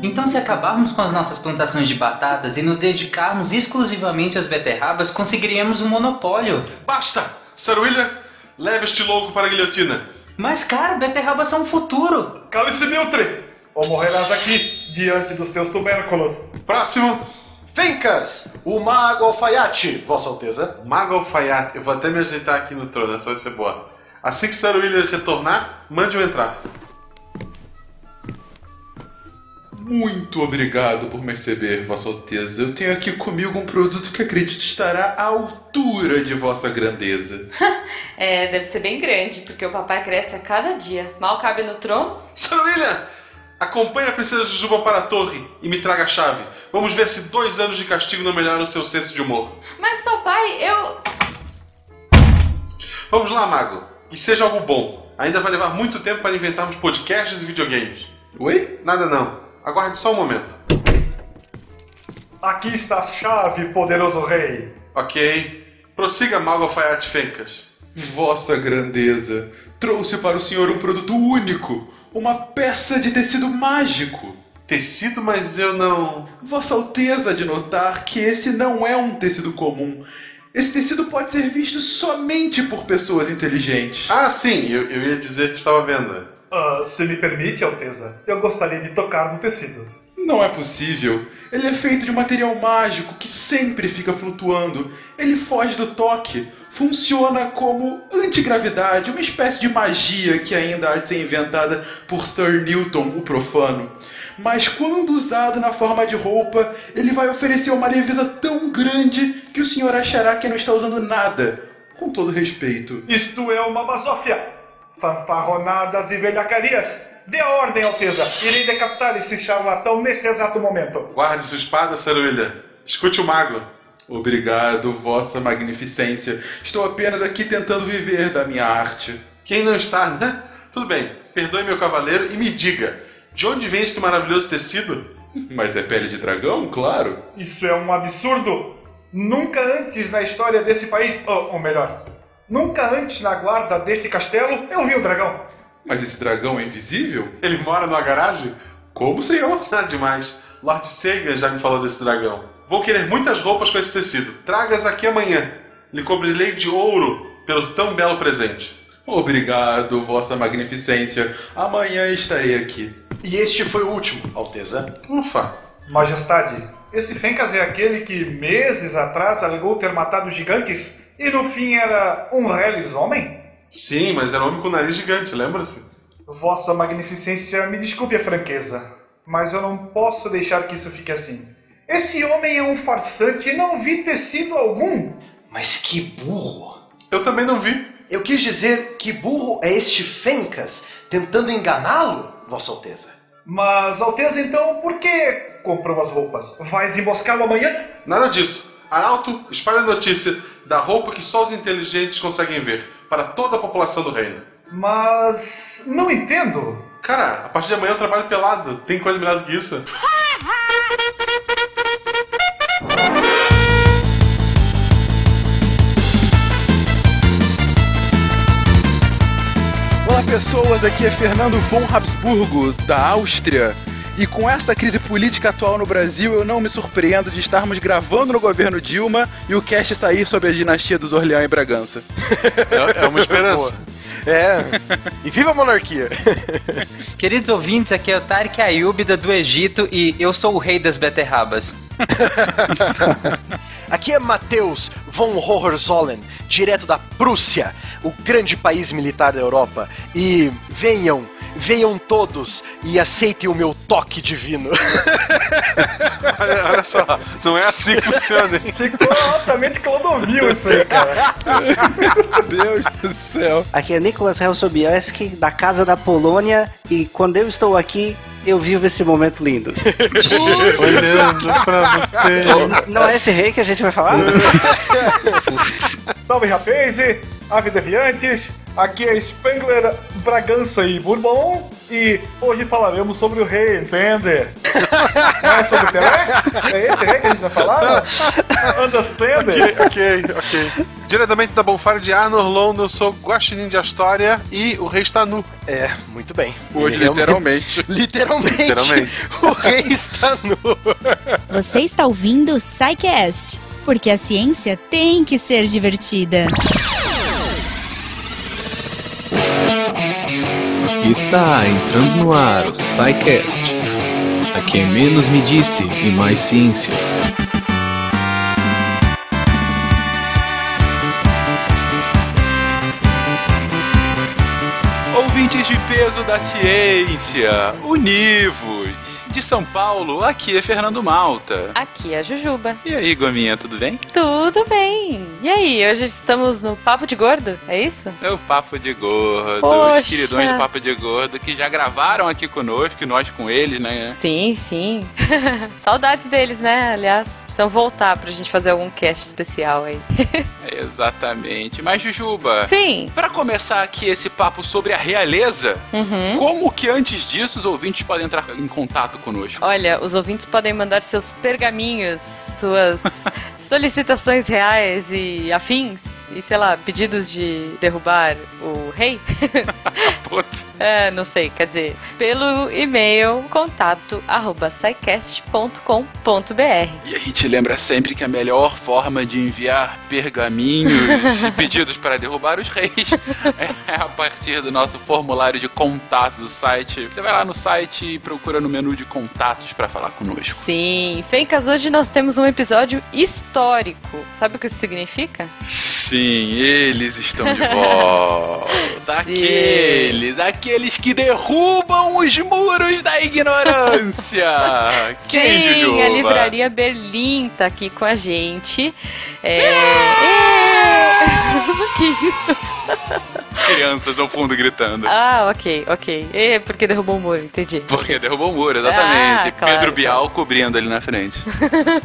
Então, se acabarmos com as nossas plantações de batatas e nos dedicarmos exclusivamente às beterrabas, conseguiríamos um monopólio. Basta! Sir William, leve este louco para a guilhotina. Mas, cara, beterrabas são o futuro. Cale-se, Miltre! Ou morrerás aqui, diante dos teus tubérculos. Próximo. Fencas, o mago alfaiate, Vossa Alteza. Mago alfaiate. Eu vou até me ajeitar aqui no trono, essa vai ser boa. Assim que Sir William retornar, mande-o entrar. Muito obrigado por me receber, Vossa Alteza. Eu tenho aqui comigo um produto que acredito estará à altura de Vossa Grandeza. É, deve ser bem grande, porque o papai cresce a cada dia. Mal cabe no trono. Sir William, acompanhe a princesa Jujuba para a torre e me traga a chave. Vamos ver se dois anos de castigo não melhoram o seu senso de humor. Mas papai, eu. Vamos lá, mago. E seja algo bom. Ainda vai levar muito tempo para inventarmos podcasts e videogames. Oi? Nada não. Aguarde só um momento. Aqui está a chave, poderoso rei. Ok. Prossiga, mago alfaiate Fencas. Vossa Grandeza, trouxe para o senhor um produto único, uma peça de tecido mágico. Tecido, mas eu não. Vossa Alteza de notar que esse não é um tecido comum. Esse tecido pode ser visto somente por pessoas inteligentes. Ah, sim, eu, eu ia dizer que estava vendo. Ah, se me permite, Alteza, eu gostaria de tocar no tecido. Não é possível. Ele é feito de material mágico que sempre fica flutuando. Ele foge do toque. Funciona como antigravidade, uma espécie de magia que ainda há de ser inventada por Sir Newton, o profano. Mas quando usado na forma de roupa, ele vai oferecer uma leveza tão grande que o senhor achará que não está usando nada. Com todo respeito. Isto é uma basófia. Fanfarronadas e velhacarias. Dê a ordem, Alteza. Irei decapitar esse charlatão neste exato momento. Guarde sua espada, Sir William. Escute o mago. Obrigado, Vossa Magnificência. Estou apenas aqui tentando viver da minha arte. Quem não está, né? Tudo bem. Perdoe meu cavaleiro e me diga, de onde vem este maravilhoso tecido? Mas é pele de dragão, claro. Isso é um absurdo. Nunca antes na história desse país, ou, ou melhor, nunca antes na guarda deste castelo eu vi um dragão. Mas esse dragão é invisível? Ele mora numa garagem? Como, senhor? Nada demais. Lord Sagan já me falou desse dragão. Vou querer muitas roupas com esse tecido. Traga-as aqui amanhã. Lhe cobrirei de ouro pelo tão belo presente. Obrigado, Vossa Magnificência. Amanhã estarei aqui. E este foi o último, Alteza. Ufa. Majestade, esse Fencas é aquele que meses atrás alegou ter matado gigantes e no fim era um reles homem? Sim, mas era um homem com nariz gigante, lembra-se? Vossa Magnificência, me desculpe a franqueza, mas eu não posso deixar que isso fique assim. Esse homem é um farsante e não vi tecido algum. Mas que burro! Eu também não vi. Eu quis dizer que burro é este Fencas tentando enganá-lo, Vossa Alteza. Mas, Alteza, então, por que comprou as roupas? Vais emboscá-lo amanhã? Nada disso. Arauto, espalhe a notícia da roupa que só os inteligentes conseguem ver, para toda a população do reino. Mas. não entendo. Cara, a partir de amanhã eu trabalho pelado. Tem coisa melhor do que isso? Olá, pessoas. Aqui é Fernando von Habsburgo, da Áustria. E com essa crise política atual no Brasil, eu não me surpreendo de estarmos gravando no governo Dilma e o cast sair sobre a dinastia dos Orleans e Bragança. É, é uma esperança. É. E viva a monarquia! Queridos ouvintes, aqui é o Tarek Ayubida do Egito e eu sou o rei das beterrabas. Aqui é Matheus von Hohenzollern, direto da Prússia, o grande país militar da Europa. E venham, venham todos e aceitem o meu toque divino. Olha, olha só, não é assim que funciona, hein? Ficou altamente clodovil isso aí, cara. Deus do céu. Aqui é Nicolas Helsobieski, da Casa da Polônia, e quando eu estou aqui, eu vivo esse momento lindo. Olhando pra você. Não é esse rei que a gente vai falar? Salve, rapaz! Ave deviantes! Aqui é Spengler, Bragança e Bourbon. E hoje falaremos sobre o rei, entende? Não é sobre o Pelé? É esse rei que a gente vai falar? Understand? ok, ok. Diretamente da Bonfire de Arnor London, eu sou Guaxinim de Astória e o rei está nu. É, muito bem. Hoje, realmente- literalmente. Literalmente. Literalmente. O rei está nu. Você está ouvindo o Psycast, porque a ciência tem que ser divertida. Está entrando no ar o SciCast. Aqui é menos me disse e mais ciência. Ouvintes de peso da ciência, univos. De São Paulo, aqui é Fernando Malta. Aqui é a Jujuba. E aí, Gominha, tudo bem? Tudo bem. E aí, hoje estamos no Papo de Gordo, é isso? É o Papo de Gordo, Poxa. os queridões do Papo de Gordo, que já gravaram aqui conosco, nós com eles, né? Sim, sim. Saudades deles, né? Aliás, precisam voltar pra gente fazer algum cast especial aí. Exatamente. Mas, Jujuba, Sim. Pra começar aqui esse papo sobre a realeza, Uhum. como que antes disso os ouvintes podem entrar em contato conosco? Olha, os ouvintes podem mandar seus pergaminhos, suas solicitações reais e afins, e sei lá, pedidos de derrubar o rei. É, não sei, quer dizer, pelo e-mail contato arroba. E a gente lembra sempre que a melhor forma de enviar pergaminhos e pedidos para derrubar os reis é a partir do nosso formulário de contato do site. Você vai lá no site e procura no menu de contatos para falar conosco. Sim, Fencas, hoje nós temos um episódio histórico. Sabe o que isso significa? Sim, eles estão de volta. Aqueles, aqueles que derrubam os muros da ignorância. Quem, Sim, Jujuba? a Livraria Berlim tá aqui com a gente. É... é... que isso? Crianças no fundo gritando. Ah, ok, ok. É porque derrubou o muro, entendi. Porque derrubou o muro, exatamente. Ah, claro, Pedro Bial cobrindo ali na frente.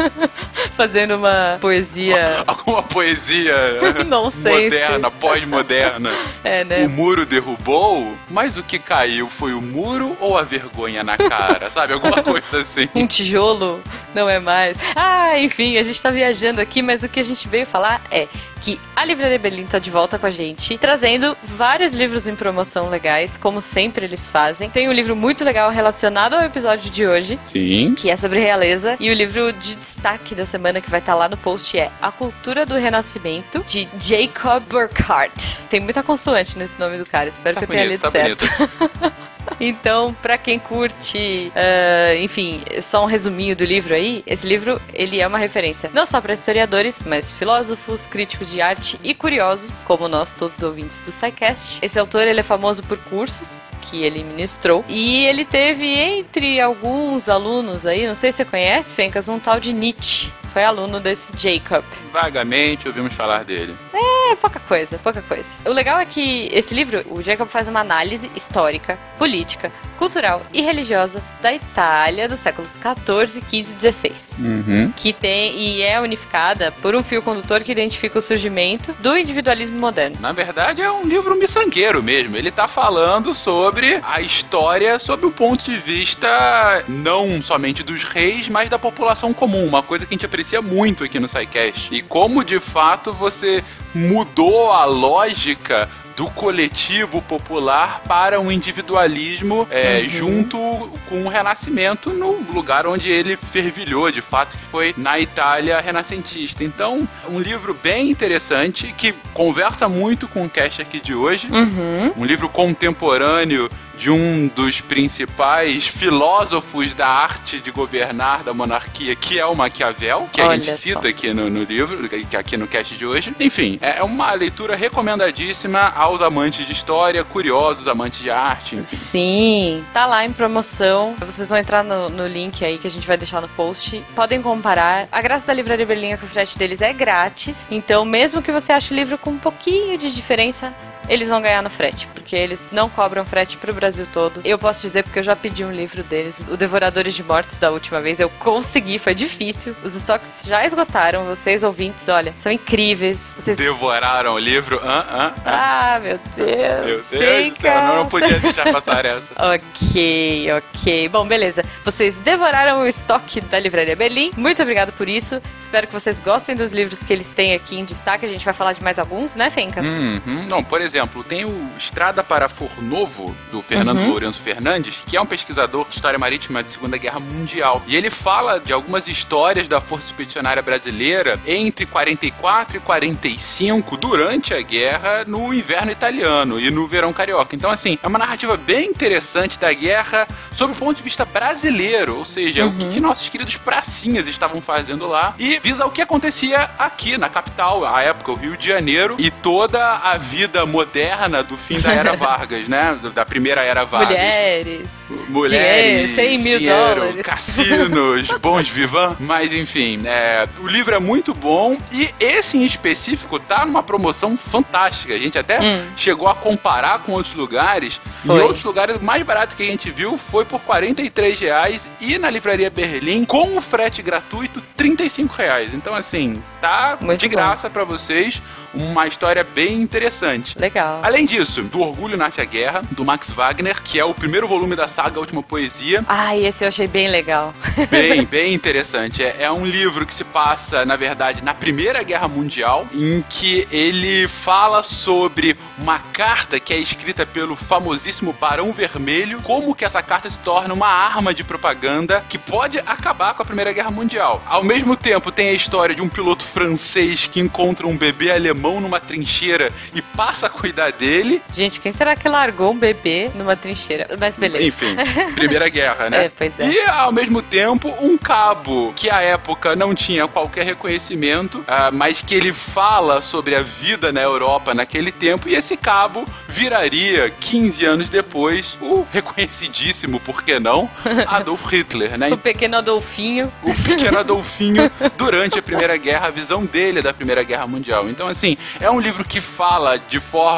Fazendo uma poesia. Alguma poesia Não sei, moderna, pós-moderna. É, né? O muro derrubou, mas o que caiu foi o muro ou a vergonha na cara? Sabe? Alguma coisa assim. Um tijolo não é mais. Ah, enfim, a gente tá viajando aqui, mas o que a gente veio falar é que a Livraria Berlim tá de volta com a gente, trazendo vários livros em promoção legais, como sempre eles fazem. Tem um livro muito legal relacionado ao episódio de hoje, Sim. que é sobre realeza. E o livro de destaque da semana que vai estar lá no post é A Cultura do Renascimento, de Jacob Burckhardt. Tem muita consoante nesse nome do cara, espero Tá que eu tenha bonito, lido tá certo. Então, pra quem curte, ah, enfim, só um resuminho do livro aí, esse livro ele é uma referência não só para historiadores, mas filósofos, críticos de arte e curiosos, como nós todos ouvintes do SciCast. Esse autor ele é famoso por cursos que ele ministrou e ele teve entre alguns alunos aí, não sei se você conhece, Fencas, um tal de Nietzsche. Foi aluno desse Jacob. Vagamente ouvimos falar dele. É, pouca coisa, pouca coisa. O legal é que esse livro, o Jacob faz uma análise histórica, política, cultural e religiosa da Itália dos séculos 14, 15 e 16. Uhum. Que tem e é unificada por um fio condutor que identifica o surgimento do individualismo moderno. Na verdade, é um livro miçangueiro mesmo. Ele tá falando sobre a história sob o ponto de vista não somente dos reis, mas da população comum. Uma coisa que a gente aprecia muito aqui no SciCast. E como, de fato, você mudou a lógica do coletivo popular para um individualismo é, Uhum. junto com o Renascimento no lugar onde ele fervilhou, de fato, que foi na Itália renascentista. Então, um livro bem interessante que conversa muito com o cast aqui de hoje. Uhum. Um livro contemporâneo de um dos principais filósofos da arte de governar da monarquia, que é o Maquiavel, que a Olha gente cita só. aqui no, no livro, aqui no cast de hoje. Enfim, é uma leitura recomendadíssima aos amantes de história, curiosos, amantes de arte, enfim. Sim, tá lá em promoção. Vocês vão entrar no, no link aí que a gente vai deixar no post. Podem comparar. A graça da Livraria Berlim é que o frete deles é grátis. Então, mesmo que você ache o livro com um pouquinho de diferença, eles vão ganhar no frete, porque eles não cobram frete pro Brasil todo. Eu posso dizer porque eu já pedi um livro deles, o Devoradores de Mortos da última vez, eu consegui, foi difícil. Os estoques já esgotaram, vocês ouvintes, olha, são incríveis. Vocês... Devoraram o livro? Hã? Ah, meu Deus. Meu Deus do céu, não, não podia deixar passar essa. Ok, ok. Bom, beleza. Vocês devoraram o estoque da Livraria Berlim. Muito obrigado por isso. Espero que vocês gostem dos livros que eles têm aqui em destaque. A gente vai falar de mais alguns, né, Fencas? Uhum. Não, por exemplo, tem o Estrada para Fornovo, do Fernando Uhum. Lourenço Fernandes, que é um pesquisador de história marítima de Segunda Guerra Mundial. E ele fala de algumas histórias da Força Expedicionária Brasileira entre 44 e 45, durante a guerra, no inverno italiano e no verão carioca. Então, assim, é uma narrativa bem interessante da guerra sob o ponto de vista brasileiro, ou seja, o que, que nossos queridos pracinhas estavam fazendo lá e visa o que acontecia aqui na capital, à época, o Rio de Janeiro, e toda a vida moderna do fim da Era Vargas, né? Da primeira Era Vargas. Mulheres. Mulheres, Dinheiro, 100 mil dinheiro, dólares. cassinos, bons vivant. Mas enfim, é, o livro é muito bom e esse em específico tá numa promoção fantástica. A gente até Hum. chegou a comparar com outros lugares. Foi. Em outros lugares, o mais barato que a gente viu foi por 43 reais e na livraria Berlim, com o frete gratuito, 35 reais. Então, assim, tá Muito de bom. graça pra vocês. Uma história bem interessante. Legal. Além disso, do Orgulho Nasce a Guerra, do Max Wagner, que é o primeiro volume da saga A Última Poesia. Ai, esse eu achei bem legal. Bem, bem interessante. É, é um livro que se passa, na verdade, na Primeira Guerra Mundial, em que ele fala sobre uma carta que é escrita pelo famosíssimo Barão Vermelho, como que essa carta se torna uma arma de propaganda que pode acabar com a Primeira Guerra Mundial. Ao mesmo tempo, tem a história de um piloto francês que encontra um bebê alemão numa trincheira e passa a cuidar dele. Gente, quem será que largou um bebê numa trincheira? Mas beleza. Enfim, Primeira Guerra, né? É, pois é. E, ao mesmo tempo, um cabo que à época não tinha qualquer reconhecimento, ah, mas que ele fala sobre a vida na Europa naquele tempo, e esse cabo viraria, 15 anos depois, o reconhecidíssimo, por que não, Adolf Hitler, né? O pequeno Adolfinho. o pequeno Adolfinho durante a Primeira Guerra, a visão dele da Primeira Guerra Mundial. Então, assim, é um livro que fala de forma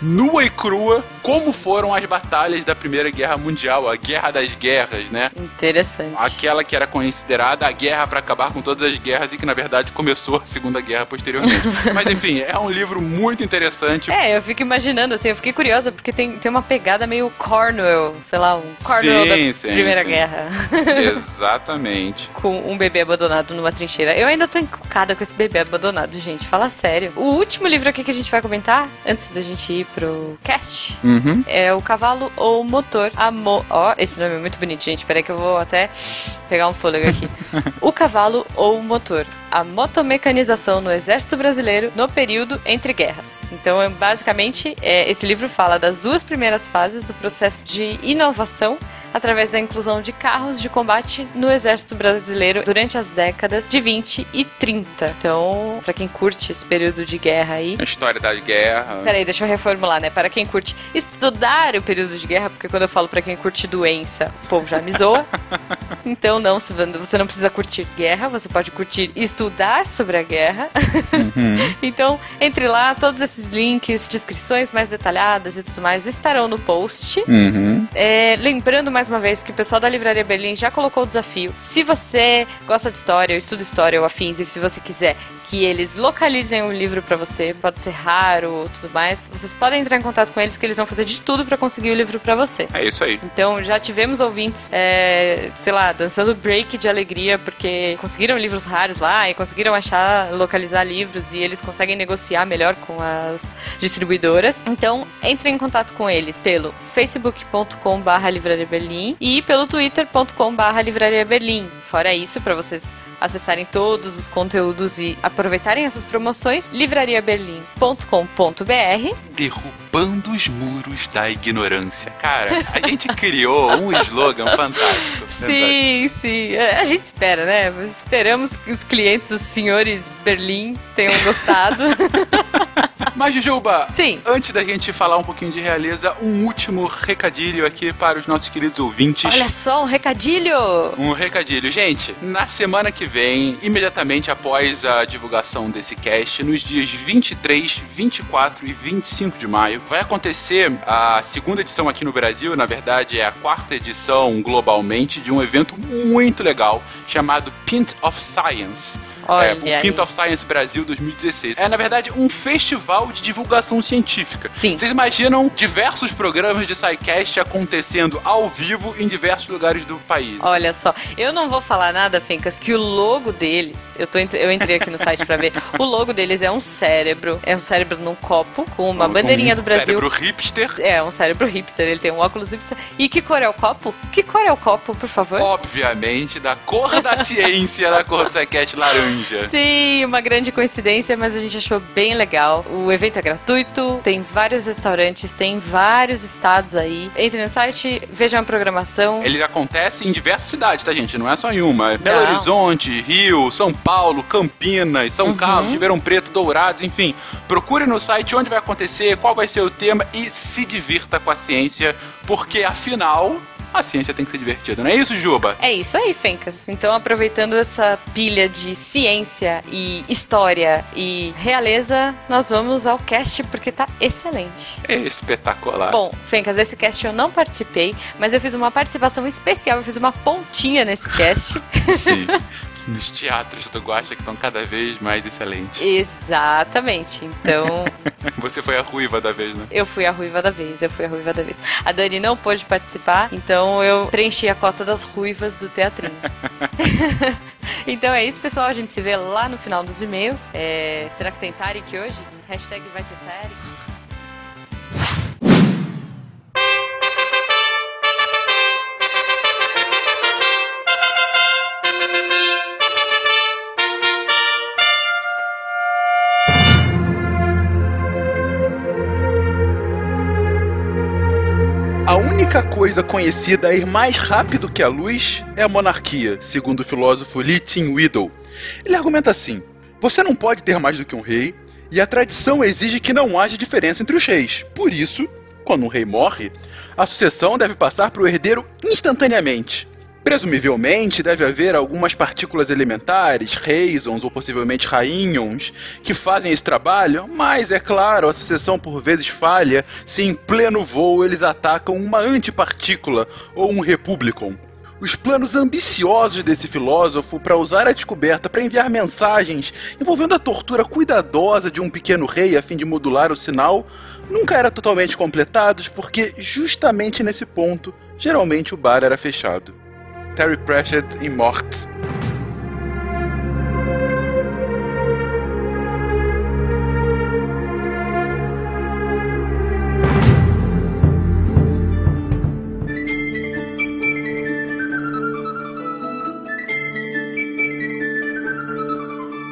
nua e crua como foram as batalhas da Primeira Guerra Mundial, a Guerra das Guerras, né? Interessante. Aquela que era considerada a guerra para acabar com todas as guerras e que, na verdade, começou a Segunda Guerra posteriormente. Mas, enfim, é um livro muito interessante. É, eu fico imaginando, assim, eu fiquei curiosa porque tem, tem uma pegada meio Cornwell, sei lá, um Cornwell Sim, da sim, Primeira sim. Guerra. Exatamente. com um bebê abandonado numa trincheira. Eu ainda tô encucada com esse bebê abandonado, gente. Fala sério. O último livro aqui que a gente vai comentar, antes da gente ir pro cast, Uhum. é o Cavalo ou Motor. Amo... Ó, esse nome é muito bonito, gente. Peraí que eu vou até pegar um fôlego aqui. o Cavalo ou Motor. A motomecanização no Exército Brasileiro no período entre guerras. Então, é, basicamente, é, esse livro fala das duas primeiras fases do processo de inovação através da inclusão de carros de combate no Exército Brasileiro durante as décadas de 20 e 30. Então, pra quem curte esse período de guerra aí, A história da guerra. Peraí, deixa eu reformular, né? Para quem curte estudar o período de guerra, porque quando eu falo para quem curte doença, o povo já me zoa. Então, não, você não precisa curtir guerra, você pode curtir estudar sobre a guerra. Então, entre lá, todos esses links, descrições mais detalhadas e tudo mais estarão no post. Uhum. É, lembrando mais uma vez que o pessoal da Livraria Berlim já colocou o desafio. Se você gosta de história, estuda história ou afins, e se você quiser que eles localizem o livro pra você, pode ser raro ou tudo mais, vocês podem entrar em contato com eles que eles vão fazer de tudo pra conseguir o livro pra você. É isso aí. Então já tivemos ouvintes, é, sei lá, dançando break de alegria porque conseguiram livros raros lá e conseguiram achar, localizar livros e eles conseguem negociar melhor com as distribuidoras. Então entre em contato com eles pelo facebook.com/barra livraria Berlim e pelo twitter.com/barra livraria Berlim. Fora isso, para vocês acessarem todos os conteúdos e aproveitarem essas promoções, livrariaberlim.com.br Derrubando os muros da ignorância. Cara, a gente criou um slogan fantástico. Sim, sim. É, A gente espera, né? Esperamos que os clientes, os senhores Berlim, tenham gostado. Mas, Jujuba, Sim. antes da gente falar um pouquinho de realeza, um último recadilho aqui para os nossos queridos ouvintes. Olha só, um recadilho! Um recadilho. Gente, na semana que vem, imediatamente após a divulgação desse cast, nos dias 23, 24 e 25 de maio, vai acontecer a segunda edição aqui no Brasil, na verdade é a quarta edição globalmente, de um evento muito legal chamado Pint of Science. Olha é, o aí. Pint of Science Brasil 2016. É, na verdade, um festival de divulgação científica. Sim. Vocês imaginam diversos programas de SciCast acontecendo ao vivo em diversos lugares do país. Olha só, eu não vou falar nada, Fencas, que o logo deles, eu, tô, eu entrei aqui no site pra ver, o logo deles é um cérebro, é um cérebro num copo com uma Um- bandeirinha um do Brasil. Cérebro hipster. É, um cérebro hipster, ele tem um óculos hipster. E que cor é o copo? Que cor é o copo, por favor? Obviamente, da cor da ciência da cor do SciCast laranja. Sim, uma grande coincidência, mas a gente achou bem legal. O evento é gratuito, tem vários restaurantes, tem vários estados aí. Entre no site, veja a programação. Ele acontece em diversas cidades, tá, gente? Não é só em uma. É Belo Não. Horizonte, Rio, São Paulo, Campinas, São Uhum. Carlos, Ribeirão Preto, Dourados, enfim. Procure no site onde vai acontecer, qual vai ser o tema e se divirta com a ciência, porque afinal, a ciência tem que ser divertida, não é isso, Juba? É isso aí, Fencas. Então, aproveitando essa pilha de ciência e história e realeza, nós vamos ao cast porque tá excelente. É espetacular. Bom, Fencas, desse cast eu não participei, mas eu fiz uma participação especial, eu fiz uma pontinha nesse cast. Sim. Nos teatros do Guaxa que estão cada vez mais excelentes. Exatamente. Então, Você foi a ruiva da vez, né? eu fui a ruiva da vez, eu fui a ruiva da vez. A Dani não pôde participar, então eu preenchi a cota das ruivas do teatrinho. então é isso, pessoal. A gente se vê lá no final dos e-mails. É, será que tem Tarek hoje? Hashtag vai ter Tarek. Única coisa conhecida a ir mais rápido que a luz é a monarquia, segundo o filósofo Lee Tin Widow. Ele argumenta assim: você não pode ter mais do que um rei, e a tradição exige que não haja diferença entre os reis. Por isso, quando um rei morre, a sucessão deve passar para o herdeiro instantaneamente. Presumivelmente, deve haver algumas partículas elementares, reisons ou possivelmente rainhons, que fazem esse trabalho, mas é claro, a sucessão por vezes falha se em pleno voo eles atacam uma antipartícula ou um republicon. Os planos ambiciosos desse filósofo para usar a descoberta para enviar mensagens envolvendo a tortura cuidadosa de um pequeno rei a fim de modular o sinal nunca eram totalmente completados porque justamente nesse ponto, geralmente o bar era fechado. Terry Pratchett em Morte.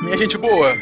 Minha gente boa,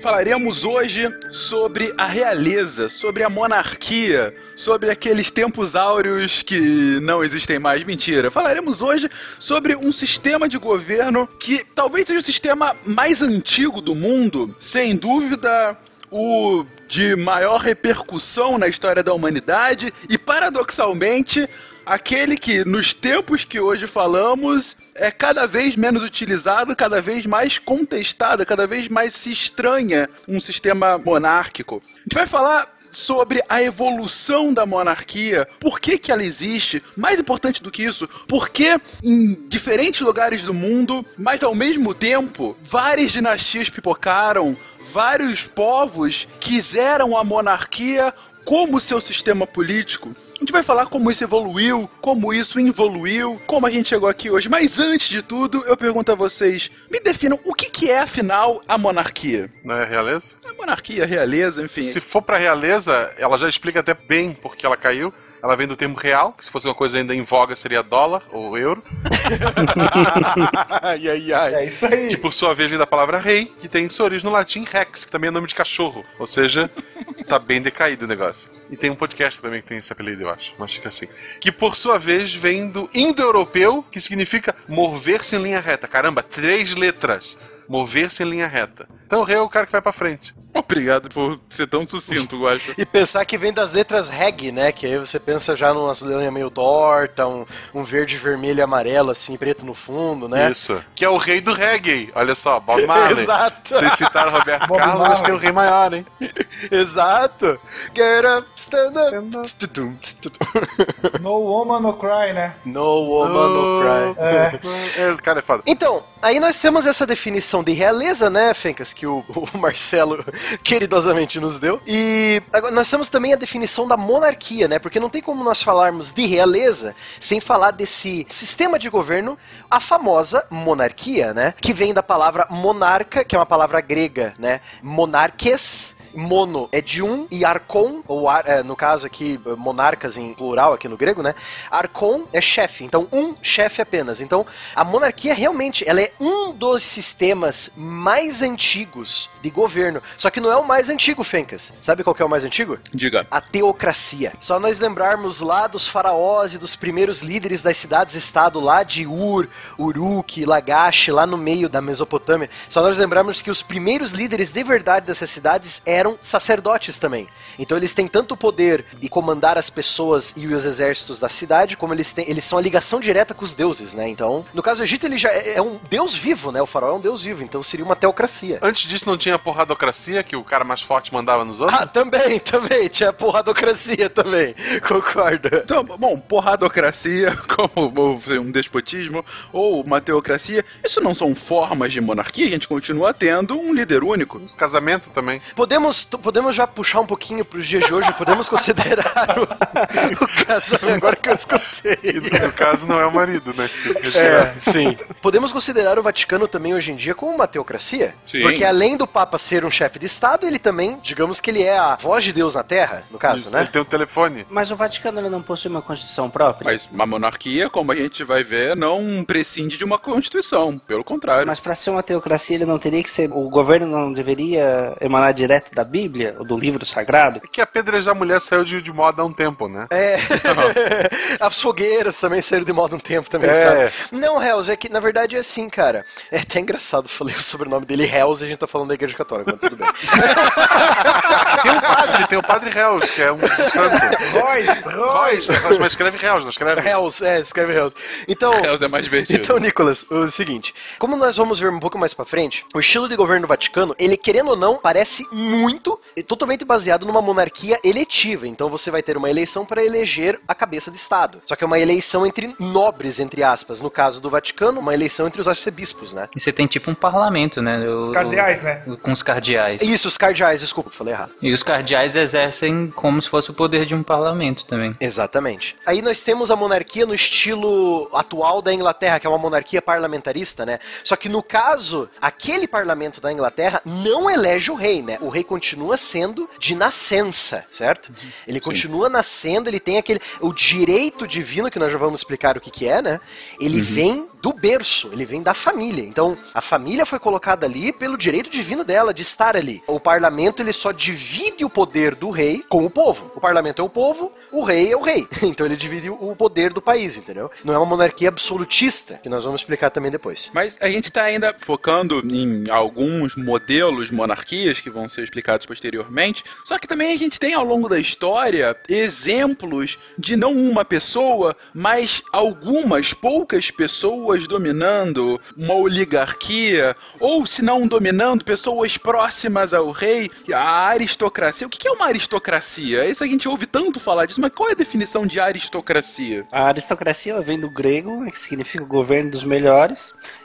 falaremos hoje sobre a realeza, sobre a monarquia, sobre aqueles tempos áureos que não existem mais. Mentira. Falaremos hoje sobre um sistema de governo que talvez seja o sistema mais antigo do mundo, sem dúvida o de maior repercussão na história da humanidade e, paradoxalmente, aquele que, nos tempos que hoje falamos, é cada vez menos utilizado, cada vez mais contestado, cada vez mais se estranha um sistema monárquico. A gente vai falar sobre a evolução da monarquia, por que, que ela existe, mais importante do que isso, por que em diferentes lugares do mundo, mas ao mesmo tempo, várias dinastias pipocaram, vários povos quiseram a monarquia como seu sistema político. A gente vai falar como isso evoluiu, como isso involuiu, como a gente chegou aqui hoje. Mas antes de tudo, eu pergunto a vocês: me definam o que, que é, afinal, a monarquia? Não é realeza? A monarquia, a realeza, enfim. Se for pra realeza, ela já explica até bem por que ela caiu. Ela vem do termo real, que se fosse uma coisa ainda em voga seria dólar ou euro. ai, ai, ai. É isso aí. Que por sua vez vem da palavra rei, que tem sua origem no latim rex, que também é nome de cachorro. Ou seja, tá bem decaído o negócio. E tem um podcast também que tem esse apelido, eu acho. Mas fica assim. Que por sua vez vem do indo-europeu, que significa mover-se em linha reta. Caramba, três letras. mover-se em linha reta. Então o rei é o cara que vai pra frente. Obrigado por ser tão sucinto, Guacho. E pensar que vem das letras reg, né? Que aí você pensa já numa linha meio torta, um, um verde, vermelho e amarelo, assim, preto no fundo, né? Isso. Que é o rei do reggae. Olha só, Bob Marley. Exato. Vocês citaram Roberto Bob Carlos, Marley. tem o rei maior, hein? Exato. Get up, stand up. Tudum, tudum. No woman, no cry, né? No woman, no cry. É. É, o cara é foda. Então, aí nós temos essa definição de realeza, né, Fencas, que o, o Marcelo queridosamente nos deu. E agora nós temos também a definição da monarquia, né? Porque não tem como nós falarmos de realeza sem falar desse sistema de governo, a famosa monarquia, né? Que vem da palavra monarca, que é uma palavra grega, né? Monarques. Mono é de um e arcon, ou ar- é, no caso aqui, monarcas em plural aqui no grego, né? Arcon é chefe, então um chefe apenas. Então a monarquia realmente ela é um dos sistemas mais antigos de governo. Só que não é o mais antigo, Fencas. Sabe qual que é o mais antigo? Diga. A teocracia. Só nós lembrarmos lá dos faraós e dos primeiros líderes das cidades-estado lá de Ur, Uruk, Lagash, lá no meio da Mesopotâmia. Só nós lembrarmos que os primeiros líderes de verdade dessas cidades eram sacerdotes também. Então eles têm tanto o poder de comandar as pessoas e os exércitos da cidade, como eles têm, eles são a ligação direta com os deuses, né? Então, no caso do Egito, ele já é é um deus vivo, né? O faraó é um deus vivo, então seria uma teocracia. Antes disso não tinha porradocracia, que o cara mais forte mandava nos outros? Ah, também, também. Tinha porradocracia também. Concordo. Então, bom, porradocracia, como um despotismo, ou uma teocracia, isso não são formas de monarquia, a gente continua tendo um líder único. Os casamentos também. Podemos, t- podemos já puxar um pouquinho pros dias de hoje, podemos considerar o, o casamento, agora que eu escutei. No caso, não é o marido, né? É, sim. Podemos considerar o Vaticano também hoje em dia como uma teocracia? Sim. Porque além do Papa ser um chefe de Estado, ele também, digamos que ele é a voz de Deus na Terra, no caso, Isso, né? Ele tem um telefone. Mas o Vaticano ele não possui uma constituição própria? Mas uma monarquia, como a gente vai ver, não prescinde de uma constituição, pelo contrário. Mas para ser uma teocracia ele não teria que ser. O governo não deveria emanar direto da Bíblia ou do livro sagrado? É que apedrejar a mulher saiu de, de moda há um tempo, né? É. As fogueiras também saíram de moda um tempo também, É. sabe? Não, Hells, é que na verdade é assim, cara. É até engraçado, falei o sobrenome dele Hells e a gente tá falando da igreja católica, mas tudo bem. Tem um padre, tem o padre Hells, que é um, um santo. Royce, Royce, Royce. mas escreve Hells, não escreve? Hells, é, escreve Hells. Então. Hells é mais divertido. Então, Nicolas, o seguinte, como nós vamos ver um pouco mais pra frente, o estilo de governo do Vaticano, ele querendo ou não, parece muito e totalmente baseado numa monarquia eletiva. Então você vai ter uma eleição para eleger a cabeça de Estado. Só que é uma eleição entre nobres, entre aspas. No caso do Vaticano, uma eleição entre os arcebispos, né? E você tem tipo um parlamento, né? O- Os cardeais, né? o- com os cardeais. Isso, os cardeais, desculpa, falei errado. E os cardeais exercem como se fosse o poder de um parlamento também. Exatamente. Aí nós temos a monarquia no estilo atual da Inglaterra, que é uma monarquia parlamentarista, né? Só que no caso, aquele parlamento da Inglaterra não elege o rei, né? O rei continua sendo de nascença, certo? Ele continua nascendo, ele tem aquele o direito divino que nós já vamos explicar o que que é, né? Ele vem do berço, ele vem da família. Então, a família foi colocada ali pelo direito divino dela de estar ali. O parlamento ele só divide o poder do rei com o povo. O parlamento é o povo, o rei é o rei. Então ele divide o poder do país, entendeu? Não é uma monarquia absolutista, que nós vamos explicar também depois. Mas a gente está ainda focando em alguns modelos de monarquias que vão ser explicados posteriormente. Só que também a gente tem ao longo da história exemplos de não uma pessoa, mas algumas poucas pessoas dominando uma oligarquia, ou se não dominando pessoas próximas ao rei, a aristocracia. O que é uma aristocracia? Isso a gente ouve tanto falar disso, mas qual é a definição de aristocracia? A aristocracia vem do grego, que significa governo dos melhores,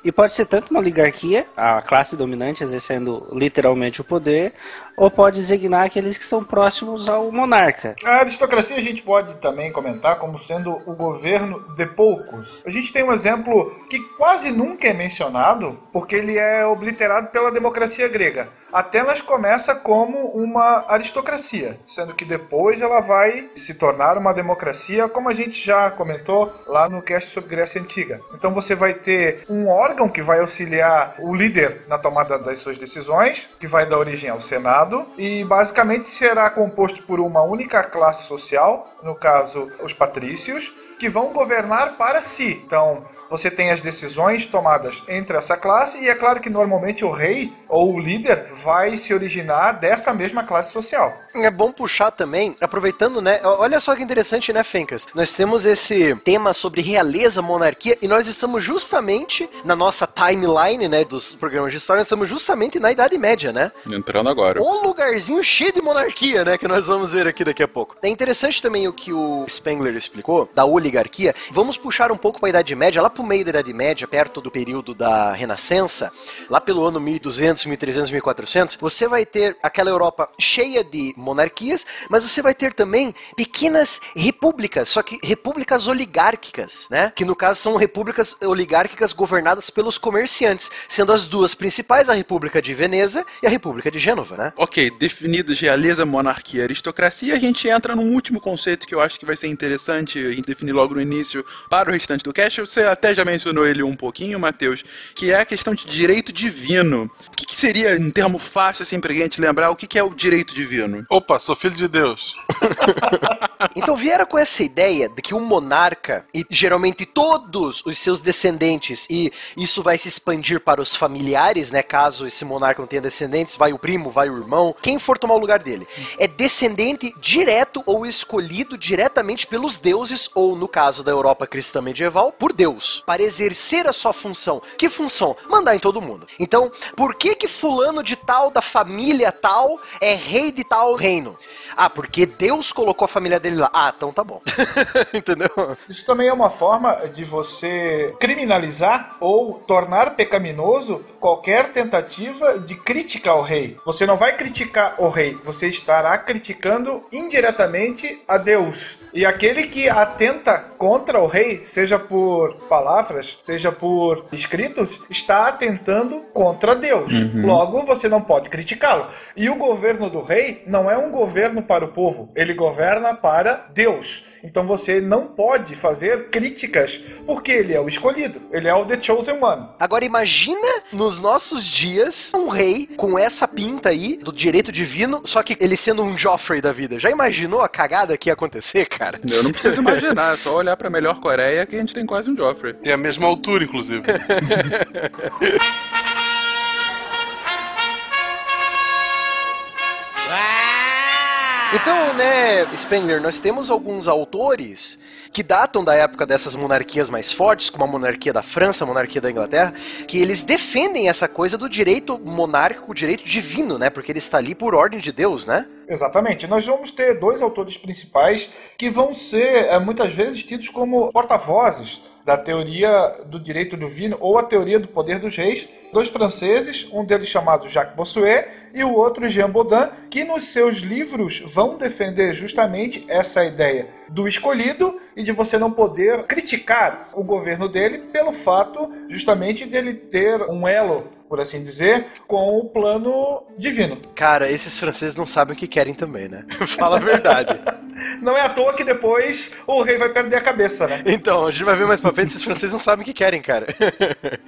e pode ser tanto uma oligarquia, a classe dominante exercendo literalmente o poder, ou pode designar aqueles que são próximos ao monarca. A aristocracia a gente pode também comentar como sendo o governo de poucos. A gente tem um exemplo que quase nunca é mencionado, porque ele é obliterado pela democracia grega. Atenas começa como uma aristocracia, sendo que depois ela vai se tornar uma democracia, como a gente já comentou lá no cast sobre Grécia Antiga. Então você vai ter um órgão que vai auxiliar o líder na tomada das suas decisões, que vai dar origem ao Senado, e basicamente será composto por uma única classe social, no caso, os patrícios, que vão governar para si. Então, você tem as decisões tomadas entre essa classe, e é claro que normalmente o rei ou o líder vai se originar dessa mesma classe social. É bom puxar também, aproveitando, né? Olha só que interessante, né, Fencas? Nós temos esse tema sobre realeza, monarquia, e nós estamos justamente na nossa timeline, né, dos programas de história, nós estamos justamente na Idade Média, né? Entrando agora. Um lugarzinho cheio de monarquia, né, que nós vamos ver aqui daqui a pouco. É interessante também o que o Spengler explicou, da oligarquia. Vamos puxar um pouco para a Idade Média, lá pro meio da Idade Média, perto do período da Renascença, lá pelo ano 1200, 1300, 1400, você vai ter aquela Europa cheia de monarquias, mas você vai ter também pequenas repúblicas, só que repúblicas oligárquicas, né? Que no caso são repúblicas oligárquicas governadas pelos comerciantes, sendo as duas principais a República de Veneza e a República de Gênova, né? Ok, definidos realeza, monarquia, aristocracia, a gente entra num último conceito que eu acho que vai ser interessante definir logo no início para o restante do cast. Você até já mencionou ele um pouquinho, Matheus, que é a questão de direito divino. O que, que seria, em termo fácil, assim, pra gente lembrar, o que, que é o direito divino? Opa, sou filho de Deus. Então vieram com essa ideia de que um monarca, e geralmente todos os seus descendentes, e isso vai se expandir para os familiares, né? Caso esse monarca não tenha descendentes, vai o primo, vai o irmão, quem for tomar o lugar dele. É descendente direto ou escolhido diretamente pelos deuses, ou no caso da Europa cristã medieval, por Deus, para exercer a sua função. Que função? Mandar em todo mundo. Então, por que que fulano de tal, da família tal, é rei de tal reino? Ah, porque Deus colocou a família dele lá. Ah, então tá bom. Entendeu? Isso também é uma forma de você criminalizar ou tornar pecaminoso qualquer tentativa de crítica ao rei. Você não vai criticar o rei, você estará criticando indiretamente a Deus. E aquele que atenta contra o rei, seja por palavras, seja por escritos, está atentando contra Deus. Uhum. Logo, você não pode criticá-lo. E o governo do rei não é um governo para o povo, ele governa para Deus. Então você não pode fazer críticas, porque ele é o escolhido, ele é o The Chosen One. Agora imagina nos nossos dias um rei com essa pinta aí do direito divino, só que ele sendo um Joffrey da vida. Já imaginou a cagada que ia acontecer, cara? Eu não preciso imaginar, é só olhar pra melhor Coreia que a gente tem quase um Joffrey. Tem a mesma altura, inclusive. Então, né, Spengler, nós temos alguns autores que datam da época dessas monarquias mais fortes, como a monarquia da França, a monarquia da Inglaterra, que eles defendem essa coisa do direito monárquico, o direito divino, né? Porque ele está ali por ordem de Deus, né? Exatamente. Nós vamos ter dois autores principais que vão ser eh, muitas vezes tidos como porta-vozes da teoria do direito divino ou a teoria do poder dos reis, dois franceses, um deles chamado Jacques Bossuet e o outro Jean Baudin, que nos seus livros vão defender justamente essa ideia do escolhido e de você não poder criticar o governo dele pelo fato justamente dele ter um elo, por assim dizer, com o plano divino. Cara, esses franceses não sabem o que querem também, né? Fala a verdade. Não é à toa que depois o rei vai perder a cabeça, né? Então, a gente vai ver mais pra frente, esses franceses não sabem o que querem, cara.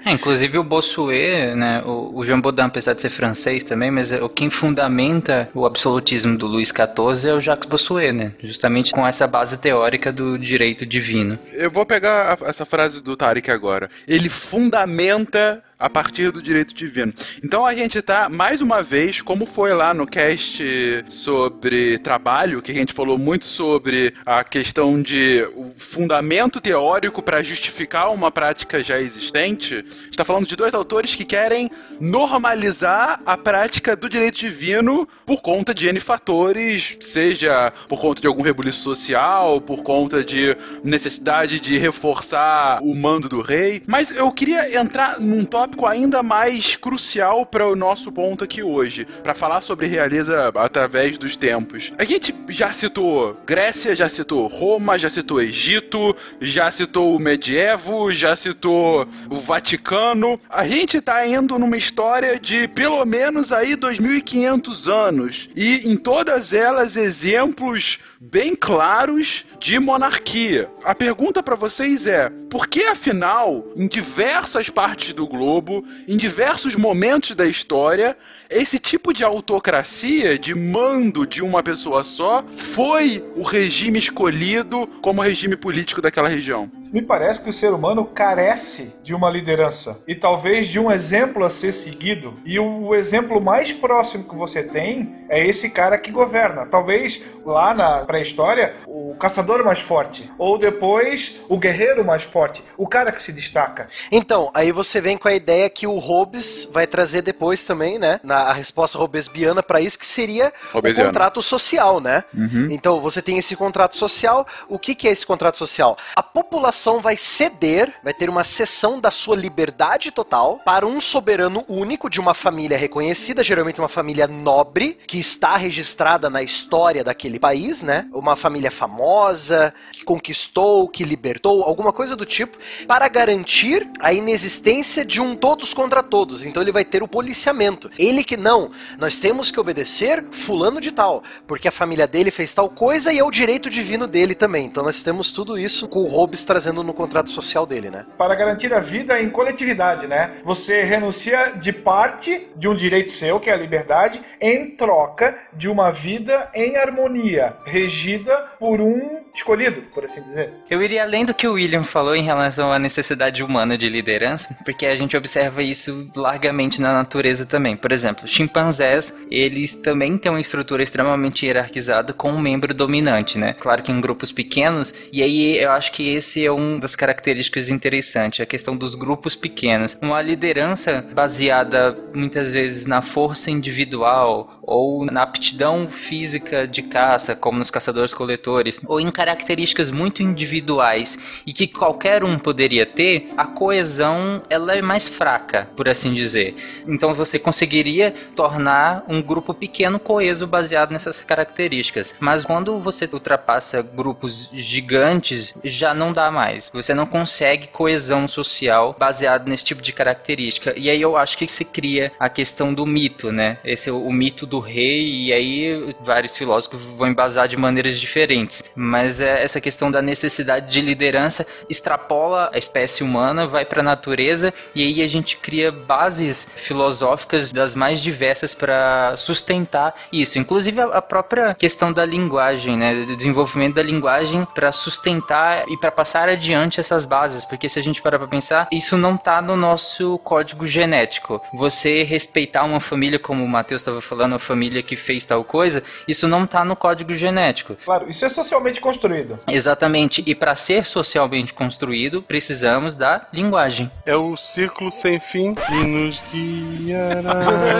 É, inclusive o Bossuet, né, o, o Jean Baudin, apesar de ser francês também, mas é, o quem fundamenta o absolutismo do Luís XIV é o Jacques Bossuet, né? Justamente com essa base teórica do direito divino. Eu vou pegar a- essa frase do Tarek agora. Ele fundamenta a partir do direito divino. Então a gente tá, mais uma vez, como foi lá no cast sobre trabalho, que a gente falou muito sobre a questão de o fundamento teórico para justificar uma prática já existente, está falando de dois autores que querem normalizar a prática do direito divino por conta de N fatores, seja por conta de algum rebuliço social, por conta de necessidade de reforçar o mando do rei. Mas eu queria entrar num tópico ainda mais crucial para o nosso ponto aqui hoje, para falar sobre realeza através dos tempos. A gente já citou Grécia, já citou Roma, já citou Egito, já citou o medievo, já citou o Vaticano. A gente tá indo numa história de pelo menos aí 2500 anos e em todas elas exemplos bem claros de monarquia. A pergunta para vocês é: por que afinal, em diversas partes do globo em diversos momentos da história, esse tipo de autocracia, de mando de uma pessoa só, foi o regime escolhido como regime político daquela região. Me parece que o ser humano carece de uma liderança e talvez de um exemplo a ser seguido. E o exemplo mais próximo que você tem é esse cara que governa. Talvez lá na pré-história, o caçador mais forte, ou depois o guerreiro mais forte, o cara que se destaca. Então, aí você vem com a ideia que o Hobbes vai trazer depois também, né? Na a resposta robesbiana para isso, que seria Hobbesiano. o contrato social, né? Uhum. Então, você tem esse contrato social. O que, que é esse contrato social? A população vai ceder, vai ter uma cessão da sua liberdade total para um soberano único de uma família reconhecida, geralmente uma família nobre, que está registrada na história daquele país, né? Uma família famosa, que conquistou, que libertou, alguma coisa do tipo, para garantir a inexistência de um todos contra todos. Então ele vai ter o policiamento. Ele que não, nós temos que obedecer fulano de tal, porque a família dele fez tal coisa e é o direito divino dele também. Então nós temos tudo isso com o Hobbes trazendo no contrato social dele, né? Para garantir a vida em coletividade, né? Você renuncia de parte de um direito seu, que é a liberdade, em troca de uma vida em harmonia, regida por um escolhido, por assim dizer. Eu iria além do que o William falou em relação à necessidade humana de liderança, porque a gente observa isso largamente na natureza também. Por exemplo, chimpanzés, eles também têm uma estrutura extremamente hierarquizada com um membro dominante, né? Claro que em grupos pequenos, e aí eu acho que esse é um das características interessantes, a questão dos grupos pequenos. Uma liderança baseada muitas vezes na força individual ou na aptidão física de caça, como nos caçadores-coletores, ou em características muito individuais e que qualquer um poderia ter, a coesão ela é mais fraca, por assim dizer. Então você conseguiria tornar um grupo pequeno coeso baseado nessas características. Mas quando você ultrapassa grupos gigantes, já não dá mais. Você não consegue coesão social baseado nesse tipo de característica. E aí eu acho que se cria a questão do mito, né? Esse é o mito do rei, e aí vários filósofos vão embasar de maneiras diferentes. Mas é essa questão da necessidade de liderança extrapola a espécie humana, vai para a natureza, e aí a gente cria bases filosóficas das mais diversas para sustentar isso. Inclusive a própria questão da linguagem, né? Do desenvolvimento da linguagem para sustentar e para passar adiante essas bases. Porque se a gente parar para pensar, isso não tá no nosso código genético. Você respeitar uma família, como o Matheus estava falando, a família que fez tal coisa, isso não tá no código genético. Claro, isso é socialmente construído. Exatamente. E para ser socialmente construído, precisamos da linguagem. É o círculo sem fim que nos guiará.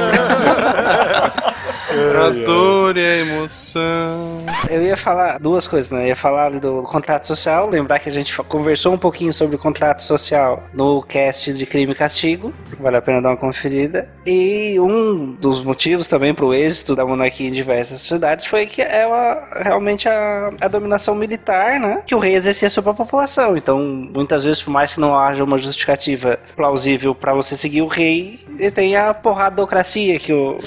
a dor e a emoção. Eu ia falar duas coisas, né? Eu ia falar ali do contrato social, lembrar que a gente conversou um pouquinho sobre o contrato social no cast de crime e castigo, vale a pena dar uma conferida. E um dos motivos também para o êxito da monarquia em diversas sociedades foi que uma- realmente a, a dominação militar, né? Que o rei exercia sobre a população. Então, muitas vezes, por mais que não haja uma justificativa plausível para você seguir o rei, ele tem a porradocracia que o,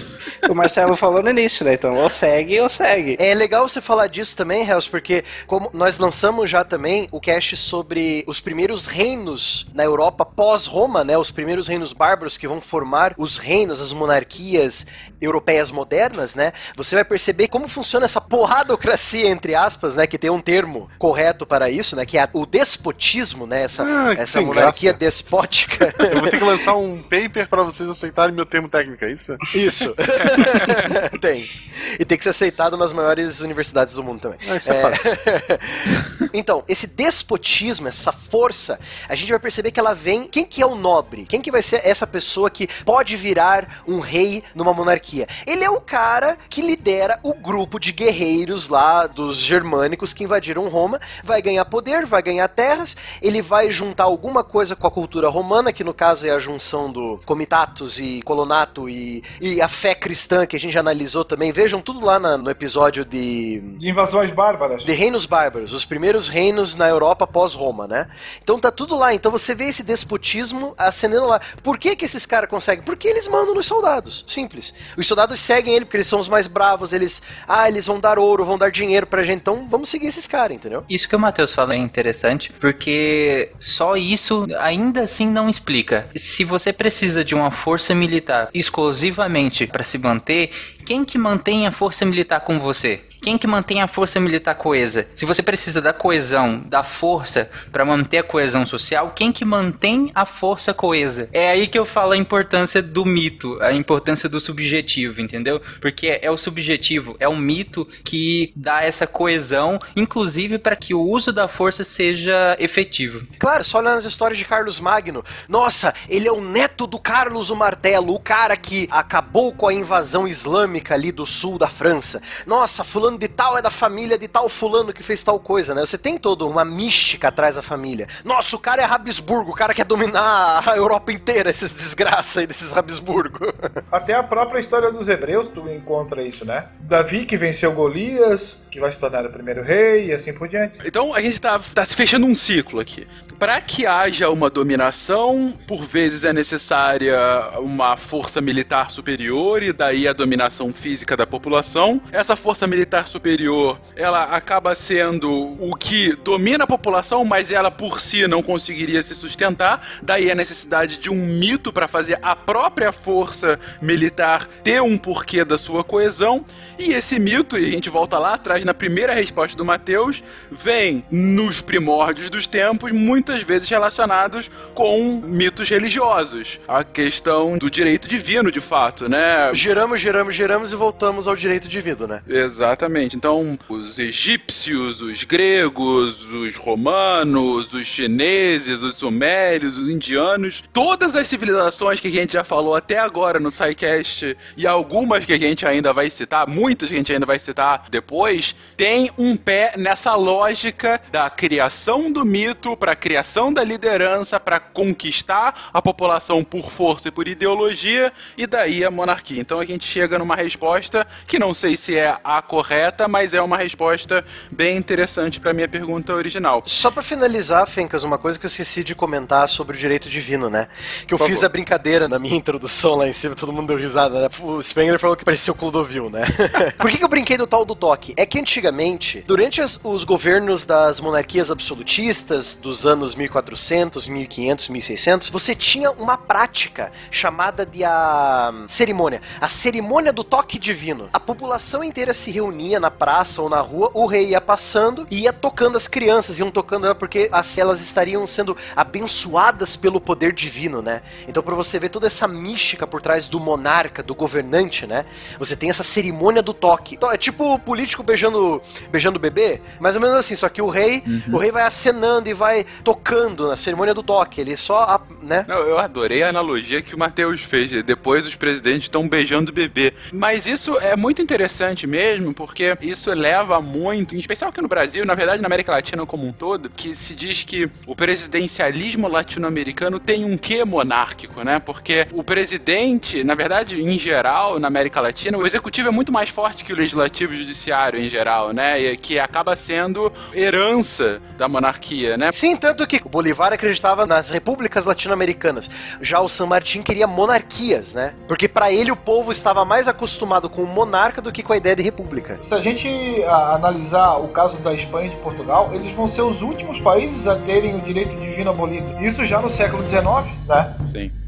o Marcelo falou no início, né? Então, ou segue ou segue. É legal você falar disso também, Hells, porque como nós lançamos já também o cast sobre os primeiros reinos na Europa pós-Roma, né? Os primeiros reinos bárbaros que vão formar os reinos, as monarquias europeias modernas, né? Você vai perceber como funciona essa porradocracia, entre aspas, né? Que tem um termo correto para isso, né? Que é o despotismo, né? Essa, Ah, essa monarquia graça. despótica. Eu vou ter que lançar um paper pra vocês aceitarem meu termo técnico, é isso? Isso. tem. E tem que ser aceitado nas maiores universidades do mundo também. Ah, isso é fácil. então, esse despotismo, essa força, a gente vai perceber que ela vem. Quem que é o nobre? Quem que vai ser essa pessoa que pode virar um rei numa monarquia? Ele é o cara que lidera o grupo de guerreiros lá dos germânicos que invadiram Roma, vai ganhar poder, vai ganhar terras, ele vai juntar alguma coisa com a cultura romana, que no caso é a junção do comitatus e colonato e, e a fé cristã que a gente já analisou também. Vejam tudo lá na- no episódio de De invasões bárbaras. de reinos bárbaros, os primeiros reinos na Europa pós-Roma, né? Então tá tudo lá. Então você vê esse despotismo acendendo lá. Por que que esses caras conseguem? Porque eles mandam nos soldados. Simples. Os soldados seguem ele porque eles são os mais bravos. Eles, ah, eles vão dar ouro, vão dar dinheiro pra gente. Então vamos seguir esses caras, entendeu? Isso que o Matheus fala é interessante, porque só isso ainda assim não explica. Se você precisa de uma força militar exclusivamente para se manter, quem que mantém a força militar com você? Quem que mantém a força militar coesa? Se você precisa da coesão, da força para manter a coesão social, quem que mantém a força coesa? É aí que eu falo a importância do mito, a importância do subjetivo, entendeu? Porque é o subjetivo, é o mito que dá essa coesão, inclusive para que o uso da força seja efetivo. Claro, só olhando as histórias de Carlos Magno. Nossa, ele é o neto do Carlos o Martelo, o cara que acabou com a invasão islâmica ali do sul da França. Nossa, fulano de tal é da família de tal fulano que fez tal coisa, né? Você tem toda uma mística atrás da família. Nossa, o cara é Habsburgo, o cara quer dominar a Europa inteira, esses desgraça aí desses Habsburgo. Até a própria história dos hebreus tu encontra isso, né? Davi que venceu Golias, que vai se tornar o primeiro rei e assim por diante. Então a gente tá, tá se fechando um ciclo aqui. Para que haja uma dominação, por vezes é necessária uma força militar superior e daí a dominação física da população. Essa força militar superior, ela acaba sendo o que domina a população, mas ela por si não conseguiria se sustentar. Daí a necessidade de um mito para fazer a própria força militar ter um porquê da sua coesão. E esse mito, e a gente volta lá atrás na primeira resposta do Mateus, vem nos primórdios dos tempos, muitas vezes relacionados com mitos religiosos. A questão do direito divino, de fato, né? Giramos, giramos, giramos e voltamos ao direito divino, né? Exatamente. Então, os egípcios, os gregos, os romanos, os chineses, os sumérios, os indianos, todas as civilizações que a gente já falou até agora no SciCast e algumas que a gente ainda vai citar, muitas que a gente ainda vai citar depois, tem um pé nessa lógica da criação do mito para a criação da liderança para conquistar a população por força e por ideologia e daí a monarquia. Então a gente chega numa resposta que não sei se é a correta, mas é uma resposta bem interessante para minha pergunta original. Só para finalizar, Fencas, uma coisa que eu esqueci de comentar sobre o direito divino, né? Que eu Por fiz favor. a brincadeira na minha introdução lá em cima, todo mundo deu risada, né? O Spengler falou que parecia o Clodovil, né? Por que, que eu brinquei do tal do toque? É que antigamente, durante as- os governos das monarquias absolutistas dos anos 1400, 1500, 1600, você tinha uma prática chamada de a cerimônia, a cerimônia do toque divino. A população inteira se reunia na praça ou na rua, o rei ia passando e ia tocando as crianças, iam tocando porque as, elas estariam sendo abençoadas pelo poder divino, né? Então, pra você ver toda essa mística por trás do monarca, do governante, né? Você tem essa cerimônia do toque. Então, É tipo o político beijando beijando o bebê, mais ou menos assim, só que o rei, o rei vai acenando e vai tocando na cerimônia do toque. Ele só, a- né? Não, eu adorei a analogia que o Matheus fez. Depois os presidentes estão beijando o bebê. Mas isso é muito interessante mesmo, porque isso leva muito, em especial aqui no Brasil, na verdade na América Latina como um todo, que se diz que o presidencialismo latino-americano tem um quê monárquico, né? Porque o presidente, na verdade, em geral, na América Latina, o executivo é muito mais forte que o legislativo e o judiciário em geral, né? E que acaba sendo herança da monarquia, né? Sim, tanto que o Bolivar acreditava nas repúblicas latino-americanas. Já o San Martín queria monarquias, né? Porque pra ele o povo estava mais acostumado com o monarca do que com a ideia de república. Se a gente a, analisar o caso da Espanha e de Portugal, eles vão ser os últimos países a terem o direito divino abolido. Isso já no século XIX, né? Sim.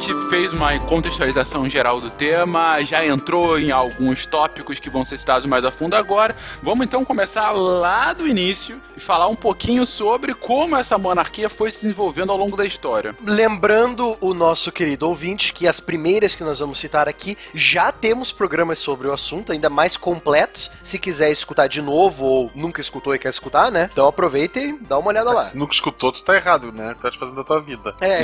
Gente fez uma contextualização geral do tema, já entrou em alguns tópicos que vão ser citados mais a fundo agora. Vamos então começar lá do início e falar um pouquinho sobre como essa monarquia foi se desenvolvendo ao longo da história. Lembrando o nosso querido ouvinte que as primeiras que nós vamos citar aqui já temos programas sobre o assunto, ainda mais completos. Se quiser escutar de novo ou nunca escutou e quer escutar, né? Então aproveita e dá uma olhada lá. Se nunca escutou, tu tá errado, né? Tá te fazendo a tua vida. É.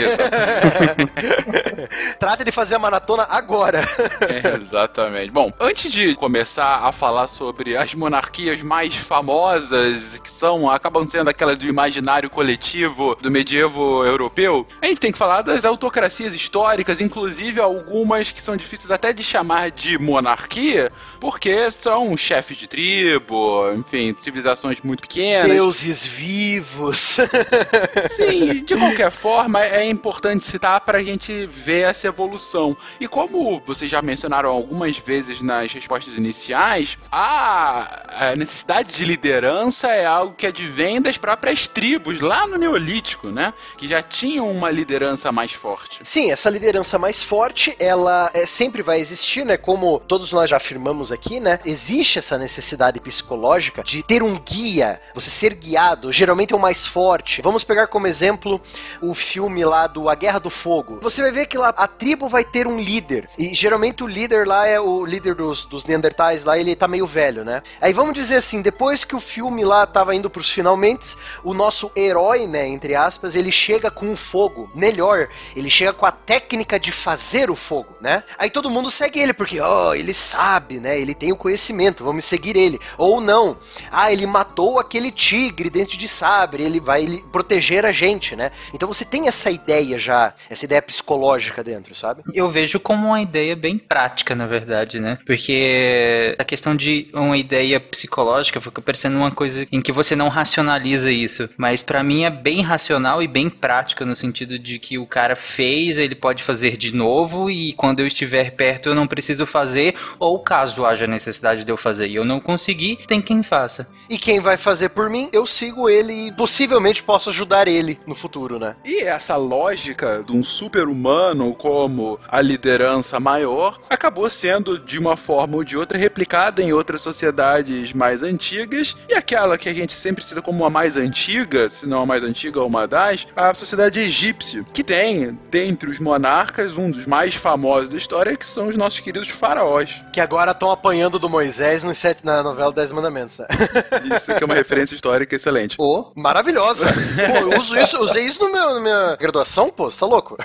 Trata de fazer a maratona agora. É, exatamente. Bom, antes de começar a falar sobre as monarquias mais famosas, que são, acabam sendo aquelas do imaginário coletivo do medievo europeu, a gente tem que falar das autocracias históricas, inclusive algumas que são difíceis até de chamar de monarquia, porque são chefes de tribo, enfim, civilizações muito pequenas. Deuses vivos. Sim, de qualquer forma, é importante citar para a gente ver essa evolução. E como vocês já mencionaram algumas vezes nas respostas iniciais, a, necessidade de liderança é algo que advém das próprias tribos, lá no Neolítico, né? Que já tinham uma liderança mais forte. Sim, essa liderança mais forte, ela é, sempre vai existir, né? Como todos nós já afirmamos aqui, né? Existe essa necessidade psicológica de ter um guia, você ser guiado, geralmente é o mais forte. Vamos pegar como exemplo o filme lá do A Guerra do Fogo. Você vai ver que lá a tribo vai ter um líder, e geralmente o líder lá é o líder dos, dos Neandertais lá, ele tá meio velho, né? Aí vamos dizer assim, depois que o filme lá tava indo pros finalmente, o nosso herói, né, entre aspas, ele chega com o fogo, melhor, ele chega com a técnica de fazer o fogo, né? Aí todo mundo segue ele, porque, ó, oh, ele sabe, né? Ele tem o conhecimento, vamos seguir ele. Ou não, ah, ele matou aquele tigre dentro de sabre, ele vai ele proteger a gente, né? Então você tem essa ideia já, essa ideia psicológica dentro, sabe? Eu vejo como uma ideia bem prática, na verdade, né? Porque a questão de uma ideia psicológica fica parecendo uma coisa em que você não racionaliza isso. Mas para mim é bem racional e bem prática no sentido de que o cara fez, ele pode fazer de novo e quando eu estiver perto eu não preciso fazer, ou caso haja necessidade de eu fazer e eu não conseguir, tem quem faça. E quem vai fazer por mim, eu sigo ele e possivelmente posso ajudar ele no futuro, né? E essa lógica de um super-humano como a liderança maior acabou sendo, de uma forma ou de outra, replicada em outras sociedades mais antigas e aquela que a gente sempre cita como a mais antiga, se não a mais antiga ou uma das, a sociedade egípcia, que tem, dentre os monarcas, um dos mais famosos da história, que são os nossos queridos faraós. Que agora estão apanhando do Moisés no set, na novela Dez Mandamentos. Né? Isso que é uma referência histórica excelente. Pô, maravilhosa. Pô, eu uso isso, usei isso no meu, na minha graduação, pô, você tá louco?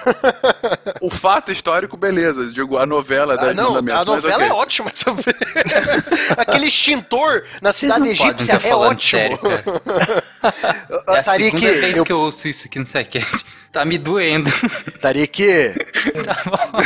o fato histórico, beleza. Digo, a novela Dez ah, não. A novela okay. é ótima também. Aquele extintor na cidade egípcia é ótimo. Sério, é a Tarik, segunda vez eu... que eu ouço isso aqui no SciCast. Tá me doendo. Tarik. tá bom.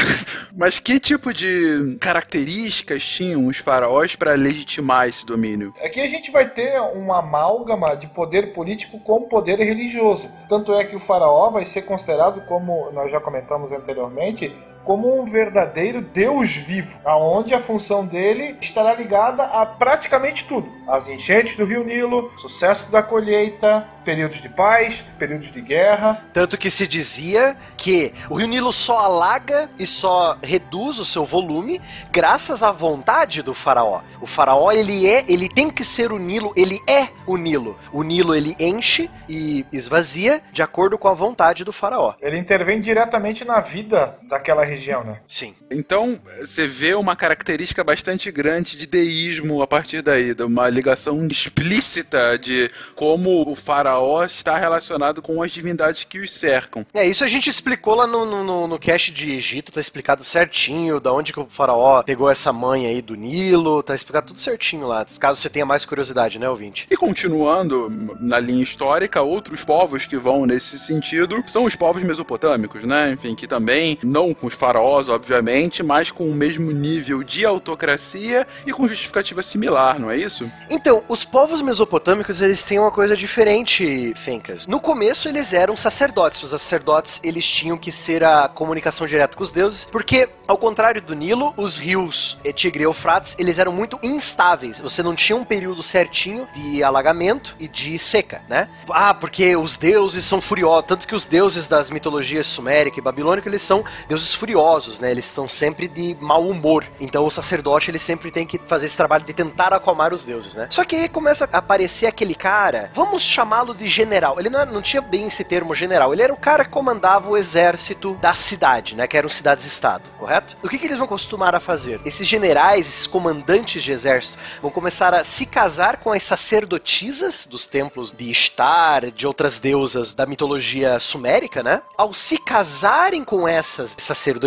Mas que tipo de características tinham os faraós para legitimar esse domínio? Aqui a gente vai ter uma amálgama de poder político com poder religioso. Tanto é que o faraó vai ser considerado como nós já comentamos anteriormente, como um verdadeiro Deus vivo, aonde a função dele estará ligada a praticamente tudo: as enchentes do Rio Nilo, sucesso da colheita, períodos de paz, períodos de guerra. Tanto que se dizia que o Rio Nilo só alaga e só reduz o seu volume graças à vontade do faraó. O faraó ele é, ele tem que ser o Nilo, ele é o Nilo. O Nilo ele enche e esvazia de acordo com a vontade do faraó. Ele intervém diretamente na vida daquela região, né? Sim. Então, você vê uma característica bastante grande de deísmo a partir daí, de uma ligação explícita de como o faraó está relacionado com as divindades que os cercam. É, isso a gente explicou lá no, no, no cast de Egito, tá explicado certinho da onde que o faraó pegou essa mãe aí do Nilo, tá explicado tudo certinho lá, caso você tenha mais curiosidade, né, ouvinte? E continuando na linha histórica, outros povos que vão nesse sentido são os povos mesopotâmicos, né? Enfim, que também, não com os faraós, obviamente, mas com o mesmo nível de autocracia e com justificativa similar, não é isso? Então, os povos mesopotâmicos, eles têm uma coisa diferente, Fencas. No começo, eles eram sacerdotes. Os sacerdotes, eles tinham que ser a comunicação direta com os deuses, porque, ao contrário do Nilo, os rios Tigre e Eufrates, eles eram muito instáveis. Você não tinha um período certinho de alagamento e de seca, né? Ah, porque os deuses são furiosos. Tanto que os deuses das mitologias sumérica e babilônica, eles são deuses furiosos, né? Eles estão sempre de mau humor. Então o sacerdote, ele sempre tem que fazer esse trabalho de tentar acalmar os deuses, né? Só que aí começa a aparecer aquele cara, vamos chamá-lo de general. Ele não, era, não tinha bem esse termo general. Ele era o cara que comandava o exército da cidade, né? Que eram cidades-estado, correto? O que, que eles vão costumar a fazer? Esses generais, esses comandantes de exército, vão começar a se casar com as sacerdotisas sacerdotisas dos templos de Ishtar, de outras deusas da mitologia sumérica, né? Ao se casarem com essas sacerdotisas,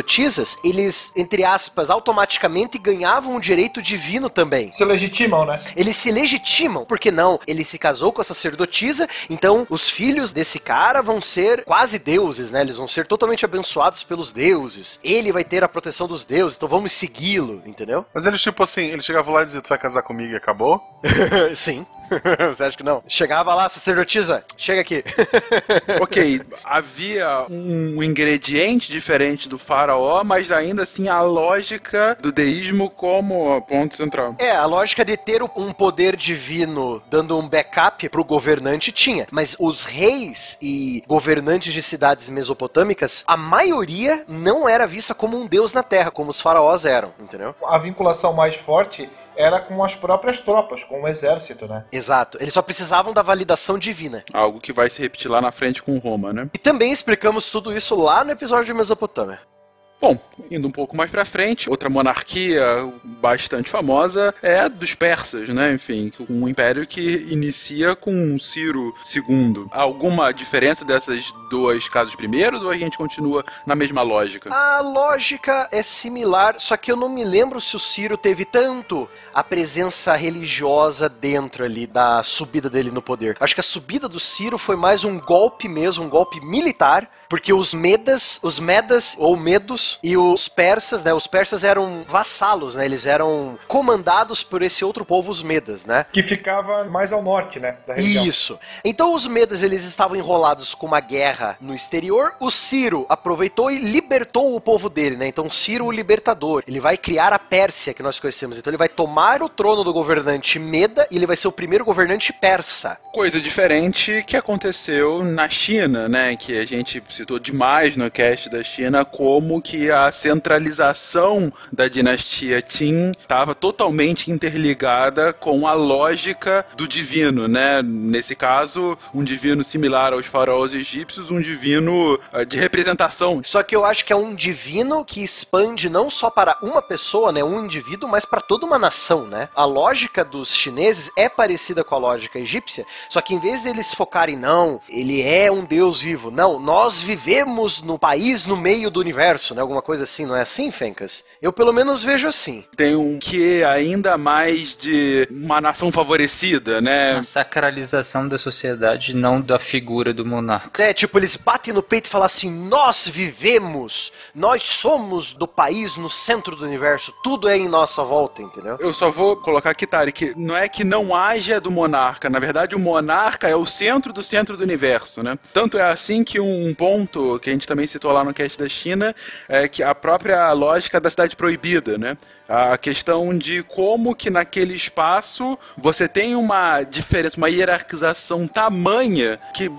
eles, entre aspas, automaticamente ganhavam um direito divino também. Se legitimam, né? Eles se legitimam, porque não? Ele se casou com a sacerdotisa, então os filhos desse cara vão ser quase deuses, né? Eles vão ser totalmente abençoados pelos deuses. Ele vai ter a proteção dos deuses, então vamos segui-lo, entendeu? Mas eles, tipo assim, ele chegava lá e dizia: Tu vai casar comigo e acabou? Sim. Você acha que não? Chegava lá, sacerdotisa, chega aqui. ok, havia um ingrediente diferente do faraó, mas ainda assim a lógica do deísmo como ponto central. É, a lógica de ter um poder divino dando um backup pro governante tinha. Mas os reis e governantes de cidades mesopotâmicas, a maioria não era vista como um deus na terra, como os faraós eram, entendeu? A vinculação mais forte era com as próprias tropas, com o exército, né? Exato. Eles só precisavam da validação divina. Algo que vai se repetir lá na frente com Roma, né? E também explicamos tudo isso lá no episódio de Mesopotâmia. Bom, indo um pouco mais para frente, outra monarquia bastante famosa é a dos persas, né? Enfim, um império que inicia com Ciro II. Há alguma diferença dessas duas casos primeiros ou a gente continua na mesma lógica? A lógica é similar, só que eu não me lembro se o Ciro teve tanto a presença religiosa dentro ali da subida dele no poder. Acho que a subida do Ciro foi mais um golpe mesmo, um golpe militar porque os Medas, os Medas ou Medos e os persas, né? Os persas eram vassalos, né? Eles eram comandados por esse outro povo, os Medas, né? Que ficava mais ao norte, né? Da região. Isso. Então os Medas eles estavam enrolados com uma guerra no exterior. O Ciro aproveitou e libertou o povo dele, né? Então Ciro o libertador, ele vai criar a Pérsia que nós conhecemos. Então ele vai tomar o trono do governante Meda e ele vai ser o primeiro governante persa. Coisa diferente que aconteceu na China, né? Que a gente citou demais no cast da China como que a centralização da dinastia Qin estava totalmente interligada com a lógica do divino, né? Nesse caso, um divino similar aos faraós egípcios, um divino uh, de representação. Só que eu acho que é um divino que expande não só para uma pessoa, né, um indivíduo, mas para toda uma nação, né? A lógica dos chineses é parecida com a lógica egípcia, só que em vez deles focarem não, ele é um deus vivo. Não, nós vivemos no país no meio do universo, né? Alguma coisa assim, não é assim, Fencas? Eu pelo menos vejo assim. Tem um que ainda mais de uma nação favorecida, né? A sacralização da sociedade, não da figura do monarca. É, tipo, eles batem no peito e falam assim: nós vivemos, nós somos do país no centro do universo, tudo é em nossa volta, entendeu? Eu só vou colocar aqui, que não é que não haja do monarca, na verdade o monarca é o centro do centro do universo, né? Tanto é assim que um ponto que a gente também citou lá no cast da China é que a própria lógica da cidade proibida, né? A questão de como que naquele espaço você tem uma diferença, uma hierarquização tamanha que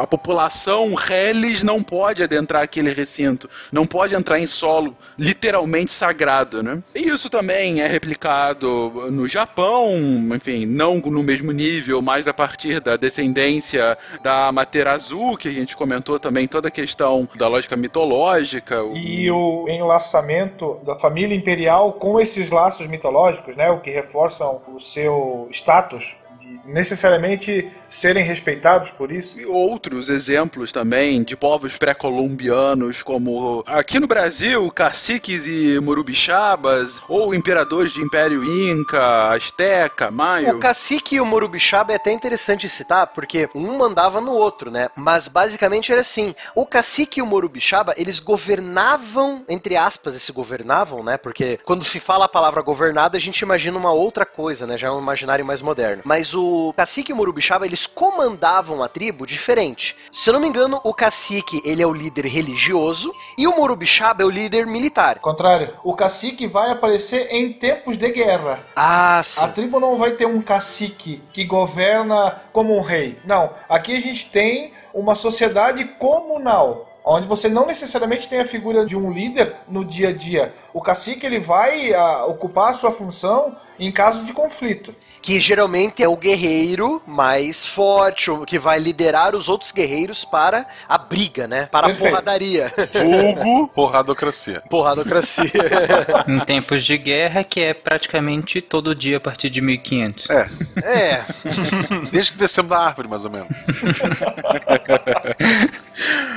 a população reles não pode adentrar aquele recinto, não pode entrar em solo literalmente sagrado, né? E isso também é replicado no Japão, enfim, não no mesmo nível, mas a partir da descendência da Materazu, que a gente comentou também toda a questão da lógica mitológica. E o enlaçamento da família imperial com esses laços mitológicos, né, o que reforçam o seu status de necessariamente serem respeitados por isso. E outros exemplos também de povos pré-colombianos, como aqui no Brasil, caciques e morubixabas, ou imperadores de Império Inca, Azteca, Maio. O cacique e o morubixaba é até interessante citar, porque um mandava no outro, né? Mas basicamente era assim: o cacique e o morubixaba, eles governavam, entre aspas, esse governavam, né? Porque quando se fala a palavra governado, a gente imagina uma outra coisa, né? Já é um imaginário mais moderno. Mas o cacique e o morubixaba, eles comandavam a tribo diferente. Se eu não me engano, o cacique, ele é o líder religioso e o morubixaba é o líder militar. Contrário, o cacique vai aparecer em tempos de guerra. Ah, sim. A tribo não vai ter um cacique que governa como um rei. Não, aqui a gente tem uma sociedade comunal onde você não necessariamente tem a figura de um líder no dia a dia. O cacique ele vai ah, ocupar a sua função em caso de conflito. Que geralmente é o guerreiro mais forte, que vai liderar os outros guerreiros para a briga, né? Para a Perfeito. porradaria. Vulgo porradocracia. Porradocracia. Em tempos de guerra, que é praticamente todo dia a partir de 1500. É, é. desde que descemos da árvore, mais ou menos.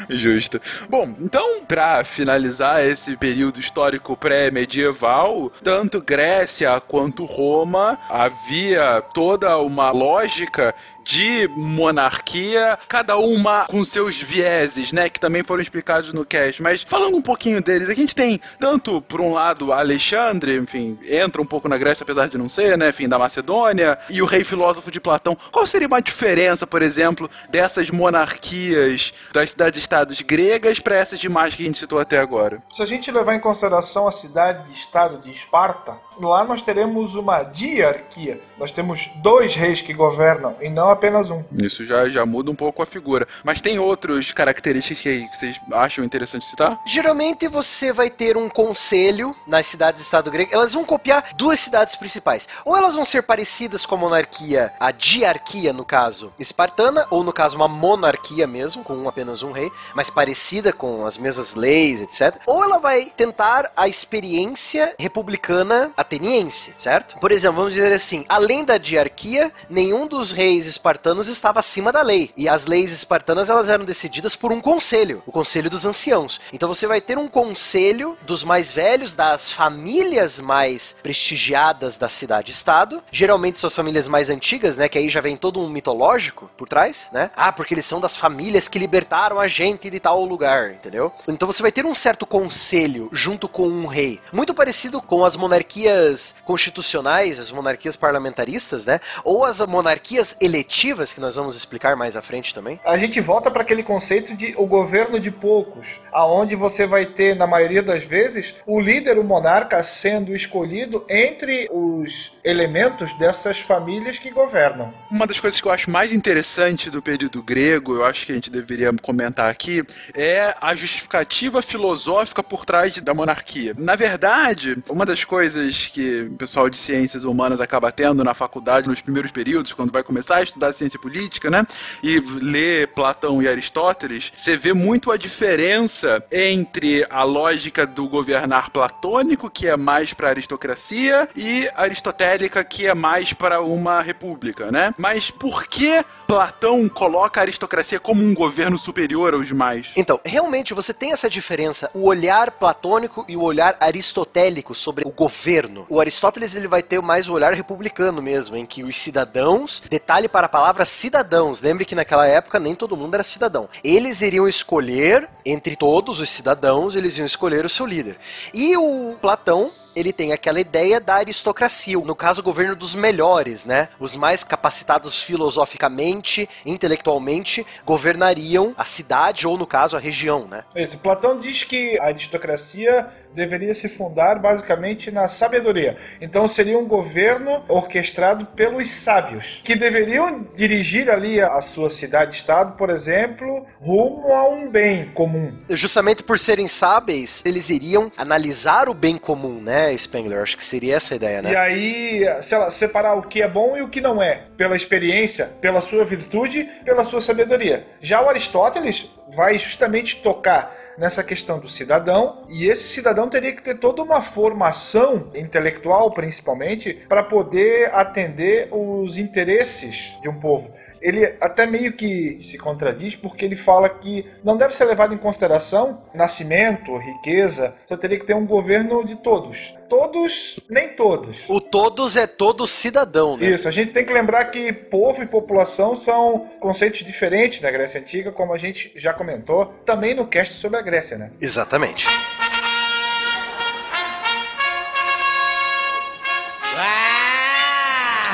Justo. Bom, então, pra finalizar esse período histórico pré-medieval, tanto Grécia quanto Roma havia toda uma lógica de monarquia, cada uma com seus vieses, né, que também foram explicados no cast. Mas falando um pouquinho deles, a gente tem tanto por um lado Alexandre, enfim, entra um pouco na Grécia apesar de não ser, né, enfim, da Macedônia, e o rei filósofo de Platão. Qual seria uma diferença, por exemplo, dessas monarquias das cidades-estados gregas para essas demais que a gente citou até agora? Se a gente levar em consideração a cidade-estado de Esparta, lá nós teremos uma diarquia. Nós temos dois reis que governam e não apenas um. Isso já, já muda um pouco a figura. Mas tem outras características que vocês acham interessante citar? Geralmente você vai ter um conselho nas cidades-estado gregas. Elas vão copiar duas cidades principais. Ou elas vão ser parecidas com a monarquia, a diarquia, no caso, espartana, ou no caso, uma monarquia mesmo, com apenas um rei, mas parecida com as mesmas leis, etc. Ou ela vai tentar a experiência republicana ateniense, certo? Por exemplo, vamos dizer assim: além da diarquia, nenhum dos reis espartanos estava acima da lei. E as leis espartanas elas eram decididas por um conselho, o conselho dos anciãos. Então você vai ter um conselho dos mais velhos, das famílias mais prestigiadas da cidade-estado, geralmente suas famílias mais antigas, né? Que aí já vem todo um mitológico por trás, né? Ah, porque eles são das famílias que libertaram a gente de tal lugar, entendeu? Então você vai ter um certo conselho junto com um rei, muito parecido com as monarquias constitucionais, as monarquias parlamentaristas, né? Ou as monarquias eletivas que nós vamos explicar mais à frente também. A gente volta para aquele conceito de o governo de poucos, aonde você vai ter, na maioria das vezes, o líder, o monarca, sendo escolhido entre os elementos dessas famílias que governam. Uma das coisas que eu acho mais interessante do período grego, eu acho que a gente deveria comentar aqui, é a justificativa filosófica por trás da monarquia. Na verdade, uma das coisas que o pessoal de ciências humanas acaba tendo na faculdade nos primeiros períodos, quando vai começar a estudar ciência política, né? E ler Platão e Aristóteles, você vê muito a diferença entre a lógica do governar platônico, que é mais para aristocracia, e aristotélica, que é mais para uma república, né? Mas por que Platão coloca a aristocracia como um governo superior aos demais? Então, realmente você tem essa diferença, o olhar platônico e o olhar aristotélico sobre o governo. O Aristóteles ele vai ter mais o olhar republicano mesmo, em que os cidadãos, detalhe para a palavra cidadãos, lembre que naquela época nem todo mundo era cidadão. Eles iriam escolher entre todos os cidadãos, eles iam escolher o seu líder. E o Platão ele tem aquela ideia da aristocracia, no caso, o governo dos melhores, né? Os mais capacitados filosoficamente, intelectualmente, governariam a cidade ou, no caso, a região, né? Isso. Platão diz que a aristocracia deveria se fundar basicamente na sabedoria. Então seria um governo orquestrado pelos sábios, que deveriam dirigir ali a sua cidade-estado, por exemplo, rumo a um bem comum. Justamente por serem sábeis, eles iriam analisar o bem comum, né, Spengler? Acho que seria essa a ideia, né? E aí, sei lá, separar o que é bom e o que não é, pela experiência, pela sua virtude, pela sua sabedoria. Já o Aristóteles vai justamente tocar nessa questão do cidadão, e esse cidadão teria que ter toda uma formação intelectual, principalmente, para poder atender os interesses de um povo. Ele até meio que se contradiz porque ele fala que não deve ser levado em consideração nascimento, riqueza, só teria que ter um governo de todos. Todos, nem todos. O todos é todo cidadão, né? Isso, a gente tem que lembrar que povo e população são conceitos diferentes na Grécia Antiga, como a gente já comentou, também no cast sobre a Grécia, né? Exatamente.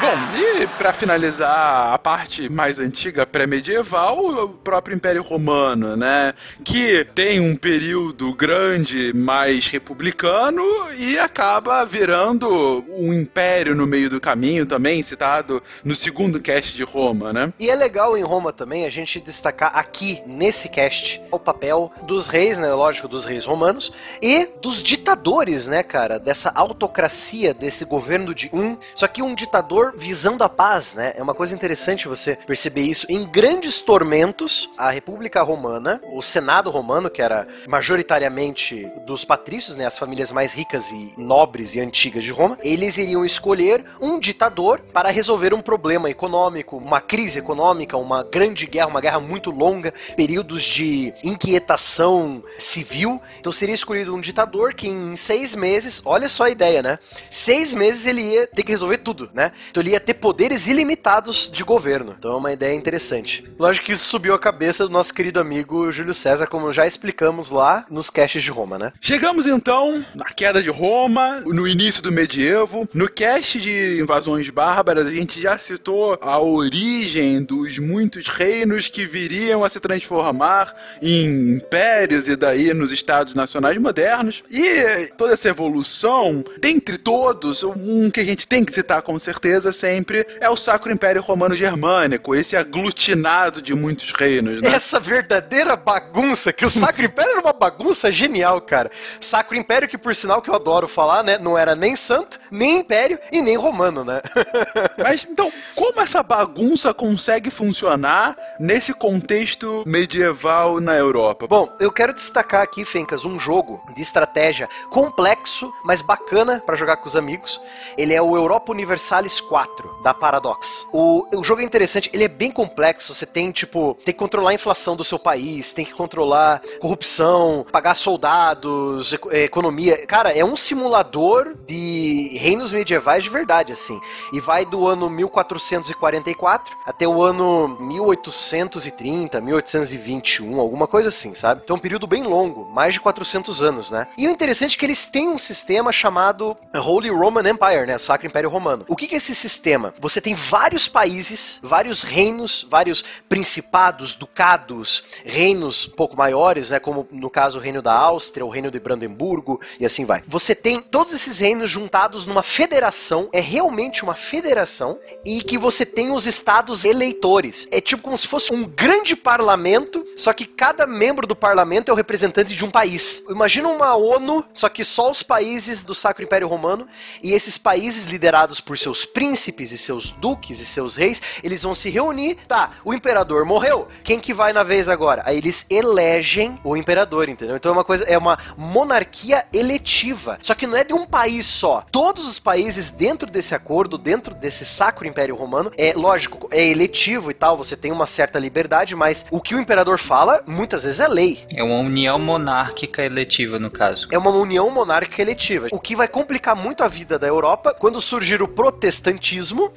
Bom, e pra finalizar a parte mais antiga, pré-medieval, o próprio Império Romano, né? Que tem um período grande mais republicano e acaba virando um império no meio do caminho também, citado no segundo cast de Roma, né? E é legal em Roma também a gente destacar aqui, nesse cast, o papel dos reis, né? Lógico, dos reis romanos e dos ditadores, né, cara? Dessa autocracia, desse governo de um. Só que um ditador visando a paz, né? É uma coisa interessante você perceber isso. Em grandes tormentos, a República Romana, o Senado Romano, que era majoritariamente dos patrícios, né? As famílias mais ricas e nobres e antigas de Roma, eles iriam escolher um ditador para resolver um problema econômico, uma crise econômica, uma grande guerra, uma guerra muito longa, períodos de inquietação civil. Então seria escolhido um ditador que em seis meses, olha só a ideia, né? Seis meses ele ia ter que resolver tudo, né? Então ele ia ter poderes ilimitados de governo. Então é uma ideia interessante. Lógico que isso subiu a cabeça do nosso querido amigo Júlio César, como já explicamos lá nos caches de Roma, né? Chegamos então na queda de Roma, no início do medievo. No cast de invasões bárbaras, a gente já citou a origem dos muitos reinos que viriam a se transformar em impérios e daí nos estados nacionais modernos. E toda essa evolução, dentre todos, um que a gente tem que citar com certeza sempre é o Sacro Império Romano Germânico, esse aglutinado de muitos reinos, né? Essa verdadeira bagunça, que o Sacro Império era uma bagunça genial, cara. Sacro Império, que por sinal que eu adoro falar, né? Não era nem santo, nem império e nem romano, né? Mas então, como essa bagunça consegue funcionar nesse contexto medieval na Europa? Bom, eu quero destacar aqui, Fencas, um jogo de estratégia complexo, mas bacana para jogar com os amigos. Ele é o Europa Universalis 4, da Paradox. O, o jogo é interessante, ele é bem complexo. Você tem, tipo, tem que controlar a inflação do seu país, tem que controlar corrupção, pagar soldados, eh, economia. Cara, é um simulador de reinos medievais de verdade, assim. E vai do ano 1444 até o ano 1830, 1821, alguma coisa assim, sabe? Então é um período bem longo, mais de 400 anos, né? E o interessante é que eles têm um sistema chamado Holy Roman Empire, né? Sacro Império Romano. O que que é esse sistema? Você tem vários países, vários reinos, vários principados, ducados, reinos um pouco maiores, né? Como no caso o reino da Áustria, o reino de Brandemburgo e assim vai. Você tem todos esses reinos juntados numa federação, é realmente uma federação, e que você tem os estados eleitores. É tipo como se fosse um grande parlamento, só que cada membro do parlamento é o representante de um país. Imagina uma ONU, só que só os países do Sacro Império Romano, e esses países liderados por seus príncipes e seus duques e seus reis, eles vão se reunir. Tá, o imperador morreu. Quem que vai na vez agora? Aí eles elegem o imperador, entendeu? Então é uma coisa, é uma monarquia eletiva. Só que não é de um país só. Todos os países dentro desse acordo, dentro desse Sacro Império Romano, é lógico, é eletivo e tal, você tem uma certa liberdade, mas o que o imperador fala, muitas vezes é lei. É uma união monárquica eletiva, no caso. É uma união monárquica eletiva. O que vai complicar muito a vida da Europa quando surgir o protestantismo,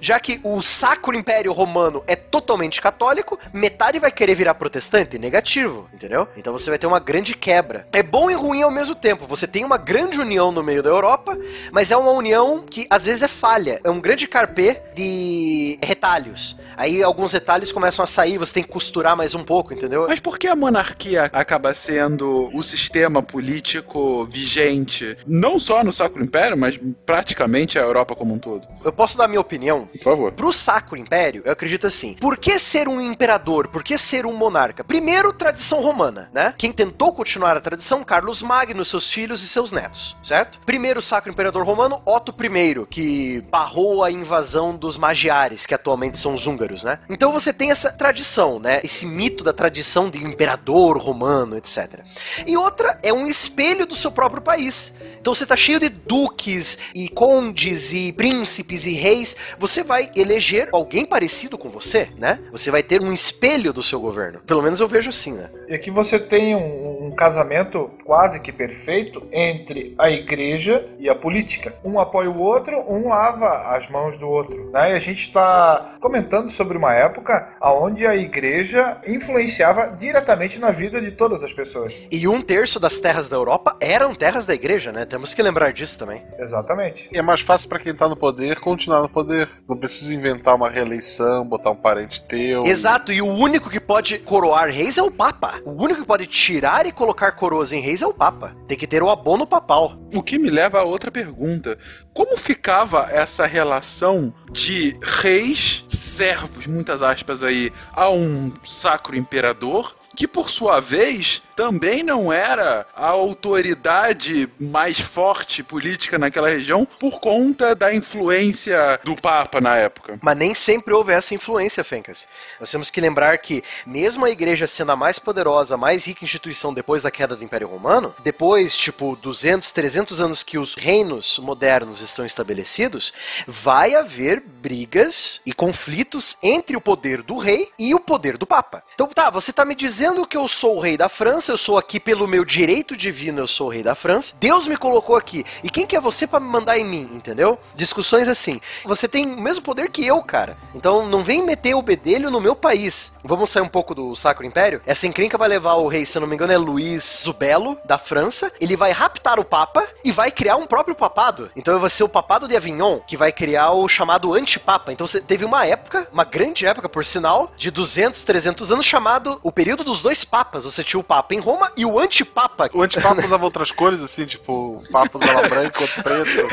já que o Sacro Império Romano é totalmente católico, metade vai querer virar protestante? Negativo, entendeu? Então você vai ter uma grande quebra. É bom e ruim ao mesmo tempo. Você tem uma grande união no meio da Europa, mas é uma união que às vezes é falha. É um grande carpê de retalhos. Aí alguns retalhos começam a sair, você tem que costurar mais um pouco, entendeu? Mas por que a monarquia acaba sendo o sistema político vigente, não só no Sacro Império, mas praticamente a Europa como um todo? Eu posso dar minha opinião? Por favor. Pro Sacro Império, eu acredito assim. Por que ser um imperador? Por que ser um monarca? Primeiro, tradição romana, né? Quem tentou continuar a tradição, Carlos Magno, seus filhos e seus netos, certo? Primeiro Sacro Imperador Romano, Otto I, que barrou a invasão dos magiares, que atualmente são os húngaros, né? Então você tem essa tradição, né? Esse mito da tradição de imperador romano, etc. E outra é um espelho do seu próprio país. Então você tá cheio de duques e condes e príncipes e reis. Você vai eleger alguém parecido com você, né? Você vai ter um espelho do seu governo. Pelo menos eu vejo assim, né? E aqui você tem um, um casamento quase que perfeito entre a igreja e a política. Um apoia o outro, um lava as mãos do outro. Né? E a gente está comentando sobre uma época onde a igreja influenciava diretamente na vida de todas as pessoas. E um terço das terras da Europa eram terras da igreja, né? Temos que lembrar disso também. Exatamente. E é mais fácil pra quem tá no poder continuar no poder. Não precisa inventar uma reeleição, botar um parente teu. Exato, e o único que pode coroar reis é o Papa. O único que pode tirar e colocar coroas em reis é o Papa. Tem que ter o abono papal. O que me leva a outra pergunta. Como ficava essa relação de reis, servos, muitas aspas aí, a um sacro imperador, que por sua vez também não era a autoridade mais forte política naquela região por conta da influência do Papa na época. Mas nem sempre houve essa influência, Fencas. Nós temos que lembrar que, mesmo a igreja sendo a mais poderosa, mais rica instituição depois da queda do Império Romano, depois, tipo, 200, 300 anos que os reinos modernos estão estabelecidos, vai haver brigas e conflitos entre o poder do rei e o poder do Papa. Então, tá, você tá me dizendo que eu sou o rei da França, eu sou aqui pelo meu direito divino, eu sou o rei da França. Deus me colocou aqui. E quem que é você para me mandar em mim, entendeu? Discussões assim. Você tem o mesmo poder que eu, cara. Então não vem meter o bedelho no meu país. Vamos sair um pouco do Sacro Império? Essa encrenca vai levar o rei, se eu não me engano, é Luís Zubelo, da França. Ele vai raptar o Papa e vai criar um próprio papado. Então vai ser o papado de Avignon, que vai criar o chamado antipapa. Então você teve uma época, uma grande época, por sinal, de 200, 300 anos, chamado o período dos dois papas. Você tinha o Papa em Roma e o antipapa. O antipapa usava outras cores, assim, tipo, Papa usava branco, outro preto.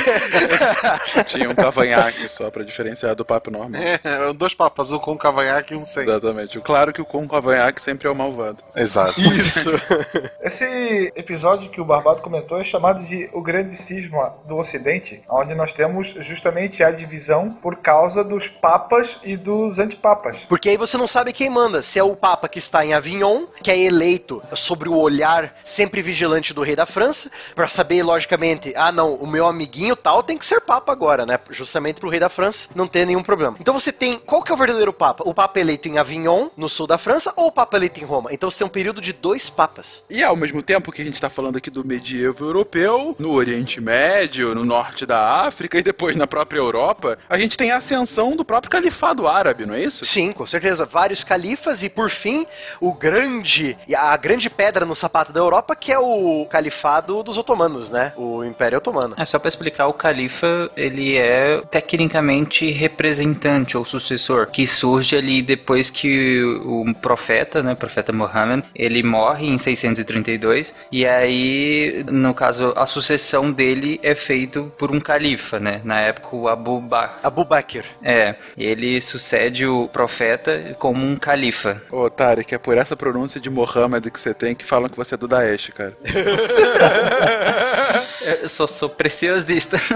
Tinha um cavanhaque só pra diferenciar do Papa normal. É, eram dois papas, um com cavanhaque e um sem. Exatamente. Claro que o com cavanhaque sempre é o malvado. Exato. Isso. Esse episódio que o Barbado comentou é chamado de O Grande Cisma do Ocidente, onde nós temos justamente a divisão por causa dos papas e dos antipapas. Porque aí você não sabe quem manda. Se é o Papa que está em Avignon, que é eleito sobre o olhar sempre vigilante do rei da França, para saber, logicamente, ah, não, o meu amiguinho tal tem que ser Papa agora, né? Justamente pro rei da França não ter nenhum problema. Então você tem. Qual que é o verdadeiro Papa? O Papa eleito em Avignon, no sul da França, ou o Papa eleito em Roma? Então você tem um período de dois papas. E ao mesmo tempo que a gente está falando aqui do medievo europeu, no Oriente Médio, no norte da África e depois na própria Europa, a gente tem a ascensão do próprio califado árabe, não é isso? Sim, com certeza. Vários califas e, por fim, o grande. a grande pedra no sapato da Europa, que é o califado dos otomanos, né? O Império Otomano. É só pra explicar, o califa, ele é tecnicamente representante ou sucessor, que surge ali depois que o profeta, né, o profeta Muhammad, ele morre em 632, e aí, no caso, a sucessão dele é feito por um califa, né? Na época, o Abu Bakr. Abu Bakr. É, ele sucede o profeta como um califa. Ô, Tarek, é por essa pronúncia de Mohammed que você tem que falam que você é do Daesh, cara. Eu só sou preciosista.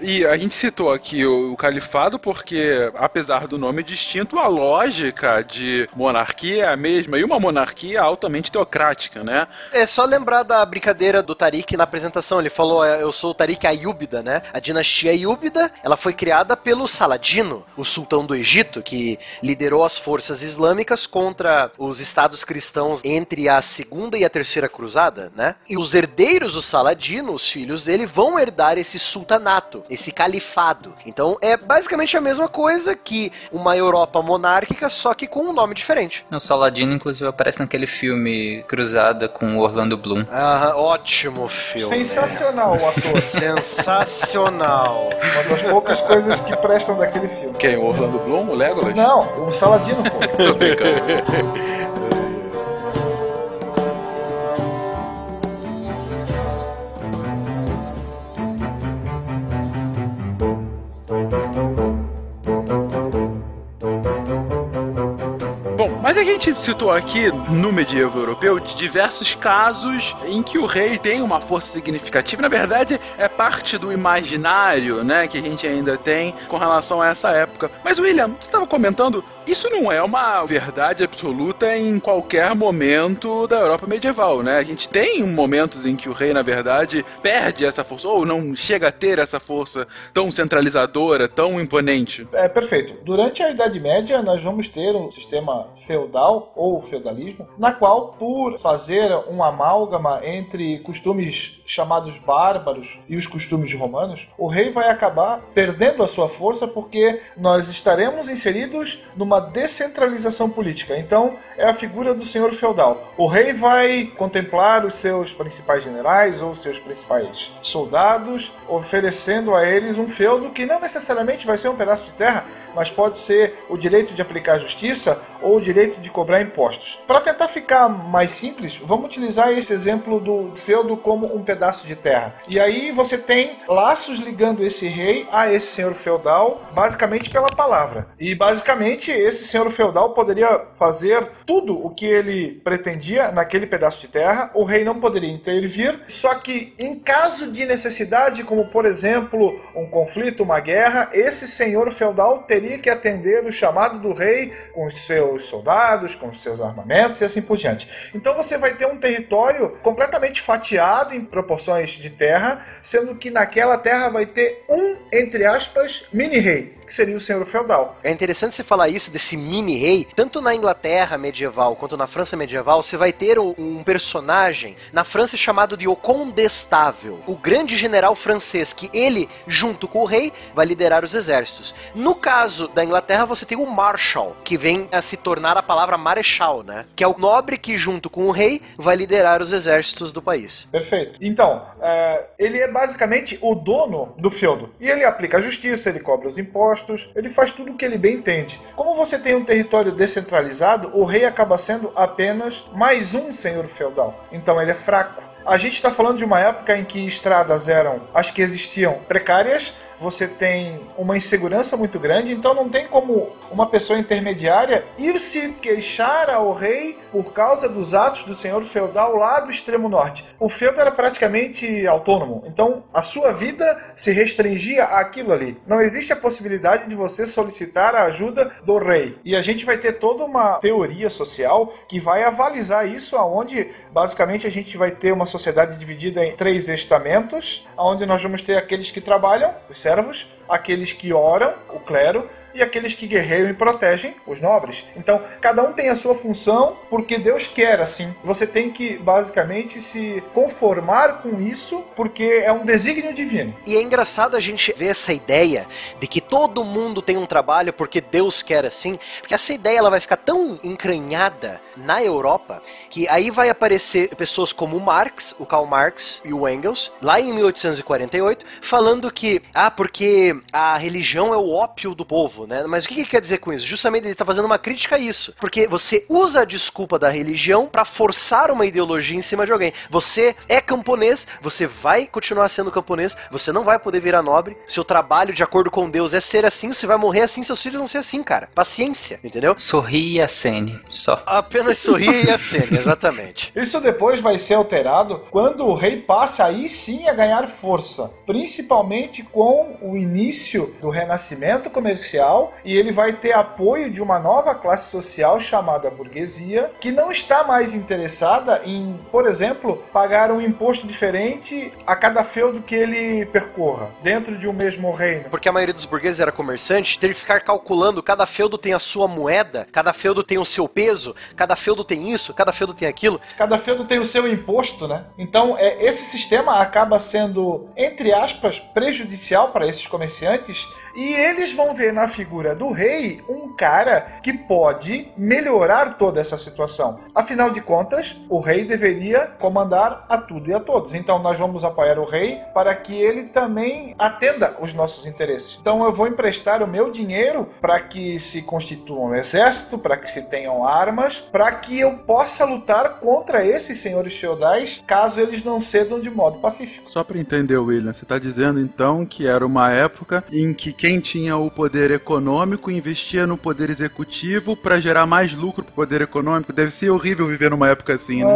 E a gente citou aqui o, o califado porque, apesar do nome distinto, a lógica de monarquia é a mesma e uma monarquia altamente teocrática, né? É só lembrar da brincadeira do Tariq na apresentação. Ele falou: "É, Eu sou o Tariq Ayúbida, né? A dinastia Ayúbida ela foi criada pelo Saladino, o sultão do Egito, que liderou as forças islâmicas contra os estados cristãos entre a segunda e a terceira cruzada, né? E os herdeiros do Saladino, os filhos dele, vão herdar esse sultanato, esse califado. Então é basicamente a mesma coisa que uma Europa monárquica, só que com um nome diferente. O Saladino, inclusive, aparece naquele filme Cruzada com o Orlando Bloom. Ah, ótimo filme. Sensacional o ator. Sensacional. Uma das poucas coisas que prestam daquele filme. Quem? O Orlando Bloom, o Legolas? Não, o Saladino, pô. Tô brincando. A gente citou aqui no medievo europeu diversos casos em que o rei tem uma força significativa. Na verdade, é parte do imaginário, né, que a gente ainda tem com relação a essa época. Mas William, você estava comentando, isso não é uma verdade absoluta em qualquer momento da Europa medieval, né? A gente tem momentos em que o rei, na verdade, perde essa força ou não chega a ter essa força tão centralizadora, tão imponente. É perfeito. Durante a Idade Média, nós vamos ter um sistema feudal ou feudalismo, na qual, por fazer um amálgama entre costumes chamados bárbaros e os costumes romanos, o rei vai acabar perdendo a sua força porque nós estaremos inseridos numa descentralização política. Então, é a figura do senhor feudal. O rei vai contemplar os seus principais generais ou seus principais soldados, oferecendo a eles um feudo que não necessariamente vai ser um pedaço de terra, mas pode ser o direito de aplicar justiça ou o direito de cobrar impostos. Para tentar ficar mais simples, vamos utilizar esse exemplo do feudo como um pedaço de terra. E aí você tem laços ligando esse rei a esse senhor feudal, basicamente pela palavra. E basicamente esse senhor feudal poderia fazer tudo o que ele pretendia naquele pedaço de terra, o rei não poderia intervir, só que em caso de necessidade, como por exemplo um conflito, uma guerra, esse senhor feudal teria que atender o chamado do rei com os seus soldados, com os seus armamentos e assim por diante. Então você vai ter um território completamente fatiado em proporções de terra, sendo que naquela terra vai ter um, entre aspas, mini-rei, que seria o senhor feudal. É interessante você falar isso desse mini-rei, tanto na Inglaterra medieval quanto na França medieval, você vai ter um personagem na França chamado de O Condestável, o grande general francês, que ele, junto com o rei, vai liderar os exércitos. No caso da Inglaterra, você tem o Marshal, que vem a se tornar a palavra marechal, né? Que é o nobre que, junto com o rei, vai liderar os exércitos do país. Perfeito. Então, é, ele é basicamente o dono do feudo. E ele aplica a justiça, ele cobra os impostos, ele faz tudo o que ele bem entende. Como você tem um território descentralizado, o rei acaba sendo apenas mais um senhor feudal. Então ele é fraco. A gente está falando de uma época em que estradas eram as que existiam precárias, você tem uma insegurança muito grande, então não tem como uma pessoa intermediária ir se queixar ao rei por causa dos atos do senhor feudal lá do extremo norte. O feudo era praticamente autônomo, então a sua vida se restringia àquilo ali. Não existe a possibilidade de você solicitar a ajuda do rei. E a gente vai ter toda uma teoria social que vai avalizar isso, aonde basicamente a gente vai ter uma sociedade dividida em três estamentos, onde nós vamos ter aqueles que trabalham, os servos, aqueles que oram, o clero, e aqueles que guerreiam e protegem, os nobres. Então, cada um tem a sua função porque Deus quer assim. Você tem que basicamente se conformar com isso porque é um desígnio divino. E é engraçado a gente ver essa ideia de que todo mundo tem um trabalho porque Deus quer assim, porque essa ideia ela vai ficar tão encranhada na Europa que aí vai aparecer pessoas como Marx, o Karl Marx e o Engels, lá em 1848, falando que ah, porque a religião é o ópio do povo, né? Mas o que, que quer dizer com isso? Justamente ele está fazendo uma crítica a isso, porque você usa a desculpa da religião para forçar uma ideologia em cima de alguém. Você é camponês, você vai continuar sendo camponês, você não vai poder virar nobre. Seu trabalho, de acordo com Deus, é ser assim, você vai morrer assim, seus filhos vão ser assim, cara. Paciência, entendeu? Sorri e acene, só. Apenas sorri e acene, exatamente. Isso depois vai ser alterado quando o rei passa aí sim a ganhar força, principalmente com o início do renascimento comercial e ele vai ter apoio de uma nova classe social chamada burguesia, que não está mais interessada em, por exemplo, pagar um imposto diferente a cada feudo que ele percorra dentro de um mesmo reino. Porque a maioria dos burgueses era comerciante, ter que ficar calculando, cada feudo tem a sua moeda, cada feudo tem o seu peso, cada feudo tem isso, cada feudo tem aquilo. Cada feudo tem o seu imposto, né? Então, é, esse sistema acaba sendo, entre aspas, prejudicial para esses comerciantes e eles vão ver na figura do rei um cara que pode melhorar toda essa situação. Afinal de contas, o rei deveria comandar a tudo e a todos. Então nós vamos apoiar o rei para que ele também atenda os nossos interesses. Então eu vou emprestar o meu dinheiro para que se constitua um exército, para que se tenham armas, para que eu possa lutar contra esses senhores feudais caso eles não cedam de modo pacífico. Só para entender, William, você está dizendo então que era uma época em que quem tinha o poder econômico investia no poder executivo para gerar mais lucro pro poder econômico. Deve ser horrível viver numa época assim, né? É.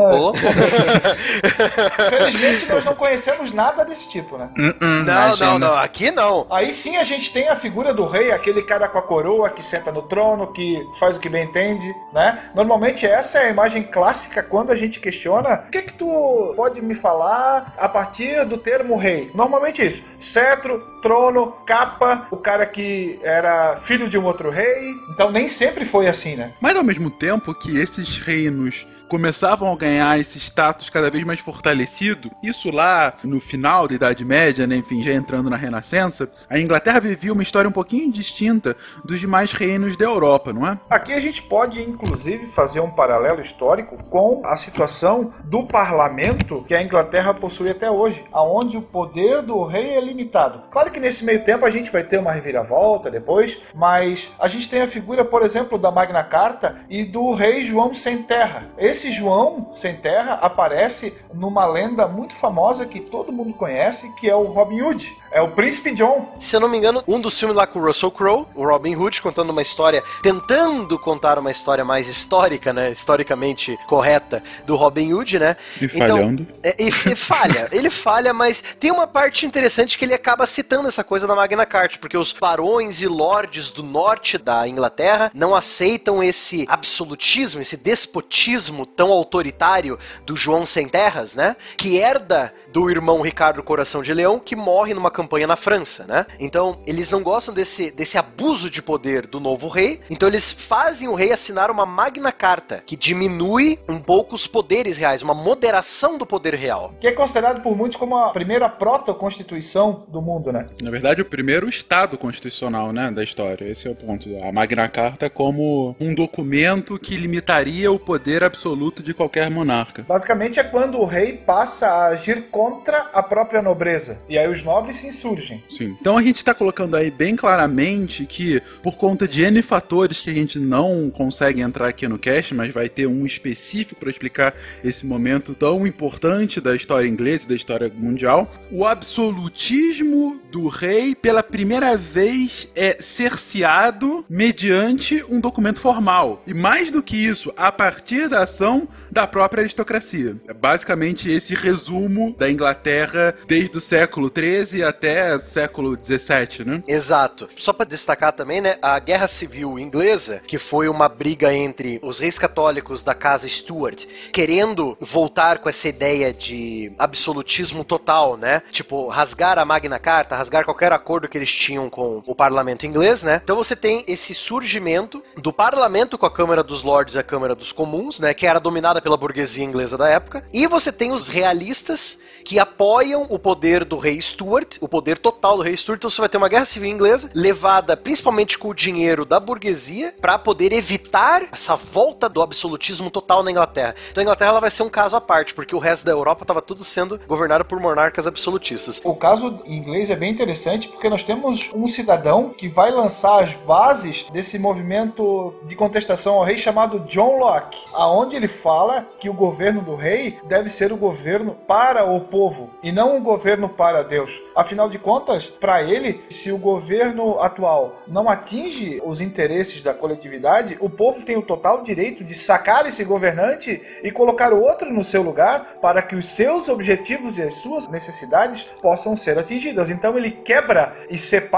Felizmente nós não conhecemos nada desse tipo, né? Uh -uh, não, não, não, aqui não. Aí sim a gente tem a figura do rei, aquele cara com a coroa que senta no trono, que faz o que bem entende, né? Normalmente essa é a imagem clássica quando a gente questiona o que que tu pode me falar a partir do termo rei. Normalmente é isso, cetro, trono, capa, o cara que era filho de um outro rei. Então nem sempre foi assim, né? Mas ao mesmo tempo que esses reinos começavam a ganhar esse status cada vez mais fortalecido, isso lá no final da Idade Média, né, enfim, já entrando na Renascença, a Inglaterra vivia uma história um pouquinho distinta dos demais reinos da Europa, não é? Aqui a gente pode, inclusive, fazer um paralelo histórico com a situação do parlamento que a Inglaterra possui até hoje, aonde o poder do rei é limitado. Claro que nesse meio tempo a gente vai ter uma reviravolta depois, mas a gente tem a figura, por exemplo, da Magna Carta e do rei João sem terra. Esse João sem terra aparece numa lenda muito famosa que todo mundo conhece, que é o Robin Hood. É o Príncipe John. Se eu não me engano, um dos filmes lá com o Russell Crowe, o Robin Hood, contando uma história, tentando contar uma história mais histórica, né? Historicamente correta do Robin Hood, né? E falhando. Então, é, e, e falha. ele falha, mas tem uma parte interessante que ele acaba citando essa coisa da Magna Carta, porque os barões e lordes do norte da Inglaterra não aceitam esse absolutismo, esse despotismo tão autoritário do João Sem Terras, né? Que herda do irmão Ricardo Coração de Leão, que morre numa campanha na França, né? Então, eles não gostam desse, desse abuso de poder do novo rei, então eles fazem o rei assinar uma Magna Carta, que diminui um pouco os poderes reais, uma moderação do poder real. Que é considerado por muitos como a primeira proto-constituição do mundo, né? Na verdade, o primeiro Estado constitucional, né, da história. Esse é o ponto. A Magna Carta como um documento que limitaria o poder absoluto de qualquer monarca. Basicamente é quando o rei passa a agir contra a própria nobreza. E aí os nobres se insurgem. Sim. Então a gente está colocando aí bem claramente que, por conta de N fatores que a gente não consegue entrar aqui no cast, mas vai ter um específico para explicar esse momento tão importante da história inglesa e da história mundial, o absolutismo do rei, pela primeira vez, é cerceado mediante um documento formal. E mais do que isso, a partir da ação da própria aristocracia. É basicamente esse resumo da Inglaterra desde o século XIII até o século XVII, né? Exato. Só para destacar também, né, a Guerra Civil Inglesa, que foi uma briga entre os reis católicos da casa Stuart, querendo voltar com essa ideia de absolutismo total, né? Tipo, rasgar a Magna Carta, rasgar qualquer acordo que eles tinham com o parlamento inglês, né? Então você tem esse surgimento do parlamento com a Câmara dos Lords e a Câmara dos Comuns, né, que era dominada pela burguesia inglesa da época, e você tem os realistas que apoiam o poder do rei Stuart, o poder total do rei Stuart. Então você vai ter uma guerra civil inglesa levada principalmente com o dinheiro da burguesia para poder evitar essa volta do absolutismo total na Inglaterra. Então a Inglaterra ela vai ser um caso à parte, porque o resto da Europa estava tudo sendo governado por monarcas absolutistas. O caso inglês é bem interessante porque nós temos um cidadão que vai lançar as bases desse movimento de contestação ao rei chamado John Locke, aonde ele fala que o governo do rei deve ser o governo para o povo e não um governo para Deus. Afinal de contas, para ele, se o governo atual não atinge os interesses da coletividade, o povo tem o total direito de sacar esse governante e colocar outro no seu lugar para que os seus objetivos e as suas necessidades possam ser atingidas. Então ele quebra e separa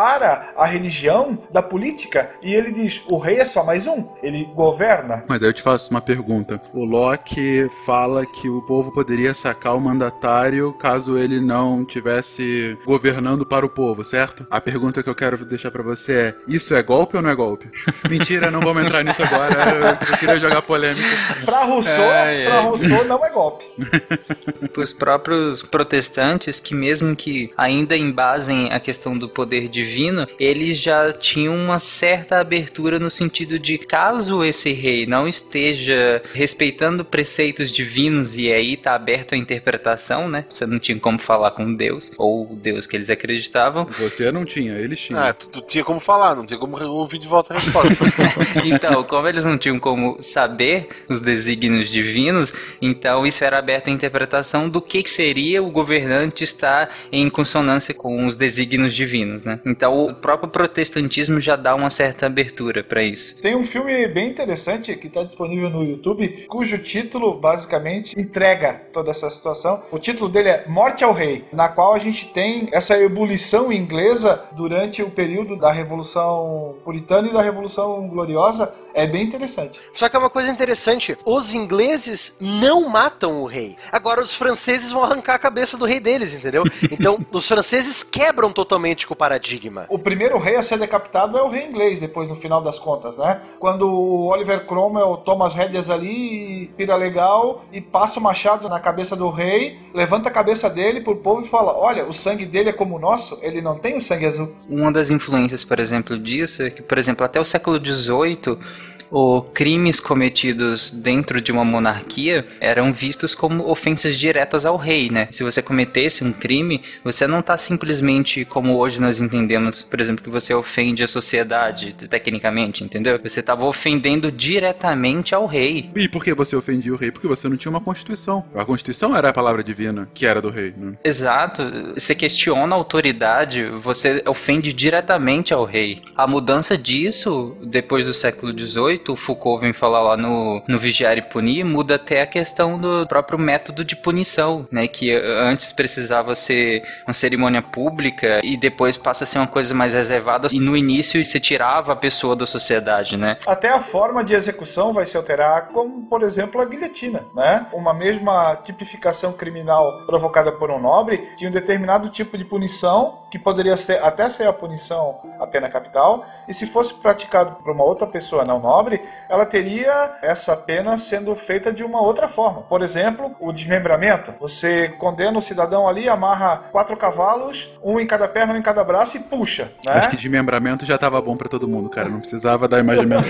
a religião da política e ele diz: o rei é só mais um, ele governa. Mas aí eu te faço uma pergunta. O Locke fala que o povo poderia sacar o mandatário caso ele não tivesse governando para o povo, certo? A pergunta que eu quero deixar para você é: isso é golpe ou não é golpe? Mentira, não vamos entrar nisso agora. Eu, queria jogar polêmica. Pra Rousseau, é, pra Rousseau não é golpe. Para os próprios protestantes, que mesmo que ainda embasem a questão do poder divino, eles já tinham uma certa abertura no sentido de caso esse rei não esteja respeitando preceitos divinos e aí tá aberto à interpretação, né? Você não tinha como falar com Deus ou Deus que eles acreditavam. Você não tinha, eles tinham. Ah, tu, tu tinha como falar, não tinha como ouvir de volta a resposta. então, como eles não tinham como saber os desígnios divinos, então isso era aberto à interpretação do que seria o governante estar em consonância com os desígnios divinos, né? Então, o próprio protestantismo já dá uma certa abertura para isso. Tem um filme bem interessante que está disponível no YouTube, cujo título basicamente entrega toda essa situação. O título dele é Morte ao Rei, na qual a gente tem essa ebulição inglesa durante o período da Revolução Puritana e da Revolução Gloriosa. É bem interessante. Só que é uma coisa interessante: os ingleses não matam o rei. Agora os franceses vão arrancar a cabeça do rei deles, entendeu? Então os franceses quebram totalmente com o paradigma. Paradigma. O primeiro rei a ser decapitado é o rei inglês, depois no final das contas, né? Quando o Oliver Cromwell toma as rédeas ali, e pira legal e passa o machado na cabeça do rei, levanta a cabeça dele pro povo e fala: Olha, o sangue dele é como o nosso, ele não tem o sangue azul. Uma das influências, por exemplo, disso é que, por exemplo, até o século XVIII, os crimes cometidos dentro de uma monarquia eram vistos como ofensas diretas ao rei, né? Se você cometesse um crime, você não está simplesmente como hoje nós entendemos, por exemplo, que você ofende a sociedade, tecnicamente, entendeu? Você estava ofendendo diretamente ao rei. E por que você ofendia o rei? Porque você não tinha uma constituição. A constituição era a palavra divina, que era do rei, né? Exato. Você questiona a autoridade, você ofende diretamente ao rei. A mudança disso, depois do século XVIII, o Foucault vem falar lá no, no Vigiar e Punir, muda até a questão do próprio método de punição, né? Que antes precisava ser uma cerimônia pública e depois passa a ser uma coisa mais reservada e no início você tirava a pessoa da sociedade, né? Até a forma de execução vai se alterar, como por exemplo a guilhotina, né? Uma mesma tipificação criminal provocada por um nobre tinha um determinado tipo de punição que poderia ser até ser a punição a pena capital e se fosse praticado por uma outra pessoa não nobre ela teria essa pena sendo feita de uma outra forma. Por exemplo, o desmembramento. Você condena o cidadão ali, amarra quatro cavalos, um em cada perna, um em cada braço e puxa. Né? Acho que desmembramento já tava bom para todo mundo, cara. Não precisava dar imaginamento.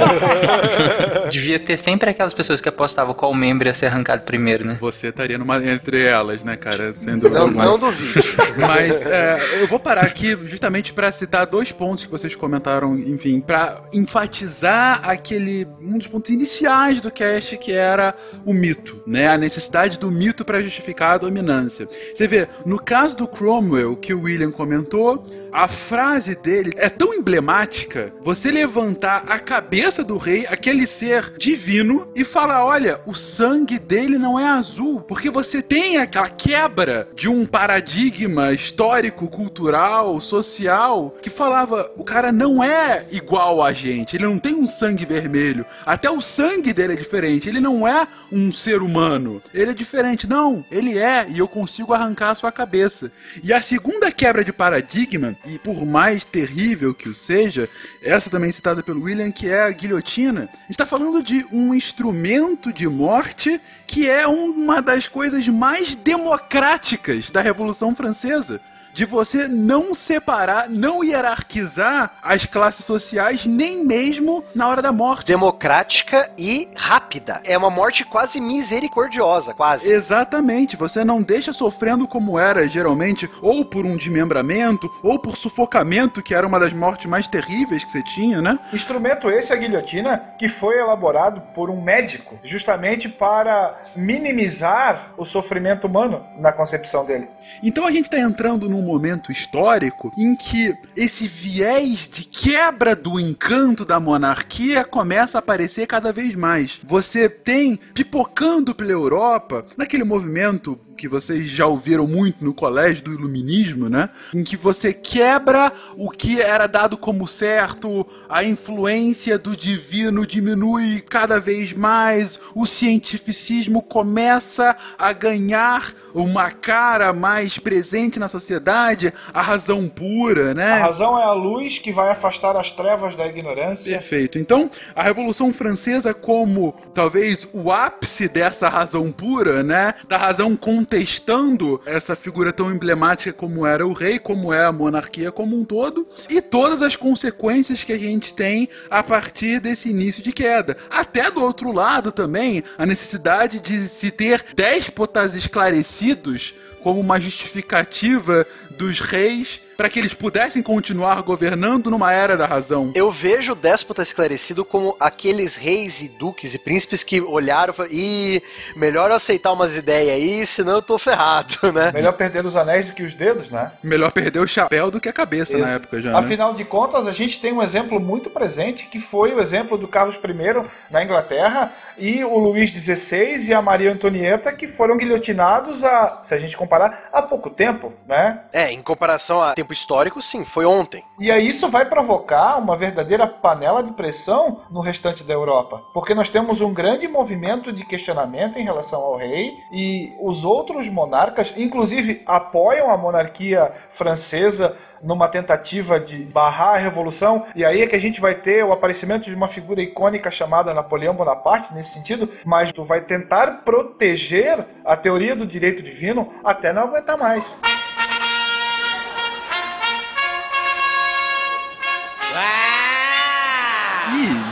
Devia ter sempre aquelas pessoas que apostavam qual membro ia ser arrancado primeiro, né? Você estaria numa, entre elas, né, cara? Sem dúvida Não, alguma. não duvido. Mas é, eu vou parar aqui justamente para citar dois pontos que vocês comentaram, enfim, para enfatizar aquele um dos pontos iniciais do cast que era o mito, né? A necessidade do mito para justificar a dominância. Você vê, no caso do Cromwell que o William comentou, a frase dele é tão emblemática. Você levantar a cabeça do rei, aquele ser divino, e falar: olha, o sangue dele não é azul, porque você tem aquela quebra de um paradigma histórico, cultural, social, que falava: o cara não é igual a gente, ele não tem um sangue vermelho. Até o sangue dele é diferente, ele não é um ser humano, ele é diferente. Não, ele é, e eu consigo arrancar a sua cabeça. E a segunda quebra de paradigma e por mais terrível que o seja, essa também citada pelo William, que é a guilhotina, está falando de um instrumento de morte que é uma das coisas mais democráticas da Revolução Francesa de você não separar, não hierarquizar as classes sociais, nem mesmo na hora da morte. Democrática e rápida. É uma morte quase misericordiosa, quase. Exatamente. Você não deixa sofrendo como era geralmente, ou por um desmembramento, ou por sufocamento, que era uma das mortes mais terríveis que você tinha, né? Instrumento esse, a guilhotina, que foi elaborado por um médico, justamente para minimizar o sofrimento humano na concepção dele. Então a gente está entrando num momento histórico em que esse viés de quebra do encanto da monarquia começa a aparecer cada vez mais. Você tem pipocando pela Europa, naquele movimento que vocês já ouviram muito no colégio do iluminismo, né? Em que você quebra o que era dado como certo, a influência do divino diminui cada vez mais, o cientificismo começa a ganhar uma cara mais presente na sociedade, a razão pura, né? A razão é a luz que vai afastar as trevas da ignorância. Perfeito. Então, a Revolução Francesa como talvez o ápice dessa razão pura, né? Da razão contestando essa figura tão emblemática como era o rei, como é a monarquia como um todo, e todas as consequências que a gente tem a partir desse início de queda. Até do outro lado também, a necessidade de se ter déspotas esclarecidos como uma justificativa dos reis para que eles pudessem continuar governando numa era da razão. Eu vejo o déspota esclarecido como aqueles reis e duques e príncipes que olharam e falaram, Ih, melhor eu aceitar umas ideias aí, senão eu tô ferrado, né? Melhor perder os anéis do que os dedos, né? Melhor perder o chapéu do que a cabeça Isso. na época já. né? Afinal de contas, a gente tem um exemplo muito presente, que foi o exemplo do Carlos I na Inglaterra e o Luís XVI e a Maria Antonieta, que foram guilhotinados, a, se a gente comparar, há pouco tempo, né? É, em comparação a tempo histórico, sim, foi ontem. E aí isso vai provocar uma verdadeira panela de pressão no restante da Europa, porque nós temos um grande movimento de questionamento em relação ao rei e os outros monarcas, inclusive, apoiam a monarquia francesa numa tentativa de barrar a revolução, e aí é que a gente vai ter o aparecimento de uma figura icônica chamada Napoleão Bonaparte nesse sentido, mas tu vai tentar proteger a teoria do direito divino até não aguentar mais.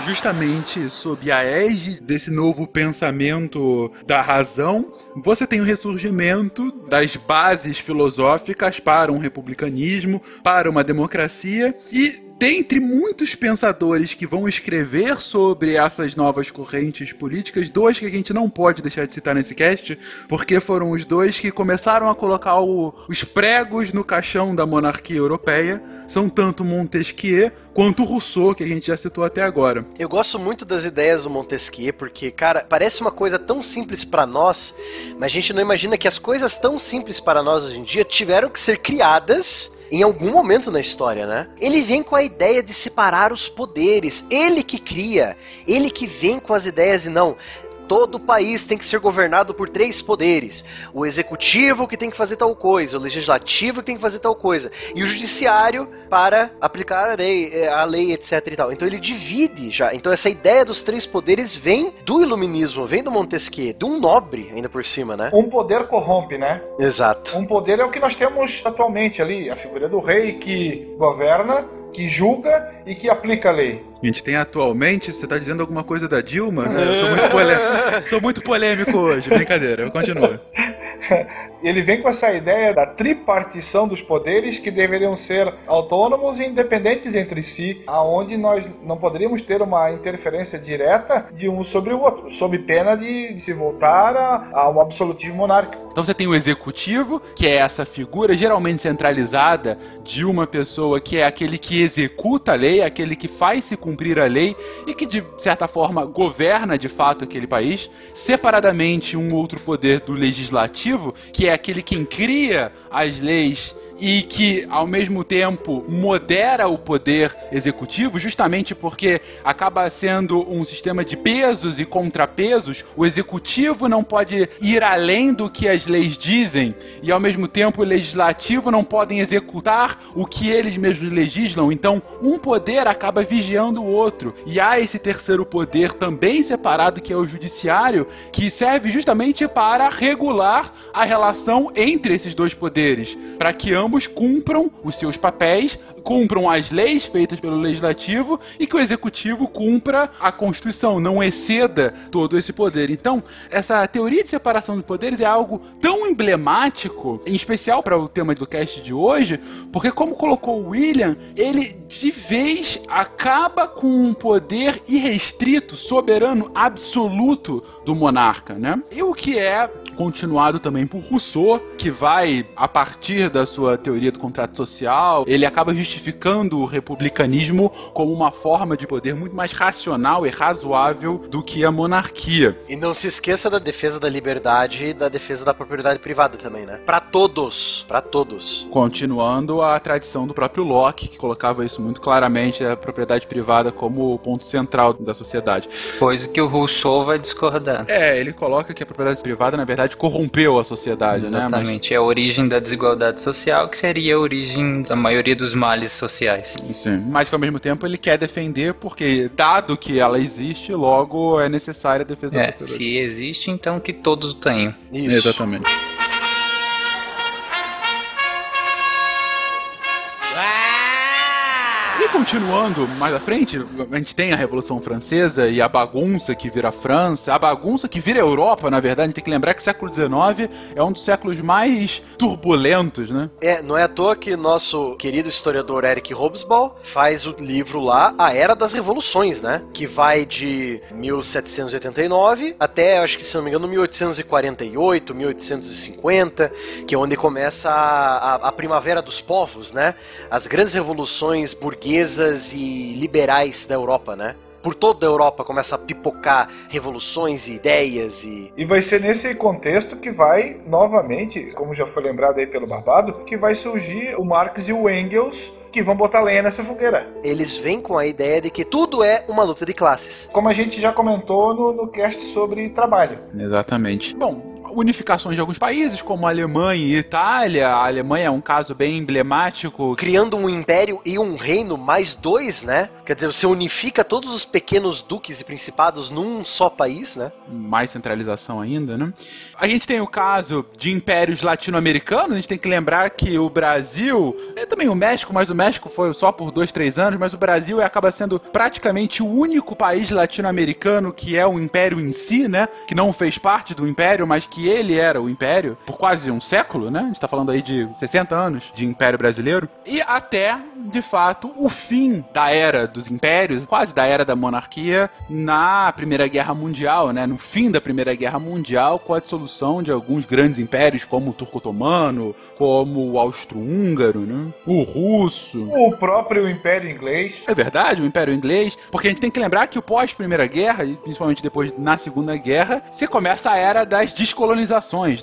Justamente sob a égide desse novo pensamento da razão, você tem o ressurgimento das bases filosóficas para um republicanismo, para uma democracia e dentre muitos pensadores que vão escrever sobre essas novas correntes políticas, dois que a gente não pode deixar de citar nesse cast, porque foram os dois que começaram a colocar o- os pregos no caixão da monarquia europeia. São tanto Montesquieu quanto Rousseau, que a gente já citou até agora. Eu gosto muito das ideias do Montesquieu, porque, cara, parece uma coisa tão simples pra nós, mas a gente não imagina que as coisas tão simples para nós hoje em dia tiveram que ser criadas em algum momento na história, né? Ele vem com a ideia de separar os poderes, ele que cria, ele que vem com as ideias e não. Todo país tem que ser governado por três poderes. O executivo que tem que fazer tal coisa, o legislativo que tem que fazer tal coisa, e o judiciário para aplicar a lei, eh, a lei, etc e tal. Então ele divide já. Então essa ideia dos três poderes vem do iluminismo, vem do Montesquieu, de um nobre ainda por cima, né? Um poder corrompe, né? Exato. Um poder é o que nós temos atualmente ali, a figura do rei que governa, que julga e que aplica a lei. A gente tem atualmente, você tá dizendo alguma coisa da Dilma? Eu tô muito, polê- tô muito polêmico hoje, brincadeira, continua. Ele vem com essa ideia da tripartição dos poderes que deveriam ser autônomos e independentes entre si, aonde nós não poderíamos ter uma interferência direta de um sobre o outro, sob pena de se voltar a, um absolutismo monárquico. Então você tem o executivo, que é essa figura geralmente centralizada de uma pessoa que é aquele que executa a lei, aquele que faz se cumprir a lei e que de certa forma governa de fato aquele país. Separadamente, um outro poder do legislativo, que é aquele quem cria as leis e que ao mesmo tempo modera o poder executivo, justamente porque acaba sendo um sistema de pesos e contrapesos. O executivo não pode ir além do que as leis dizem e ao mesmo tempo o legislativo não podem executar o que eles mesmos legislam. Então, um poder acaba vigiando o outro. E há esse terceiro poder também separado que é o judiciário, que serve justamente para regular a relação entre esses dois poderes, para que ambos cumpram os seus papéis, cumpram as leis feitas pelo legislativo e que o executivo cumpra a Constituição, não exceda todo esse poder. Então, essa teoria de separação de poderes é algo tão emblemático, em especial para o tema do cast de hoje, porque como colocou o William, ele de vez acaba com um poder irrestrito, soberano, absoluto do monarca, né? E o que é continuado também por Rousseau, que vai, a partir da sua teoria do contrato social, ele acaba justificando o republicanismo como uma forma de poder muito mais racional e razoável do que a monarquia. E não se esqueça da defesa da liberdade e da defesa da propriedade privada também, né? Pra todos, pra todos. Continuando a tradição do próprio Locke, que colocava isso muito claramente, a propriedade privada como o ponto central da sociedade. Coisa que o Rousseau vai discordar. É, ele coloca que a propriedade privada, na verdade, corrompeu a sociedade, né? Mas Exatamente. É a origem da desigualdade social, que seria a origem da maioria dos males sociais. Sim, mas que ao mesmo tempo ele quer defender porque, dado que ela existe, logo é necessária a defesa da É, propriedade. se existe, então que todos tenham. Isso. Exatamente. Continuando mais à frente, a gente tem a Revolução Francesa e a bagunça que vira a França, a bagunça que vira a Europa, na verdade. A gente tem que lembrar que o século XIX é um dos séculos mais turbulentos, né? É, não é à toa que nosso querido historiador Eric Hobsbawm faz o livro lá, A Era das Revoluções, né? Que vai de 1789 até, acho que se não me engano, 1848, 1850, que é onde começa a, a, a Primavera dos Povos, né? As grandes revoluções burguesas e liberais da Europa, né? Por toda a Europa começa a pipocar revoluções e ideias e E vai ser nesse contexto que vai, novamente, como já foi lembrado aí pelo Barbado, que vai surgir o Marx e o Engels que vão botar lenha nessa fogueira. eles vêm com a ideia de que tudo é uma luta de classes. Como a gente já comentou no, no cast sobre trabalho. Exatamente. Bom, unificações de alguns países, como Alemanha e Itália. A Alemanha é um caso bem emblemático. Criando um império e um reino mais dois, né? Quer dizer, você unifica todos os pequenos duques e principados num só país, né? Mais centralização ainda, né? A gente tem o caso de impérios latino-americanos. A gente tem que lembrar que o Brasil, e também o México, mas o México foi só por dois, três anos, mas o Brasil acaba sendo praticamente o único país latino-americano que é um império em si, né? Que não fez parte do império, mas que ele era o império por quase um século, né? A gente tá falando aí de 60 anos de império brasileiro. E até, de fato, o fim da era dos impérios, quase da era da monarquia, na Primeira Guerra Mundial, né? No fim da Primeira Guerra Mundial, com a dissolução de alguns grandes impérios, como o turco-otomano, como o austro-húngaro, né? O russo. O próprio Império Inglês. É verdade, o Império Inglês. Porque a gente tem que lembrar que o pós-Primeira Guerra, e principalmente depois na Segunda Guerra, se começa a era das descolonizações,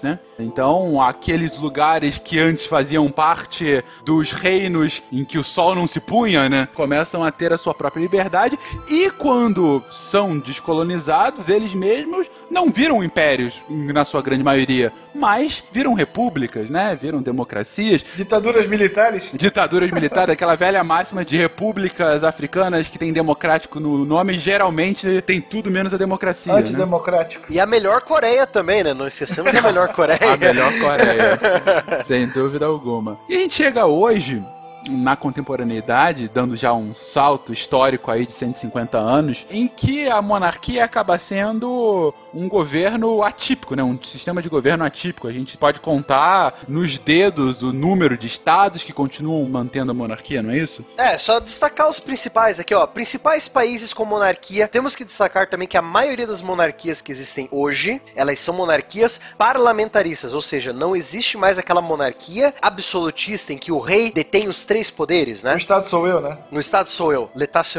né? Então, aqueles lugares que antes faziam parte dos reinos em que o sol não se punha, né? Começam a ter a sua própria liberdade. E quando são descolonizados, eles mesmos não viram impérios, na sua grande maioria, mas viram repúblicas, né? Viram democracias. Ditaduras militares. Ditaduras militares, aquela velha máxima de repúblicas africanas que tem democrático no nome, geralmente tem tudo menos a democracia. Né? Antidemocrático. E a melhor Coreia também, né? Não esquecemos a melhor Coreia. A melhor Coreia, sem dúvida alguma. E a gente chega hoje na contemporaneidade, dando já um salto histórico aí de 150 anos, em que a monarquia acaba sendo um governo atípico, né? Um sistema de governo atípico. A gente pode contar nos dedos o número de estados que continuam mantendo a monarquia, não é isso? É, só destacar os principais aqui, ó. Principais países com monarquia. Temos que destacar também que a maioria das monarquias que existem hoje, elas são monarquias parlamentaristas, ou seja, não existe mais aquela monarquia absolutista em que o rei detém os três poderes, né? No Estado sou eu, né? No Estado sou eu,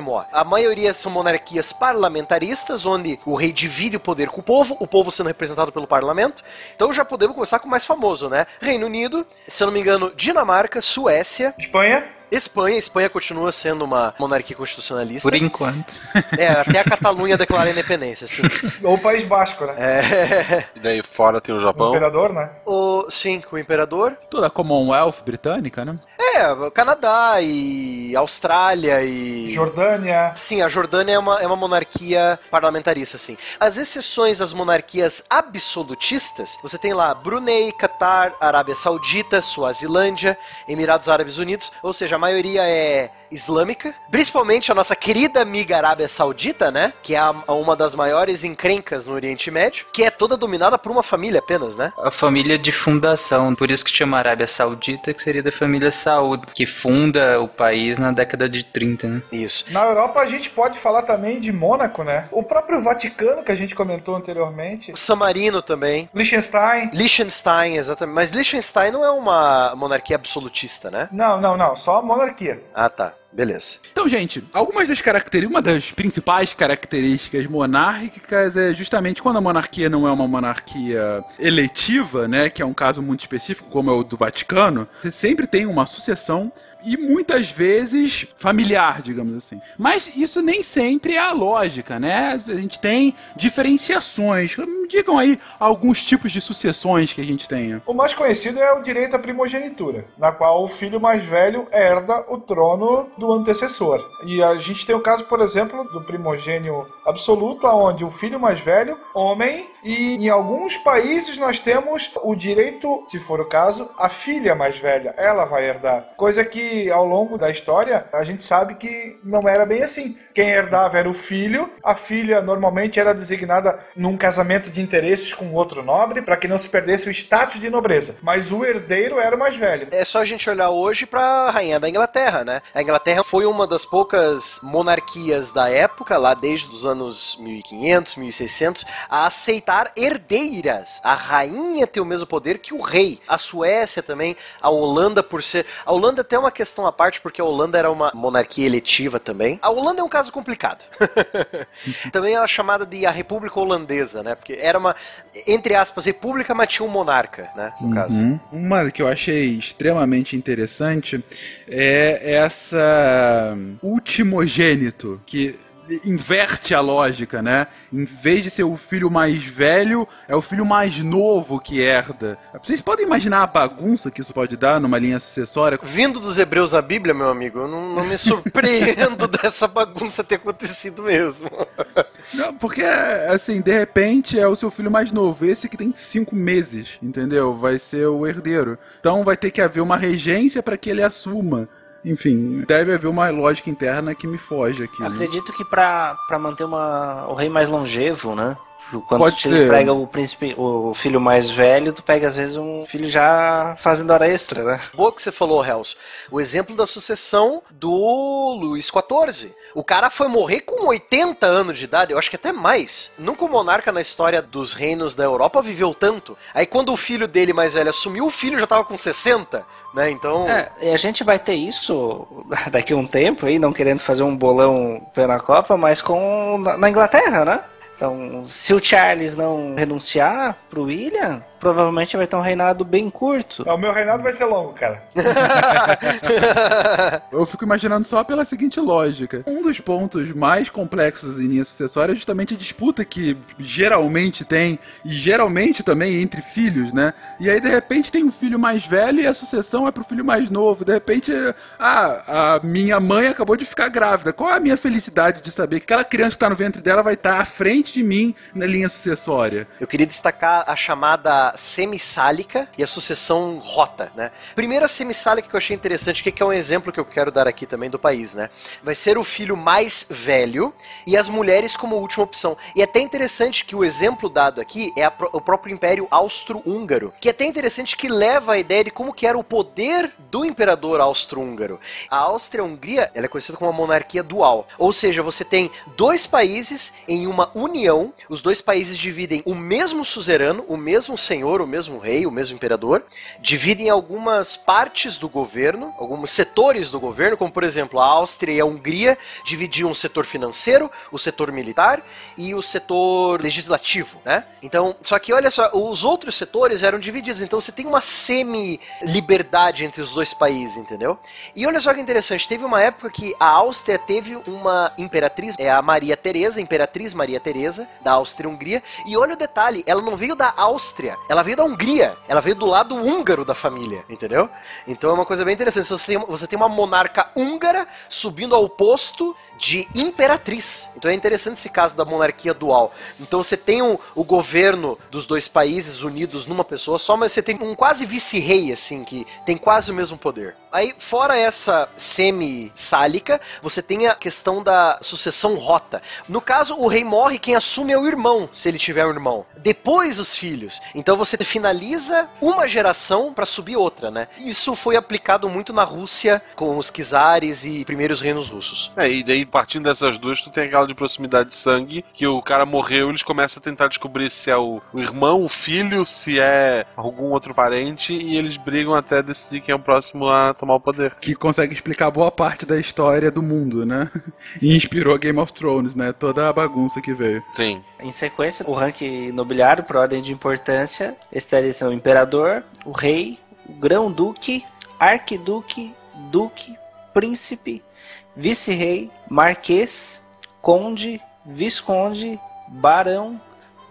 moi. A maioria são monarquias parlamentaristas, onde o rei divide o poder com o povo, o povo sendo representado pelo parlamento. Então já podemos começar com o mais famoso, né? Reino Unido, se eu não me engano, Dinamarca, Suécia. Espanha. Espanha, Espanha continua sendo uma monarquia constitucionalista. Por enquanto. É, até a Catalunha declarar a independência, sim. Ou o País Basco, né? É. E daí fora tem o O Japão. imperador, né? O, sim, com o imperador. Toda a Commonwealth britânica, né? É, Canadá e Austrália e. Jordânia. Sim, a Jordânia é uma, é uma monarquia parlamentarista, sim. As exceções às monarquias absolutistas, você tem lá Brunei, Catar, Arábia Saudita, Suazilândia, Emirados Árabes Unidos, ou seja, a maioria é islâmica, principalmente a nossa querida amiga Arábia Saudita, né? Que é a- uma das maiores encrencas no Oriente Médio, que é toda dominada por uma família apenas, né? A família de fundação, por isso que chama Arábia Saudita, que seria da família Saúd, que funda o país na década de 30, né? Isso. Na Europa a gente pode falar também de Mônaco, né? O próprio Vaticano, que a gente comentou anteriormente. O San Marino também. Liechtenstein. Liechtenstein, exatamente. Mas Liechtenstein não é uma monarquia absolutista, né? Não, não, não. Só a monarquia. Ah, tá. Beleza. Então, gente, algumas das características, uma das principais características monárquicas é justamente quando a monarquia não é uma monarquia eletiva, né, que é um caso muito específico, como é o do Vaticano, você sempre tem uma sucessão e muitas vezes familiar, digamos assim. Mas isso nem sempre é a lógica, né? A gente tem diferenciações. Me digam aí alguns tipos de sucessões que a gente tenha. O mais conhecido é o direito à primogenitura, na qual o filho mais velho herda o trono do antecessor. E a gente tem o caso, por exemplo, do primogênio absoluto, onde o filho mais velho, homem, e em alguns países nós temos o direito, se for o caso, a filha mais velha, ela vai herdar. Coisa que ao longo da história a gente sabe que não era bem assim. Quem herdava era o filho, a filha normalmente era designada num casamento de interesses com outro nobre para que não se perdesse o status de nobreza. Mas o herdeiro era o mais velho. É só a gente olhar hoje pra rainha da Inglaterra, né? A Inglaterra foi uma das poucas monarquias da época, lá desde os anos 1500, 1600, a aceitar herdeiras. A rainha tem o mesmo poder que o rei. A Suécia também, a Holanda por ser... A Holanda tem uma questão à parte, porque a Holanda era uma monarquia eletiva também. A Holanda é um caso complicado. também ela é chamada de a República Holandesa, né? Porque era uma, entre aspas, república, mas tinha um monarca, né? No caso. Uhum. Uma que eu achei extremamente interessante é essa ultimogênito, que inverte a lógica, né? Em vez de ser o filho mais velho, é o filho mais novo que herda. Vocês podem imaginar a bagunça que isso pode dar numa linha sucessória? Vindo dos hebreus da Bíblia, meu amigo, eu não, não me surpreendo dessa bagunça ter acontecido mesmo. Não, porque, assim, de repente é o seu filho mais novo. Esse que tem cinco meses, entendeu? Vai ser o herdeiro. Então vai ter que haver uma regência para que ele assuma. Enfim, deve haver uma lógica interna que me foge aqui. né? Acredito que pra, pra manter uma, o rei mais longevo, né? Quando Pode tu ser. pega o príncipe, o filho mais velho, tu pega às vezes um filho já fazendo hora extra, né? Boa que você falou, Hells. O exemplo da sucessão do Luís XIV. O cara foi morrer com 80 anos de idade, eu acho que até mais. Nunca o monarca na história dos reinos da Europa viveu tanto. Aí quando o filho dele mais velho assumiu, o filho já tava com 60, né? Então. É, e a gente vai ter isso daqui a um tempo aí, não querendo fazer um bolão pela Copa, mas com na, Inglaterra, né? Então, se o Charles não renunciar pro William, provavelmente vai ter um reinado bem curto. Não, o meu reinado vai ser longo, cara. Eu fico imaginando só pela seguinte lógica. Um dos pontos mais complexos em linha sucessória é justamente a disputa que geralmente tem, e geralmente também entre filhos, né? E aí, de repente, tem um filho mais velho e a sucessão é pro filho mais novo. De repente, ah, a minha mãe acabou de ficar grávida. Qual é a minha felicidade de saber que aquela criança que tá no ventre dela vai estar à frente de mim na linha sucessória? Eu queria destacar a chamada semissálica e a sucessão rota, né? Primeiro a semissálica que eu achei interessante, que é um exemplo que eu quero dar aqui também do país, né? Vai ser o filho mais velho e as mulheres como última opção. E é até interessante que o exemplo dado aqui é a pró- o próprio Império Austro-Húngaro, que é até interessante que leva a ideia de como que era o poder do imperador austro-húngaro. A Áustria-Hungria, ela é conhecida como uma monarquia dual, ou seja, você tem dois países em uma união, os dois países dividem o mesmo suzerano, o mesmo senhor, o mesmo rei, o mesmo imperador, dividem algumas partes do governo, alguns setores do governo, como por exemplo a Áustria e a Hungria dividiam o setor financeiro, o setor militar e o setor legislativo, né? Então, só que olha só, os outros setores eram divididos, então você tem uma semi-liberdade entre os dois países, entendeu? E olha só que interessante, teve uma época que a Áustria teve uma imperatriz, é a Maria Teresa, Imperatriz Maria Teresa, da Áustria-Hungria, e olha o detalhe, ela não veio da Áustria, ela veio da Hungria, ela veio do lado húngaro da família, entendeu? Então é uma coisa bem interessante, você tem, você tem uma monarca húngara subindo ao posto de imperatriz. Então é interessante esse caso da monarquia dual. Então você tem o, governo dos dois países unidos numa pessoa só, mas você tem um quase vice-rei, assim, que tem quase o mesmo poder. Aí, fora essa semi-sálica, você tem a questão da sucessão rota. No caso, o rei morre, quem assume é o irmão, se ele tiver um irmão. Depois os filhos. Então você finaliza uma geração para subir outra, né? Isso foi aplicado muito na Rússia com os czares e primeiros reinos russos. É, e daí partindo dessas duas, tu tem aquela de proximidade de sangue, que o cara morreu, eles começam a tentar descobrir se é o, o irmão, o filho, se é algum outro parente, e eles brigam até decidir quem é o próximo a tomar o poder. Que consegue explicar boa parte da história do mundo, né? E inspirou Game of Thrones, né? Toda a bagunça que veio. Sim. Em sequência, o ranking nobiliário, por ordem de importância, estaria sendo o imperador, o rei, o grão-duque, arquiduque, duque, príncipe, vice-rei, marquês, conde, visconde, barão,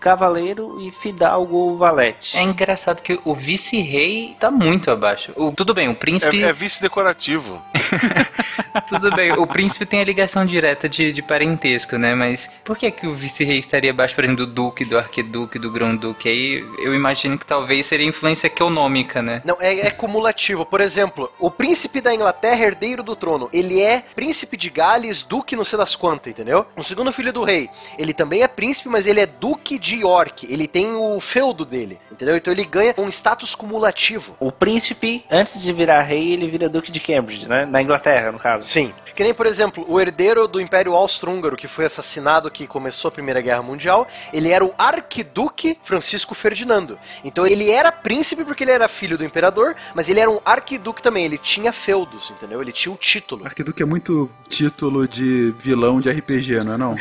cavaleiro e fidalgo ou valete. É engraçado que o vice-rei tá muito abaixo. O, tudo bem, o príncipe. É, é vice decorativo. Tudo bem, o príncipe tem a ligação direta de, de parentesco, né? Mas por que, que o vice-rei estaria abaixo, por exemplo, do duque, do arquiduque, do grão-duque? Aí eu imagino que talvez seria influência econômica, né? Não, é, é cumulativo. Por exemplo, o príncipe da Inglaterra, herdeiro do trono, ele é príncipe de Gales, duque não sei das quantas, entendeu? O segundo filho do rei, ele também é príncipe, mas ele é duque de York. Ele tem o feudo dele, entendeu? Então ele ganha um status cumulativo. O príncipe, antes de virar rei, ele vira duque de Cambridge, né? Na Inglaterra, no caso. Sim. Que nem, por exemplo, o herdeiro do Império Austro-Húngaro, que foi assassinado que começou a Primeira Guerra Mundial, ele era o arquiduque Francisco Ferdinando. Então ele era príncipe porque ele era filho do imperador, mas ele era um arquiduque também, ele tinha feudos, entendeu? Ele tinha o título. Arquiduque é muito título de vilão de RPG, não é não?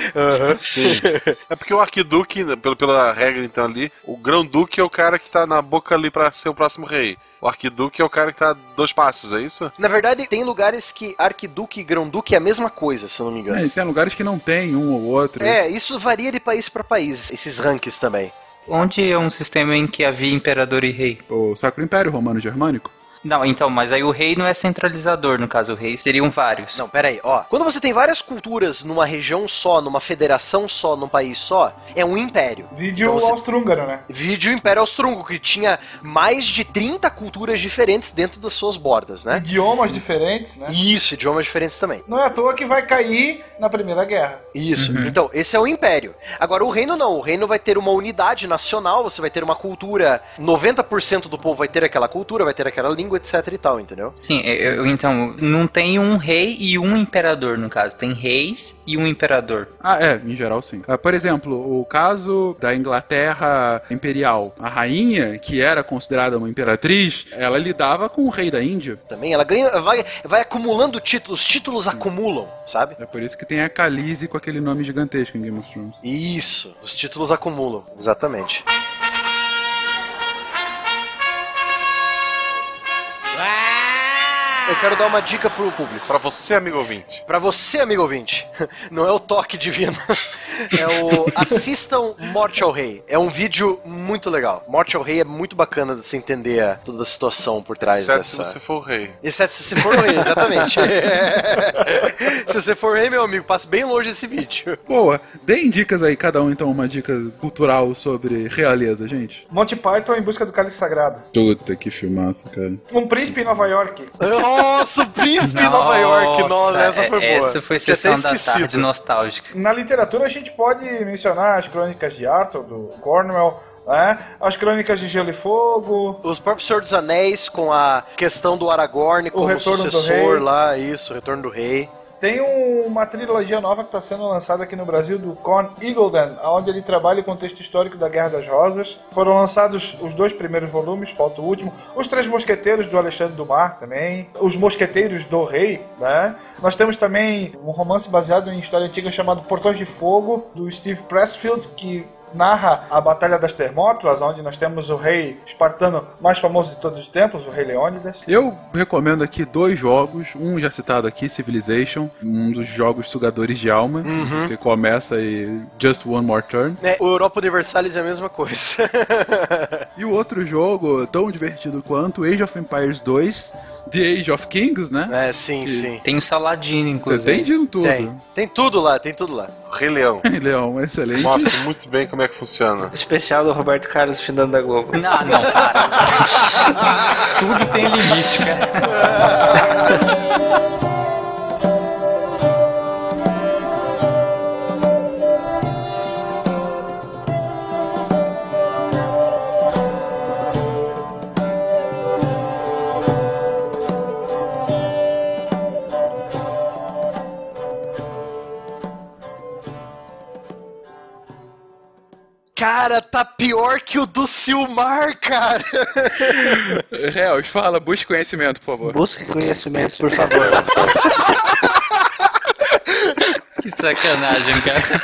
É porque o arquiduque, pelo, pela regra então ali, o grão-duque é o cara que tá na boca ali pra ser o próximo rei. O arquiduque é o cara que tá dois passos, é isso? Na verdade, tem lugares que arquiduque e grão-duque é a mesma coisa, se eu não me engano. É, tem lugares que não tem um ou outro. É, isso varia de país pra país, esses rankings também. Onde é um sistema em que havia imperador e rei? O Sacro Império Romano Germânico. Não, então, mas aí o rei não é centralizador, no caso, o rei seriam vários. Não, pera aí, ó. Quando você tem várias culturas numa região só, numa federação só, num país só, é um império. Vídeo Então você- austro-húngaro, né? Vídeo Império Austro-Húngaro, que tinha mais de 30 culturas diferentes dentro das suas bordas, né? Idiomas diferentes, né? Isso, idiomas diferentes também. Não é à toa que vai cair na Primeira Guerra. Isso. Então, esse é o império. Agora, o reino não. O reino vai ter uma unidade nacional, você vai ter uma cultura. 90% do povo vai ter aquela cultura, vai ter aquela língua, etc e tal, entendeu? Sim, eu- então, não tem um rei e um imperador, no caso. Tem reis e um imperador. Ah, é, em geral sim. Ah, por exemplo, o caso da Inglaterra imperial. A rainha, que era considerada uma imperatriz, ela lidava com o rei da Índia. Também ela ganha, vai, vai acumulando títulos, os títulos acumulam, sabe? É por isso que tem a Khaleesi com aquele nome gigantesco em Game of Thrones. Isso, os títulos acumulam, exatamente. Eu quero dar uma dica pro público. Pra você, amigo ouvinte. Pra você, amigo ouvinte, não é o toque divino, é o assistam Morte ao Rei. É um vídeo muito legal. Morte ao Rei é muito bacana de você entender toda a situação por trás Exceto dessa. se você for o rei. Exceto se você for o rei, exatamente. se você for rei, meu amigo, passe bem longe desse vídeo. Boa, deem dicas aí, cada um então, uma dica cultural sobre realeza, gente. Monty Python em busca do cálice sagrado. Puta que filmaço, cara. Um príncipe em Nova York. Nossa, o príncipe em Nova York. Nossa, essa foi boa. é, Essa foi sessão da tarde nostálgica. Na literatura a gente pode mencionar as crônicas de Arthur, do Cornwell, né? as crônicas de Gelo e Fogo, Os próprios Senhor dos Anéis, com a questão do Aragorn como Retorno do sucessor lá, isso, o Retorno do Rei. Tem um- uma trilogia nova que está sendo lançada aqui no Brasil do Con Eagleton, onde ele trabalha o contexto histórico da Guerra das Rosas. Foram lançados os dois primeiros volumes, falta o último. Os Três Mosqueteiros do Alexandre Dumas também. Os Mosqueteiros do Rei, né? Nós temos também um romance baseado em história antiga chamado Portões de Fogo, do Steve Pressfield, que narra a Batalha das Termópilas, onde nós temos o rei espartano mais famoso de todos os tempos, o rei Leônidas. Eu recomendo aqui dois jogos, um já citado aqui, Civilization, um dos jogos sugadores de alma. Uhum. Você começa e Just One More Turn. É, o Europa Universalis é a mesma coisa. E o outro jogo, tão divertido quanto Age of Empires 2, The Age of Kings, né? É, sim, sim. Tem o Saladino, inclusive. Tem de tudo. Tem. Tem tudo lá, tem tudo lá. Rei Leão. Leão, excelente. Mostra muito bem como é que funciona. Especial do Roberto Carlos Findando da Globo. Não, não, para. Tudo tem limite, cara. Cara, tá pior que o do Silmar, cara. Real, fala, busque conhecimento, por favor. Busque conhecimento, por favor. Que sacanagem, cara.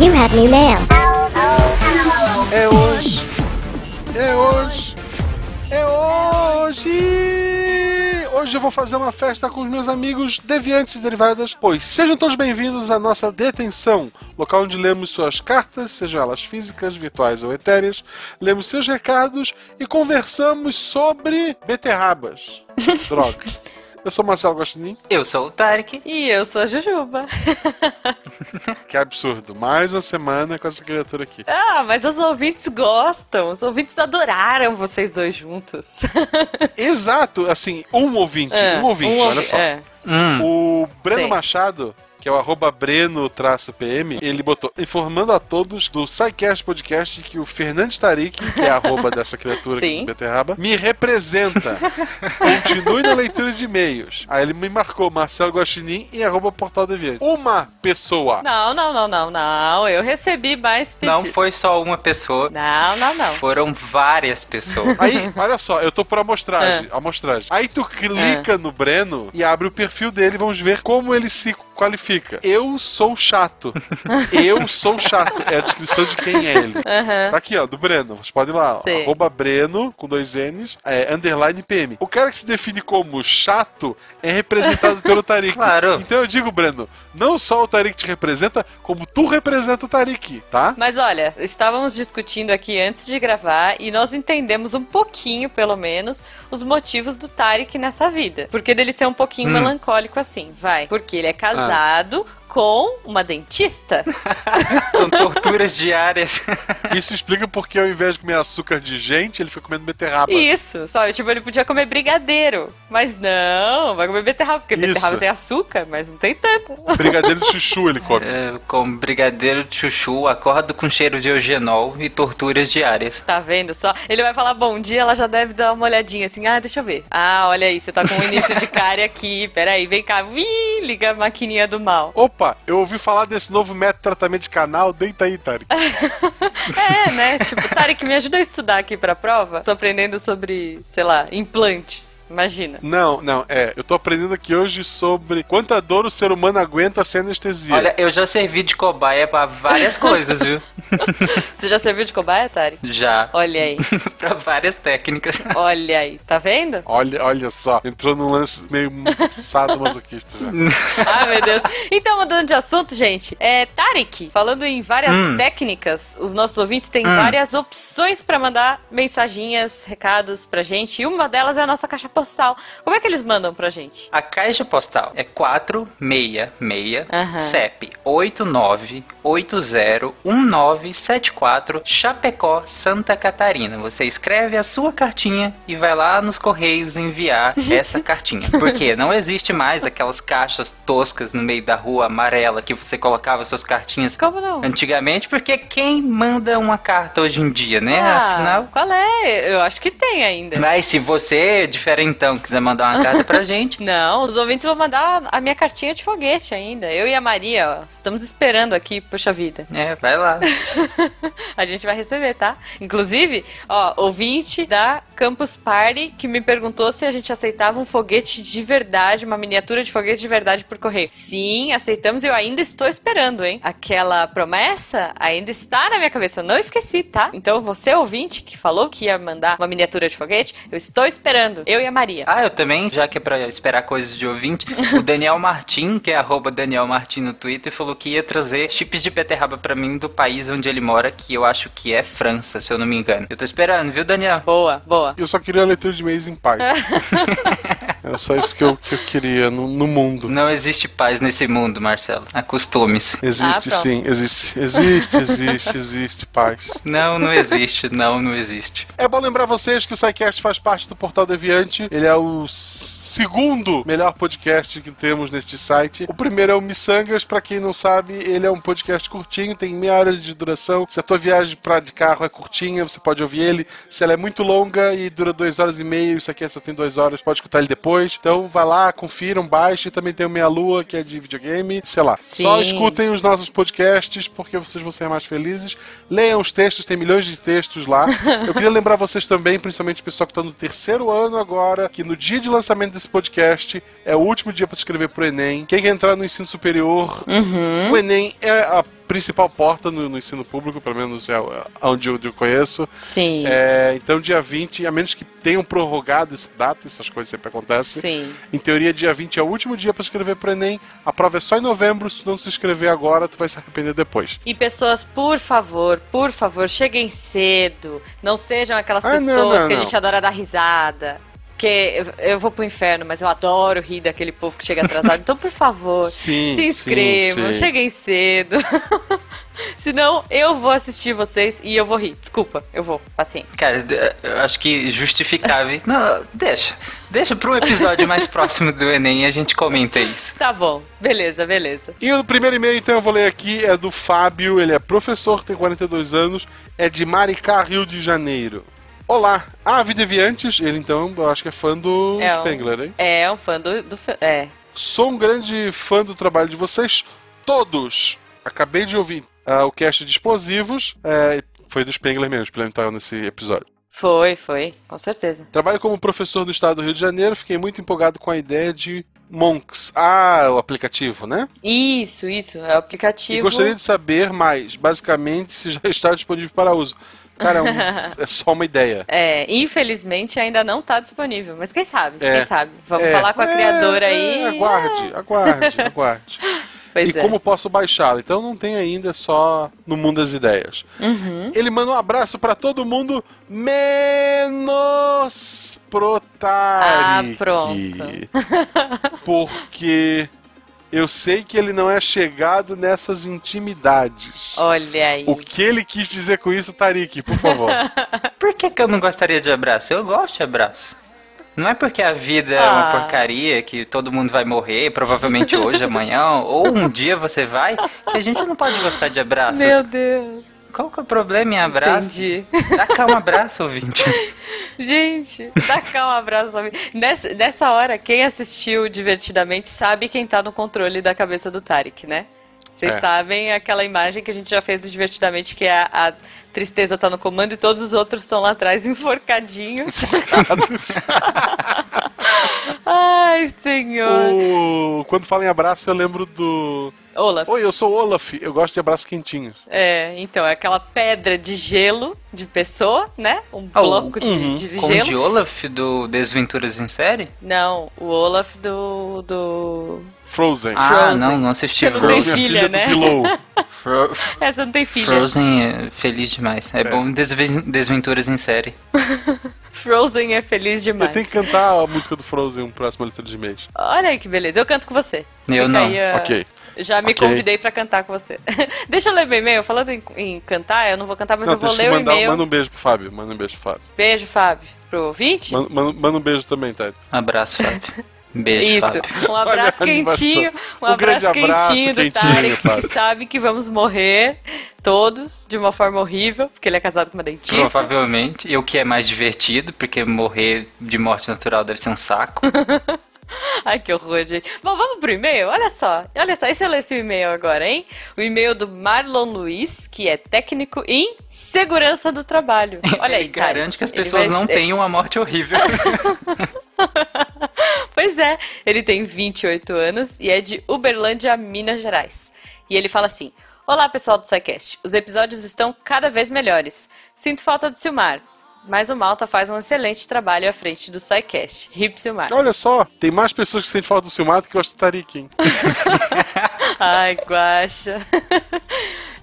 You have new mail. Hoje. Eu vou fazer uma festa com os meus amigos deviantes e derivadas, pois sejam todos bem-vindos à nossa detenção, local onde lemos suas cartas, sejam elas físicas, virtuais ou etéreas, lemos seus recados e conversamos sobre beterrabas. Droga. Eu sou Marcelo Guaxinim. Eu sou o Tarek. E eu sou a Jujuba. Que absurdo. Mais uma semana com essa criatura aqui. Ah, mas os ouvintes gostam. Os ouvintes adoraram vocês dois juntos. Exato, assim, um ouvinte, É, um ouvinte, um olha ouvi- só. é. Hum. O Breno Sei. Machado, que é o arroba breno-pm, ele botou, informando a todos do SciCast Podcast que o Fernandes Tarik, que é a arroba dessa criatura aqui do Beterraba, me representa. Continue na leitura de e-mails. Aí ele me marcou Marcelo Guaxinim e arroba Portal Deviante. Uma pessoa. Não, não, não, não, não. Eu recebi mais pedidos. Não foi só uma pessoa. Não, não, não. Foram várias pessoas. Aí, olha só, eu tô por amostragem, amostragem. Aí tu clica no Breno e abre o perfil dele, vamos ver como ele se qualifica. Eu sou chato. Eu sou chato. É a descrição de quem é ele. Aham. Tá aqui, ó, do Breno. Vocês podem ir lá, arroba Breno, com dois N's, é, underline PM. O cara que se define como chato é representado pelo Tarik. Claro. Então eu digo, Breno, não só o Tarik te representa, como tu representa o Tarik, tá? Mas olha, estávamos discutindo aqui antes de gravar e nós entendemos um pouquinho, pelo menos, os motivos do Tarek nessa vida. Porque dele ser um pouquinho Hum. melancólico assim, vai. Porque ele é casado casado com uma dentista. São torturas diárias. Isso explica porque ao invés de comer açúcar de gente, ele foi comendo beterraba. Isso, sabe? Tipo, ele podia comer brigadeiro. Mas não, vai comer beterraba, porque Isso. beterraba tem açúcar, mas não tem tanto. Brigadeiro de chuchu ele come. É, com brigadeiro de chuchu, acordo com cheiro de eugenol e torturas diárias. Tá vendo só? Ele vai falar bom dia, ela já deve dar uma olhadinha assim. Ah, deixa eu ver. Ah, olha aí, você tá com o início de cárie aqui. Peraí, vem cá. Ih, liga a maquininha do mal. Opa, eu ouvi falar desse novo método de tratamento de canal, deita aí, Tarek. É, né? Tipo, Tarek, me ajuda a estudar aqui pra prova. Tô aprendendo sobre, sei lá, implantes. Imagina. Não, não, é. Eu tô aprendendo aqui hoje sobre quanta dor o ser humano aguenta sem anestesia. Olha, eu já servi de cobaia pra várias coisas, viu? Você já serviu de cobaia, Tarek? Já. Olha aí. pra várias técnicas. Olha aí. Tá vendo? Olha, olha só, entrou num lance meio sadomasoquista já. Ai, meu Deus. Então, mudando de assunto, gente. É, Tarek, falando em várias Hum. técnicas, os nossos ouvintes têm Hum. várias opções pra mandar mensaginhas, recados pra gente. E uma delas é a nossa caixa postal. Como é que eles mandam pra gente? A caixa postal é 466 Aham. CEP 89801974 Chapecó, Santa Catarina. Você escreve a sua cartinha e vai lá nos correios enviar essa cartinha. Porque não existe mais aquelas caixas toscas no meio da rua amarela que você colocava suas cartinhas Como não? antigamente, porque quem manda uma carta hoje em dia, né? Ah, Afinal, Qual é? Eu acho que tem ainda. mas se você, diferentão, quiser mandar uma carta pra gente, Não, os ouvintes vão mandar a minha cartinha de foguete ainda. Eu e a Maria, ó, estamos esperando aqui, puxa vida. é, vai lá. A gente vai receber, tá? Inclusive, ó, ouvinte da Campus Party que me perguntou se a gente aceitava um foguete de verdade, uma miniatura de foguete de verdade por correio. Sim, aceitamos e eu ainda estou esperando, hein? Aquela promessa ainda está na minha cabeça, eu não esqueci, tá? Então, você ouvinte que falou que ia mandar uma miniatura de foguete, eu estou esperando. Eu e a Maria. Ah, eu também, já que é pra esperar coisas de ouvinte, o Daniel Martin, que é arroba Daniel Martin no Twitter, falou que ia trazer chips de beterraba pra mim do país onde ele mora, que eu acho que é França, se eu não me engano. Eu tô esperando, viu, Daniel? Boa, boa. Eu só queria a leitura de e-mails em paz. Era só isso que eu, que eu queria no, no mundo. Não existe paz nesse mundo, Marcelo. Acostume-se. Existe Ah, sim, existe, existe, existe, existe paz. Não, não existe, não, não existe. É bom lembrar vocês que o SciCast faz parte do Portal Deviante. Ele é o segundo melhor podcast que temos neste site. O primeiro é o Missangas, pra quem não sabe, ele é um podcast curtinho, tem meia hora de duração. Se a tua viagem pra, de carro é curtinha, você pode ouvir ele. Se ela é muito longa e dura duas horas e meia, isso aqui só tem duas horas, pode escutar ele depois. Então vai lá, confiram, baixem. Também tem o Meia Lua, que é de videogame. Sei lá. Só Sim. escutem os nossos podcasts, porque vocês vão ser mais felizes. Leiam os textos, tem milhões de textos lá. Eu queria lembrar vocês também, principalmente o pessoal que está no terceiro ano agora, que no dia de lançamento desse podcast é o último dia para se inscrever pro Enem. Quem quer entrar no ensino superior, Uhum. o Enem é a principal porta no, no ensino público, pelo menos é onde eu, eu conheço. Sim. É, então, dia 20, a menos que tenham prorrogado essa data, essas coisas sempre acontecem. Sim. Em teoria, dia 20 é o último dia para se inscrever pro Enem. A prova é só em novembro. Se tu não se inscrever agora, tu vai se arrepender depois. E pessoas, por favor, por favor, cheguem cedo. Não sejam aquelas Ah, não, pessoas não, que a não. gente adora dar risada. Porque eu, vou pro inferno, mas eu adoro rir daquele povo que chega atrasado. Então, por favor, Sim, se inscrevam, sim, sim. cheguem cedo. Senão, eu vou assistir vocês e eu vou rir. Desculpa, eu vou. Paciência. Cara, eu acho que justificável. Não, deixa. Deixa pra um episódio mais próximo do Enem e a gente comenta isso. Tá bom. Beleza, beleza. E o primeiro e-mail, então, eu vou ler aqui, é do Fábio, ele é professor, tem 42 anos, é de Maricá, Rio de Janeiro. Olá, ah, Videviantes, ele então, eu acho que é fã do É um- Spengler, hein? É um fã do. do é. Sou um grande fã do trabalho de vocês, todos. Acabei de ouvir ah, o cast de explosivos, é, foi do Spengler mesmo, estava nesse episódio. Foi, foi, com certeza. Trabalho como professor no estado do Rio de Janeiro, fiquei muito empolgado com a ideia de Monks. Ah, o aplicativo, né? Isso, isso. É o E aplicativo. gostaria de saber mais, basicamente, se já está disponível para uso. Cara, é, é só uma ideia. É, infelizmente ainda não tá disponível, mas quem sabe? É. Quem sabe? Vamos É, falar com a é, criadora é, aí. Aguarde, aguarde, aguarde. Pois e é. como posso baixá-lo? Então não tem ainda, é só no mundo das ideias. Uhum. Ele manda um abraço para todo mundo, menos pro Ah, pronto. Porque eu sei que ele não é chegado nessas intimidades. Olha aí. O que ele quis dizer com isso, Tarik, por favor? Por que, que eu não gostaria de abraço? Eu gosto de abraço. Não é porque a vida é uma Ah. porcaria, que todo mundo vai morrer, provavelmente hoje, amanhã, ou um dia você vai, que a gente não pode gostar de abraços. Meu Deus. Qual que é o problema em abraço? Entendi. Dá cá um abraço, ouvinte. Gente, dá cá um abraço. Nessa, nessa hora, quem assistiu divertidamente sabe quem tá no controle da cabeça do Tarek, né? Vocês É. sabem aquela imagem que a gente já fez do Divertidamente, que é a, a tristeza tá no comando e todos os outros estão lá atrás enforcadinhos. Ai, senhor. O- Quando fala em abraço, eu lembro do. Olaf. Oi, eu sou o Olaf, eu gosto de abraços quentinhos. É, então, é aquela pedra de gelo de pessoa, né? Um Ah, o- bloco de, uhum. de Como gelo. de Olaf do Desventuras em Série? Não, o Olaf do. do. Frozen. Ah, Frozen. não, não assisti Você não tem Frozen, filha, filha né? Fro- Essa não tem filha. Frozen é feliz demais. É, bom Desven- Desventuras em Série. Frozen é feliz demais. Eu tenho que cantar a música do Frozen, um próximo letra de mês. Olha aí que beleza. Eu canto com você. Eu Fica não. aí, Ok. Já me Ok. convidei pra cantar com você. Deixa eu ler meu e-mail. Falando em, em cantar, eu não vou cantar, mas Não, eu vou ler eu o mandar, e-mail. manda um beijo pro Fábio. Manda um beijo pro Fábio. Beijo, Fábio. Pro ouvinte? Manda, manda- manda um beijo também, Ted. Abraço, Fábio. Beijo, Isso. Fábio. Um abraço Olha quentinho. Um, Um grande abraço abraço quentinho do quentinho, Tarek, Fábio. que sabe que vamos morrer todos de uma forma horrível, porque ele é casado com uma dentista. Provavelmente. E o que é mais divertido, porque morrer de morte natural deve ser um saco. Ai, que horror, gente. Bom, vamos pro e-mail? Olha só. Olha só, e se eu lesse o e-mail agora, hein? O e-mail do Marlon Luiz, que é técnico em segurança do trabalho. Olha aí, Ele Tarek. garante que as pessoas vai- não tenham uma morte horrível. Pois é, ele tem 28 anos e é de Uberlândia, Minas Gerais. E ele fala assim: Olá, pessoal do SciCast. Os episódios estão cada vez melhores. Sinto falta do Silmar, mas o Malta faz um excelente trabalho à frente do SciCast. Hip Silmar. Olha só, tem mais pessoas que sentem falta do Silmar do que gostam do Tarik, hein? Ai, guacha.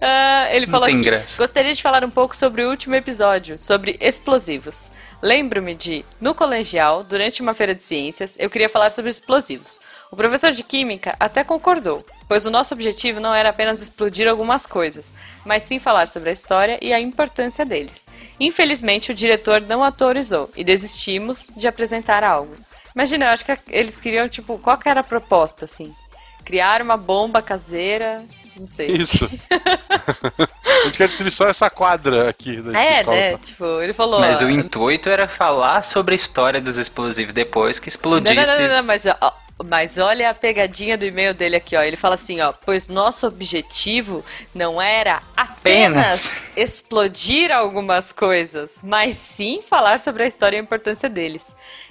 Ah, ele falou aqui, graça. gostaria de falar um pouco sobre o último episódio, sobre explosivos. Lembro-me de, no colegial, durante uma feira de ciências, eu queria falar sobre explosivos. O professor de química até concordou, pois o nosso objetivo não era apenas explodir algumas coisas, mas sim falar sobre a história e a importância deles. Infelizmente, o diretor não autorizou e desistimos de apresentar algo. Imagina, eu acho que eles queriam, tipo, qual que era a proposta, assim? Criar uma bomba caseira, não sei. Isso. A gente quer destruir só essa quadra aqui da É, escola. né? Tipo, ele falou. Mas ó, o intuito era falar sobre a história dos explosivos depois que Não, explodisse. não, não, não, não, mas, ó, mas olha a pegadinha do e-mail dele aqui, ó. Ele fala assim, ó, pois nosso objetivo não era apenas, Apenas. explodir algumas coisas, mas sim falar sobre a história e a importância deles.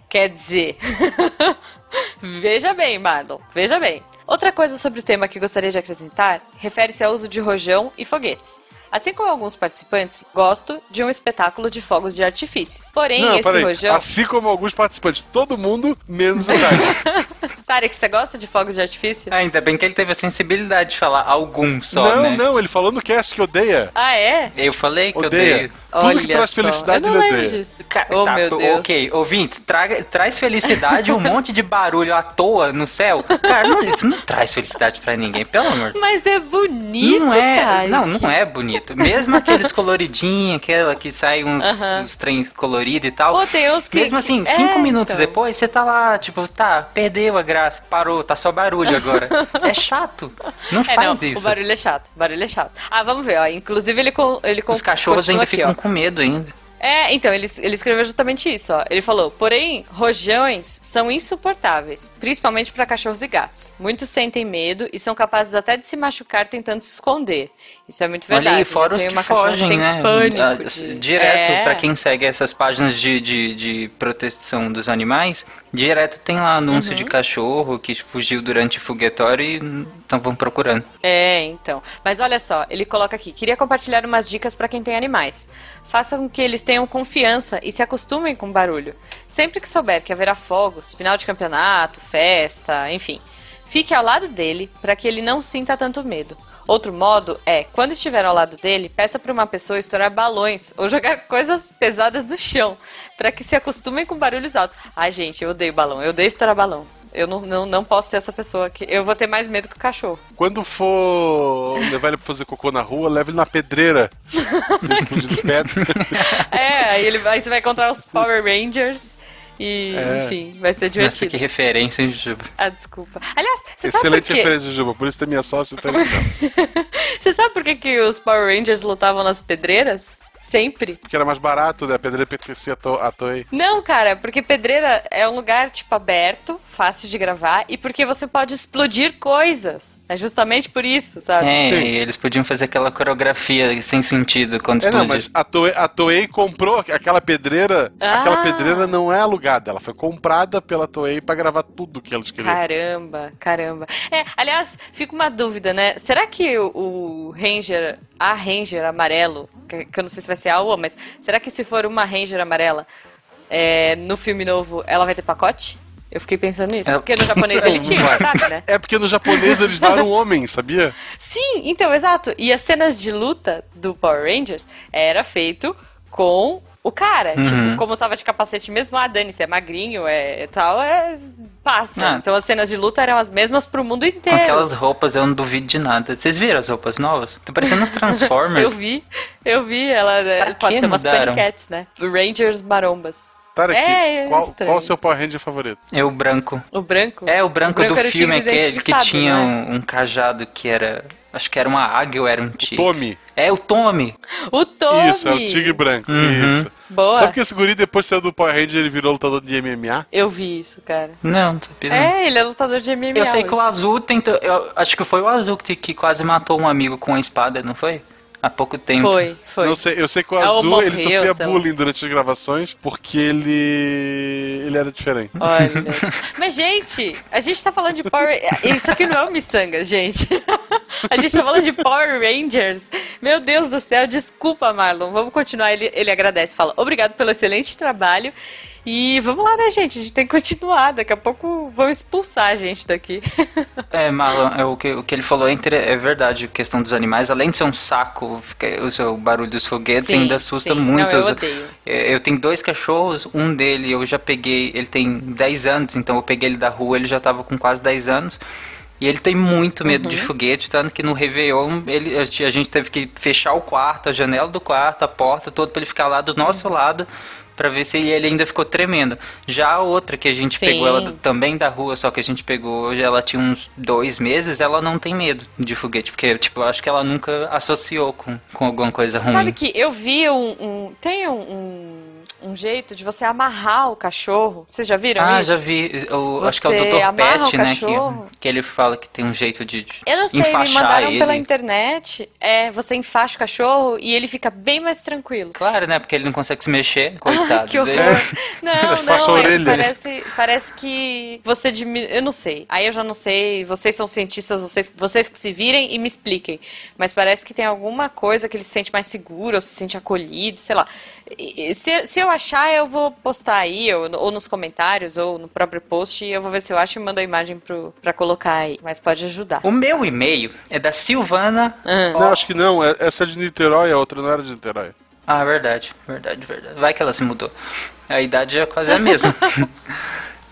Quer dizer, veja bem, Marlon, veja bem. Outra coisa sobre o tema que gostaria de acrescentar refere-se ao uso de rojão e foguetes. Assim como alguns participantes, gosto de um espetáculo de fogos de artifício. Porém, Não, esse rojão. Assim como alguns participantes, todo mundo, menos o Tarik. Tarek, você gosta de fogos de artifício? Ah, ainda bem que ele teve a sensibilidade de falar algum só, não, né? não, ele falou no cast que odeia. Ah, é? Eu falei que Odeia. odeio. Tudo Olha que traz só. felicidade Eu não lembro odeia. disso. Ca- Oh, tá, meu Deus. ok, ouvinte, traga, traz felicidade um monte de barulho à toa no céu. Cara, não, isso não traz felicidade pra ninguém, pelo amor. Mas é bonito, Não é, cara. não, não é bonito. Mesmo aqueles coloridinhos, aquela que sai uns, Aham. uns trem colorido e tal. Pô, tem uns que... Mesmo assim, que- cinco é, minutos então. depois, você tá lá, tipo, tá, perdeu a graça, parou, tá só barulho agora. é chato. Não É, faz não, isso. o barulho é chato, o barulho é chato. Ah, vamos ver, ó. Inclusive ele, com, ele com, Os cachorros ainda aqui, ficam ó. Com medo ainda. É, então, ele, ele escreveu justamente isso, ó. Ele falou, porém, rojões são insuportáveis, principalmente para cachorros e gatos. Muitos sentem medo e são capazes até de se machucar tentando se esconder. Isso é muito verdade. Olha aí, fora Eu os que fogem, né? Ah, de- Direto, É. pra quem segue essas páginas de, de, de proteção dos animais, direto tem lá anúncio Uhum. de cachorro que fugiu durante o foguetório e estão procurando. É, então. Mas olha só, ele coloca aqui: queria compartilhar umas dicas para quem tem animais. Faça com que eles tenham confiança e se acostumem com o barulho. Sempre que souber que haverá fogos, final de campeonato, festa, enfim, fique ao lado dele para que ele não sinta tanto medo. Outro modo é, quando estiver ao lado dele, peça para uma pessoa estourar balões ou jogar coisas pesadas no chão, para que se acostumem com barulhos altos. Ai, gente, eu odeio balão, eu odeio estourar balão. Eu não, não, não posso ser essa pessoa que eu vou ter mais medo que o cachorro. Quando for levar ele pra fazer cocô na rua, leva ele na pedreira. de pedra. É, aí, ele, aí você vai encontrar os Power Rangers e, É. enfim, vai ser Nossa, divertido. que referência, hein, Juba? Ah, desculpa. Aliás, você sabe por Excelente quê? referência, Juba. Por isso tem minha sócia e tá. Você sabe por que, que os Power Rangers lutavam nas pedreiras? Sempre. Porque era mais barato, né? A pedreira pertencia a Toei. Não, cara, porque pedreira é um lugar, tipo, aberto, fácil de gravar, e porque você pode explodir coisas. É justamente por isso, sabe? É, e eles podiam fazer aquela coreografia sem sentido quando É, não, mas a Toei, a Toei comprou aquela pedreira. Ah. Aquela pedreira não é alugada, ela foi comprada pela Toei pra gravar tudo que eles queriam. Caramba, caramba. É, aliás, fica uma dúvida, né? Será que o, o Ranger, a Ranger amarelo, que, que eu não sei se vai ser a ou, mas será que se for uma Ranger amarela, é, no filme novo, ela vai ter pacote? Eu fiquei pensando nisso. É. Porque no japonês ele tinha, sabe, né? É porque no japonês eles daram um homem, sabia? Sim, então, exato. E as cenas de luta do Power Rangers era feito com o cara. Uhum. Tipo, como tava de capacete mesmo, ah, Dani, você é magrinho, é tal, é. passa. Ah. Então as cenas de luta eram as mesmas pro mundo Com inteiro. aquelas roupas eu não duvido de nada. Vocês viram as roupas novas? Tá parecendo uns Transformers. eu vi, eu vi. Ela é, pode que ser umas mudaram? paniquetes, né? Rangers marombas. Tarek, É, é qual, qual o seu Power Ranger favorito? É o branco. O branco? É, o branco, era do o filme que, que identificado, tinha não é? um, um cajado que era. Acho que era uma águia ou era um tigre. Tommy. É o Tommy. O Tommy! Isso, é o tigre branco. Uhum. Isso. Boa. Sabe que esse guri, depois de sair do Power Ranger, ele virou lutador de MMA? Eu vi isso, cara. Não, não sabia. É, ele é lutador de MMA. Eu sei que o hoje. azul tentou. Eu acho que foi o azul que, que quase matou um amigo com a espada, não foi? Há pouco tempo. Foi, foi. Não sei, eu sei que o Azul ele morreu, sofria sei lá. bullying durante as gravações porque ele ele era diferente. Olha. Mas, gente, a gente tá falando de Power. Isso aqui não é um miçanga, gente. A gente tá falando de Power Rangers. Meu Deus do céu, desculpa, Marlon. Vamos continuar. Ele, ele agradece, fala obrigado pelo excelente trabalho. E vamos lá, né, gente? A gente tem que continuar. Daqui a pouco vão expulsar a gente daqui. É, Marlon, é, o, que, o que ele falou é, é verdade, a questão dos animais. Além de ser um saco, o seu barulho dos foguetes Sim, ainda assusta sim. muito. Não, eu odeio. é, eu tenho dois cachorros, um dele eu já peguei, ele tem 10 anos, então eu peguei ele da rua, ele já tava com quase 10 anos. E ele tem muito medo Uhum. de foguete, tanto que no Réveillon ele, a gente- teve que fechar o quarto, a janela do quarto, a porta toda pra ele ficar lá do nosso lado, pra ver se ele ainda ficou tremendo. Já a outra que a gente Sim. pegou ela também da rua, só que a gente pegou hoje, ela tinha uns dois meses, ela não tem medo de foguete, porque tipo, eu acho que ela nunca associou com, com alguma coisa ruim. Sabe que eu vi um. um- tem um, um, um jeito de você amarrar o cachorro. Vocês já viram Ah, isso? já vi. O, acho que é o Dr. Pet, o né? Que, que ele fala que tem um jeito de, de Eu não sei, me mandaram ele. pela internet. É, você enfaixa o cachorro e ele fica bem mais tranquilo. Claro, né? Porque ele não consegue se mexer, coitado. que horror. dele. Não, não, é parece, parece que você diminui. Eu não sei. Aí eu já não sei. Vocês são cientistas, vocês, vocês que se virem e me expliquem. Mas parece que tem alguma coisa que ele se sente mais seguro, ou se sente acolhido, sei lá. Se, se eu achar, eu vou postar aí, ou, ou nos comentários, ou no próprio post, e eu vou ver se eu acho e mando a imagem pro, pra colocar aí. Mas pode ajudar. O meu e-mail é da Silvana. Não, acho que não. é- Essa é de Niterói, a outra não era de Niterói. Ah, verdade, verdade, verdade. Vai que ela se mudou. A idade é quase a mesma.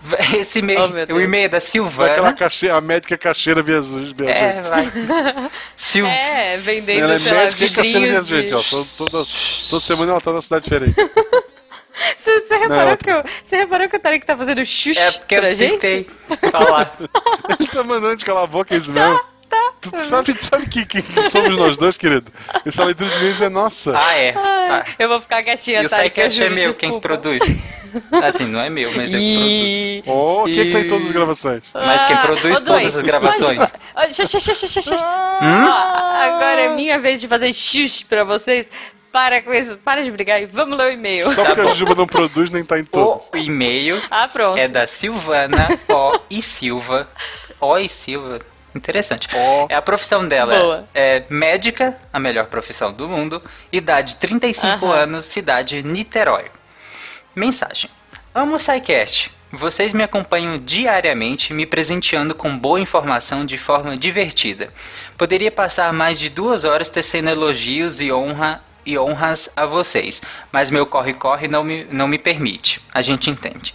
Esse e-mail, o e-mail é da Silvana. aquela cacheira, a médica cacheira viajante. É, vai. Sil... É, vendendo, Ela é sei lá, médica e cacheira vidrinhos de... ó. Toda, toda, toda semana ela tá numa cidade diferente. Você, você reparou Não. que eu, você reparou que o Tarek tá fazendo xuxa É porque pra eu gente? tentei falar. Ele tá mandando de calar a boca, isso mesmo? Tu sabe, sabe que, que, que somos nós dois, querido? Essa leitura de e-mails é nossa. Ah, é. Ai, Tá. Eu vou ficar quietinha, E Tarek, eu SciCast é juro, meu, quem que produz. Assim, não é meu, mas eu que E... Oh, quem é que tá em todas as gravações? Mas quem Ah, produz dois. todas as gravações. Hum? Agora é minha vez de fazer xux pra vocês. Para com isso, para de brigar e vamos ler o e-mail. Só porque a Juba não produz, nem tá em todos. O e-mail Ah, é da Silvana O. e Silva. O. e Silva. Interessante. É a profissão dela. Boa. É médica, a melhor profissão do mundo. Idade 35 Aham. anos, cidade Niterói. Mensagem. Amo o SciCast. Vocês me acompanham diariamente, me presenteando com boa informação de forma divertida. Poderia passar mais de duas horas tecendo elogios e honra e honras a vocês, mas meu corre-corre não me, não me permite. A gente entende.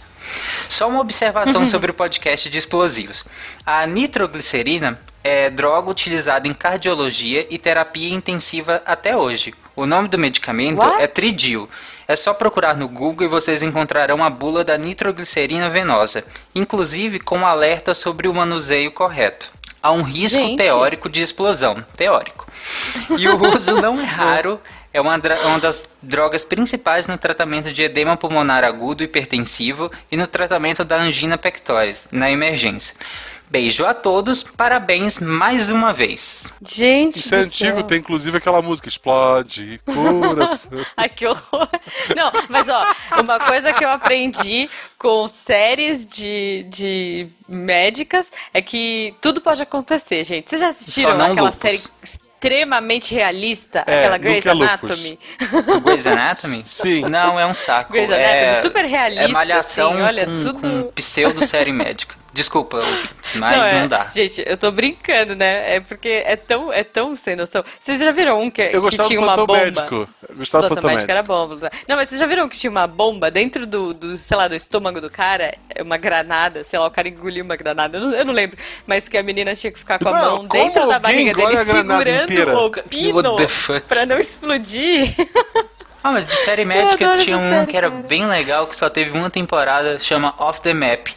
Só uma observação sobre o podcast de explosivos. A nitroglicerina é droga utilizada em cardiologia e terapia intensiva até hoje. O nome do medicamento What? é Tridil. É só procurar no Google e vocês encontrarão a bula da nitroglicerina venosa, inclusive com alerta sobre o manuseio correto. Há um risco Gente. teórico de explosão, teórico. E o uso não é raro, é uma, é uma das drogas principais no tratamento de edema pulmonar agudo hipertensivo e no tratamento da angina pectoris, na emergência. Beijo a todos, parabéns mais uma vez. Gente Isso é antigo, céu. tem inclusive aquela música Explode, coração. Ai, que horror. Não, mas ó, uma coisa que eu aprendi com séries de, de médicas é que tudo pode acontecer, gente. Vocês já assistiram aquela lupus. série extremamente realista? É, aquela Grey's é lupus. Anatomy? Grey's Anatomy? Sim. Não, é um saco. Grey's Anatomy, é, super realista, É malhação assim, olha, com, tudo- com pseudo-série médica. Desculpa, mas não, é, dá. Gente, eu tô brincando, né? É porque é tão, é tão sem noção. Vocês já viram um que, Eu que gostava tinha do uma bomba? médico. Eu gostava do médico era bomba. Não, mas vocês já viram que tinha uma bomba dentro do, do, sei lá, do estômago do cara? É Uma granada, sei lá, o cara engoliu uma granada. Eu não, eu não lembro. Mas que a menina tinha que ficar com a Não, mão dentro da barriga dele, segurando o pino What the fuck? pra não explodir. Ah, mas de série médica tinha um série, que era cara. bem legal, que só teve uma temporada, chama Off the Map,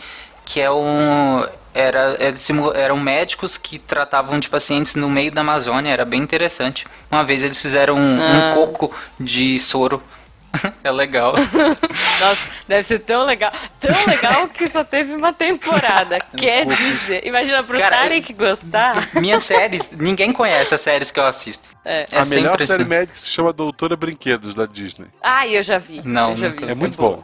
que é um... Era, eles simu- eram médicos que tratavam de pacientes no meio da Amazônia, era bem interessante. Uma vez eles fizeram um, um Ah. coco de soro. é legal. Nossa, deve ser tão legal. Tão legal que só teve uma temporada. Quer dizer, imagina pro Cara, Tarek gostar. Minhas séries, ninguém conhece as séries que eu assisto. É. É a melhor série assim. médica se chama Doutora Brinquedos, da Disney. Ah, eu já vi. Não, eu já vi. É muito bom.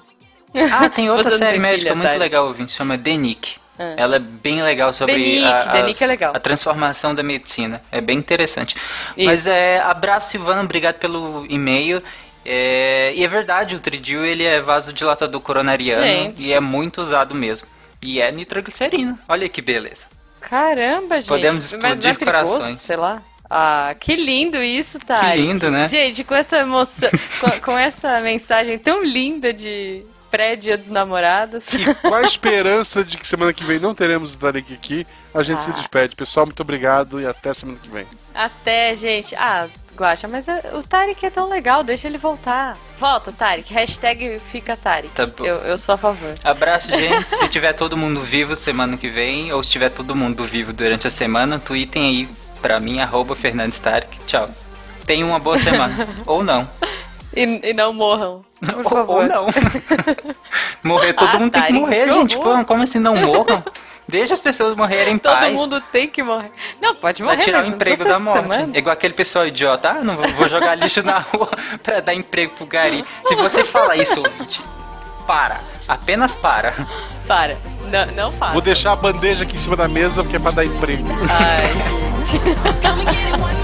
Ah, tem outra série tem médica filha, muito Tari? legal, ouvinte, chama The Nick. Ah. Ela é bem legal sobre Nick, a, Nick é legal. a transformação da medicina. É bem interessante. Isso. Mas é, abraço, Silvana, obrigado pelo e-mail. É, e é verdade, o Tridil ele é vasodilatador coronariano Gente. e é muito usado mesmo. E é nitroglicerina. Olha que beleza. Caramba, gente. Podemos é explodir perigoso, corações. Sei lá. Ah, que lindo isso, tá? Que lindo, né? Gente, com essa emoção, com, com essa mensagem tão linda de pré-dia dos namorados. E com a esperança de que semana que vem não teremos o Tarek aqui, a gente se Ah. despede. Pessoal, muito obrigado e até semana que vem. Até, gente. Ah, Guaxa, mas eh, o Tarek é tão legal, deixa ele voltar. Volta, Tarek. Hashtag fica Tarek. Tá eu, eu sou a favor. Abraço, gente. se tiver todo mundo vivo semana que vem, ou se tiver todo mundo vivo durante a semana, tweetem aí pra mim, arroba Fernandes Tarek. Tchau. Tenham uma boa semana. ou não. E, e não morram. Por Ou, favor. ou não. morrer, todo Ah, mundo tem que morrer, que gente. Pô, como assim não morram? Deixa as pessoas morrerem em Todo paz. mundo tem que morrer. Não, pode Pra morrer. tirar o emprego da morte. semana. É igual aquele pessoal idiota. Ah, não vou, jogar lixo na rua pra dar emprego pro gari. Se você fala isso, ouvinte, para. Apenas para. Para. Não, não faz. Vou deixar a bandeja aqui em cima da mesa porque é pra dar emprego. Ai, If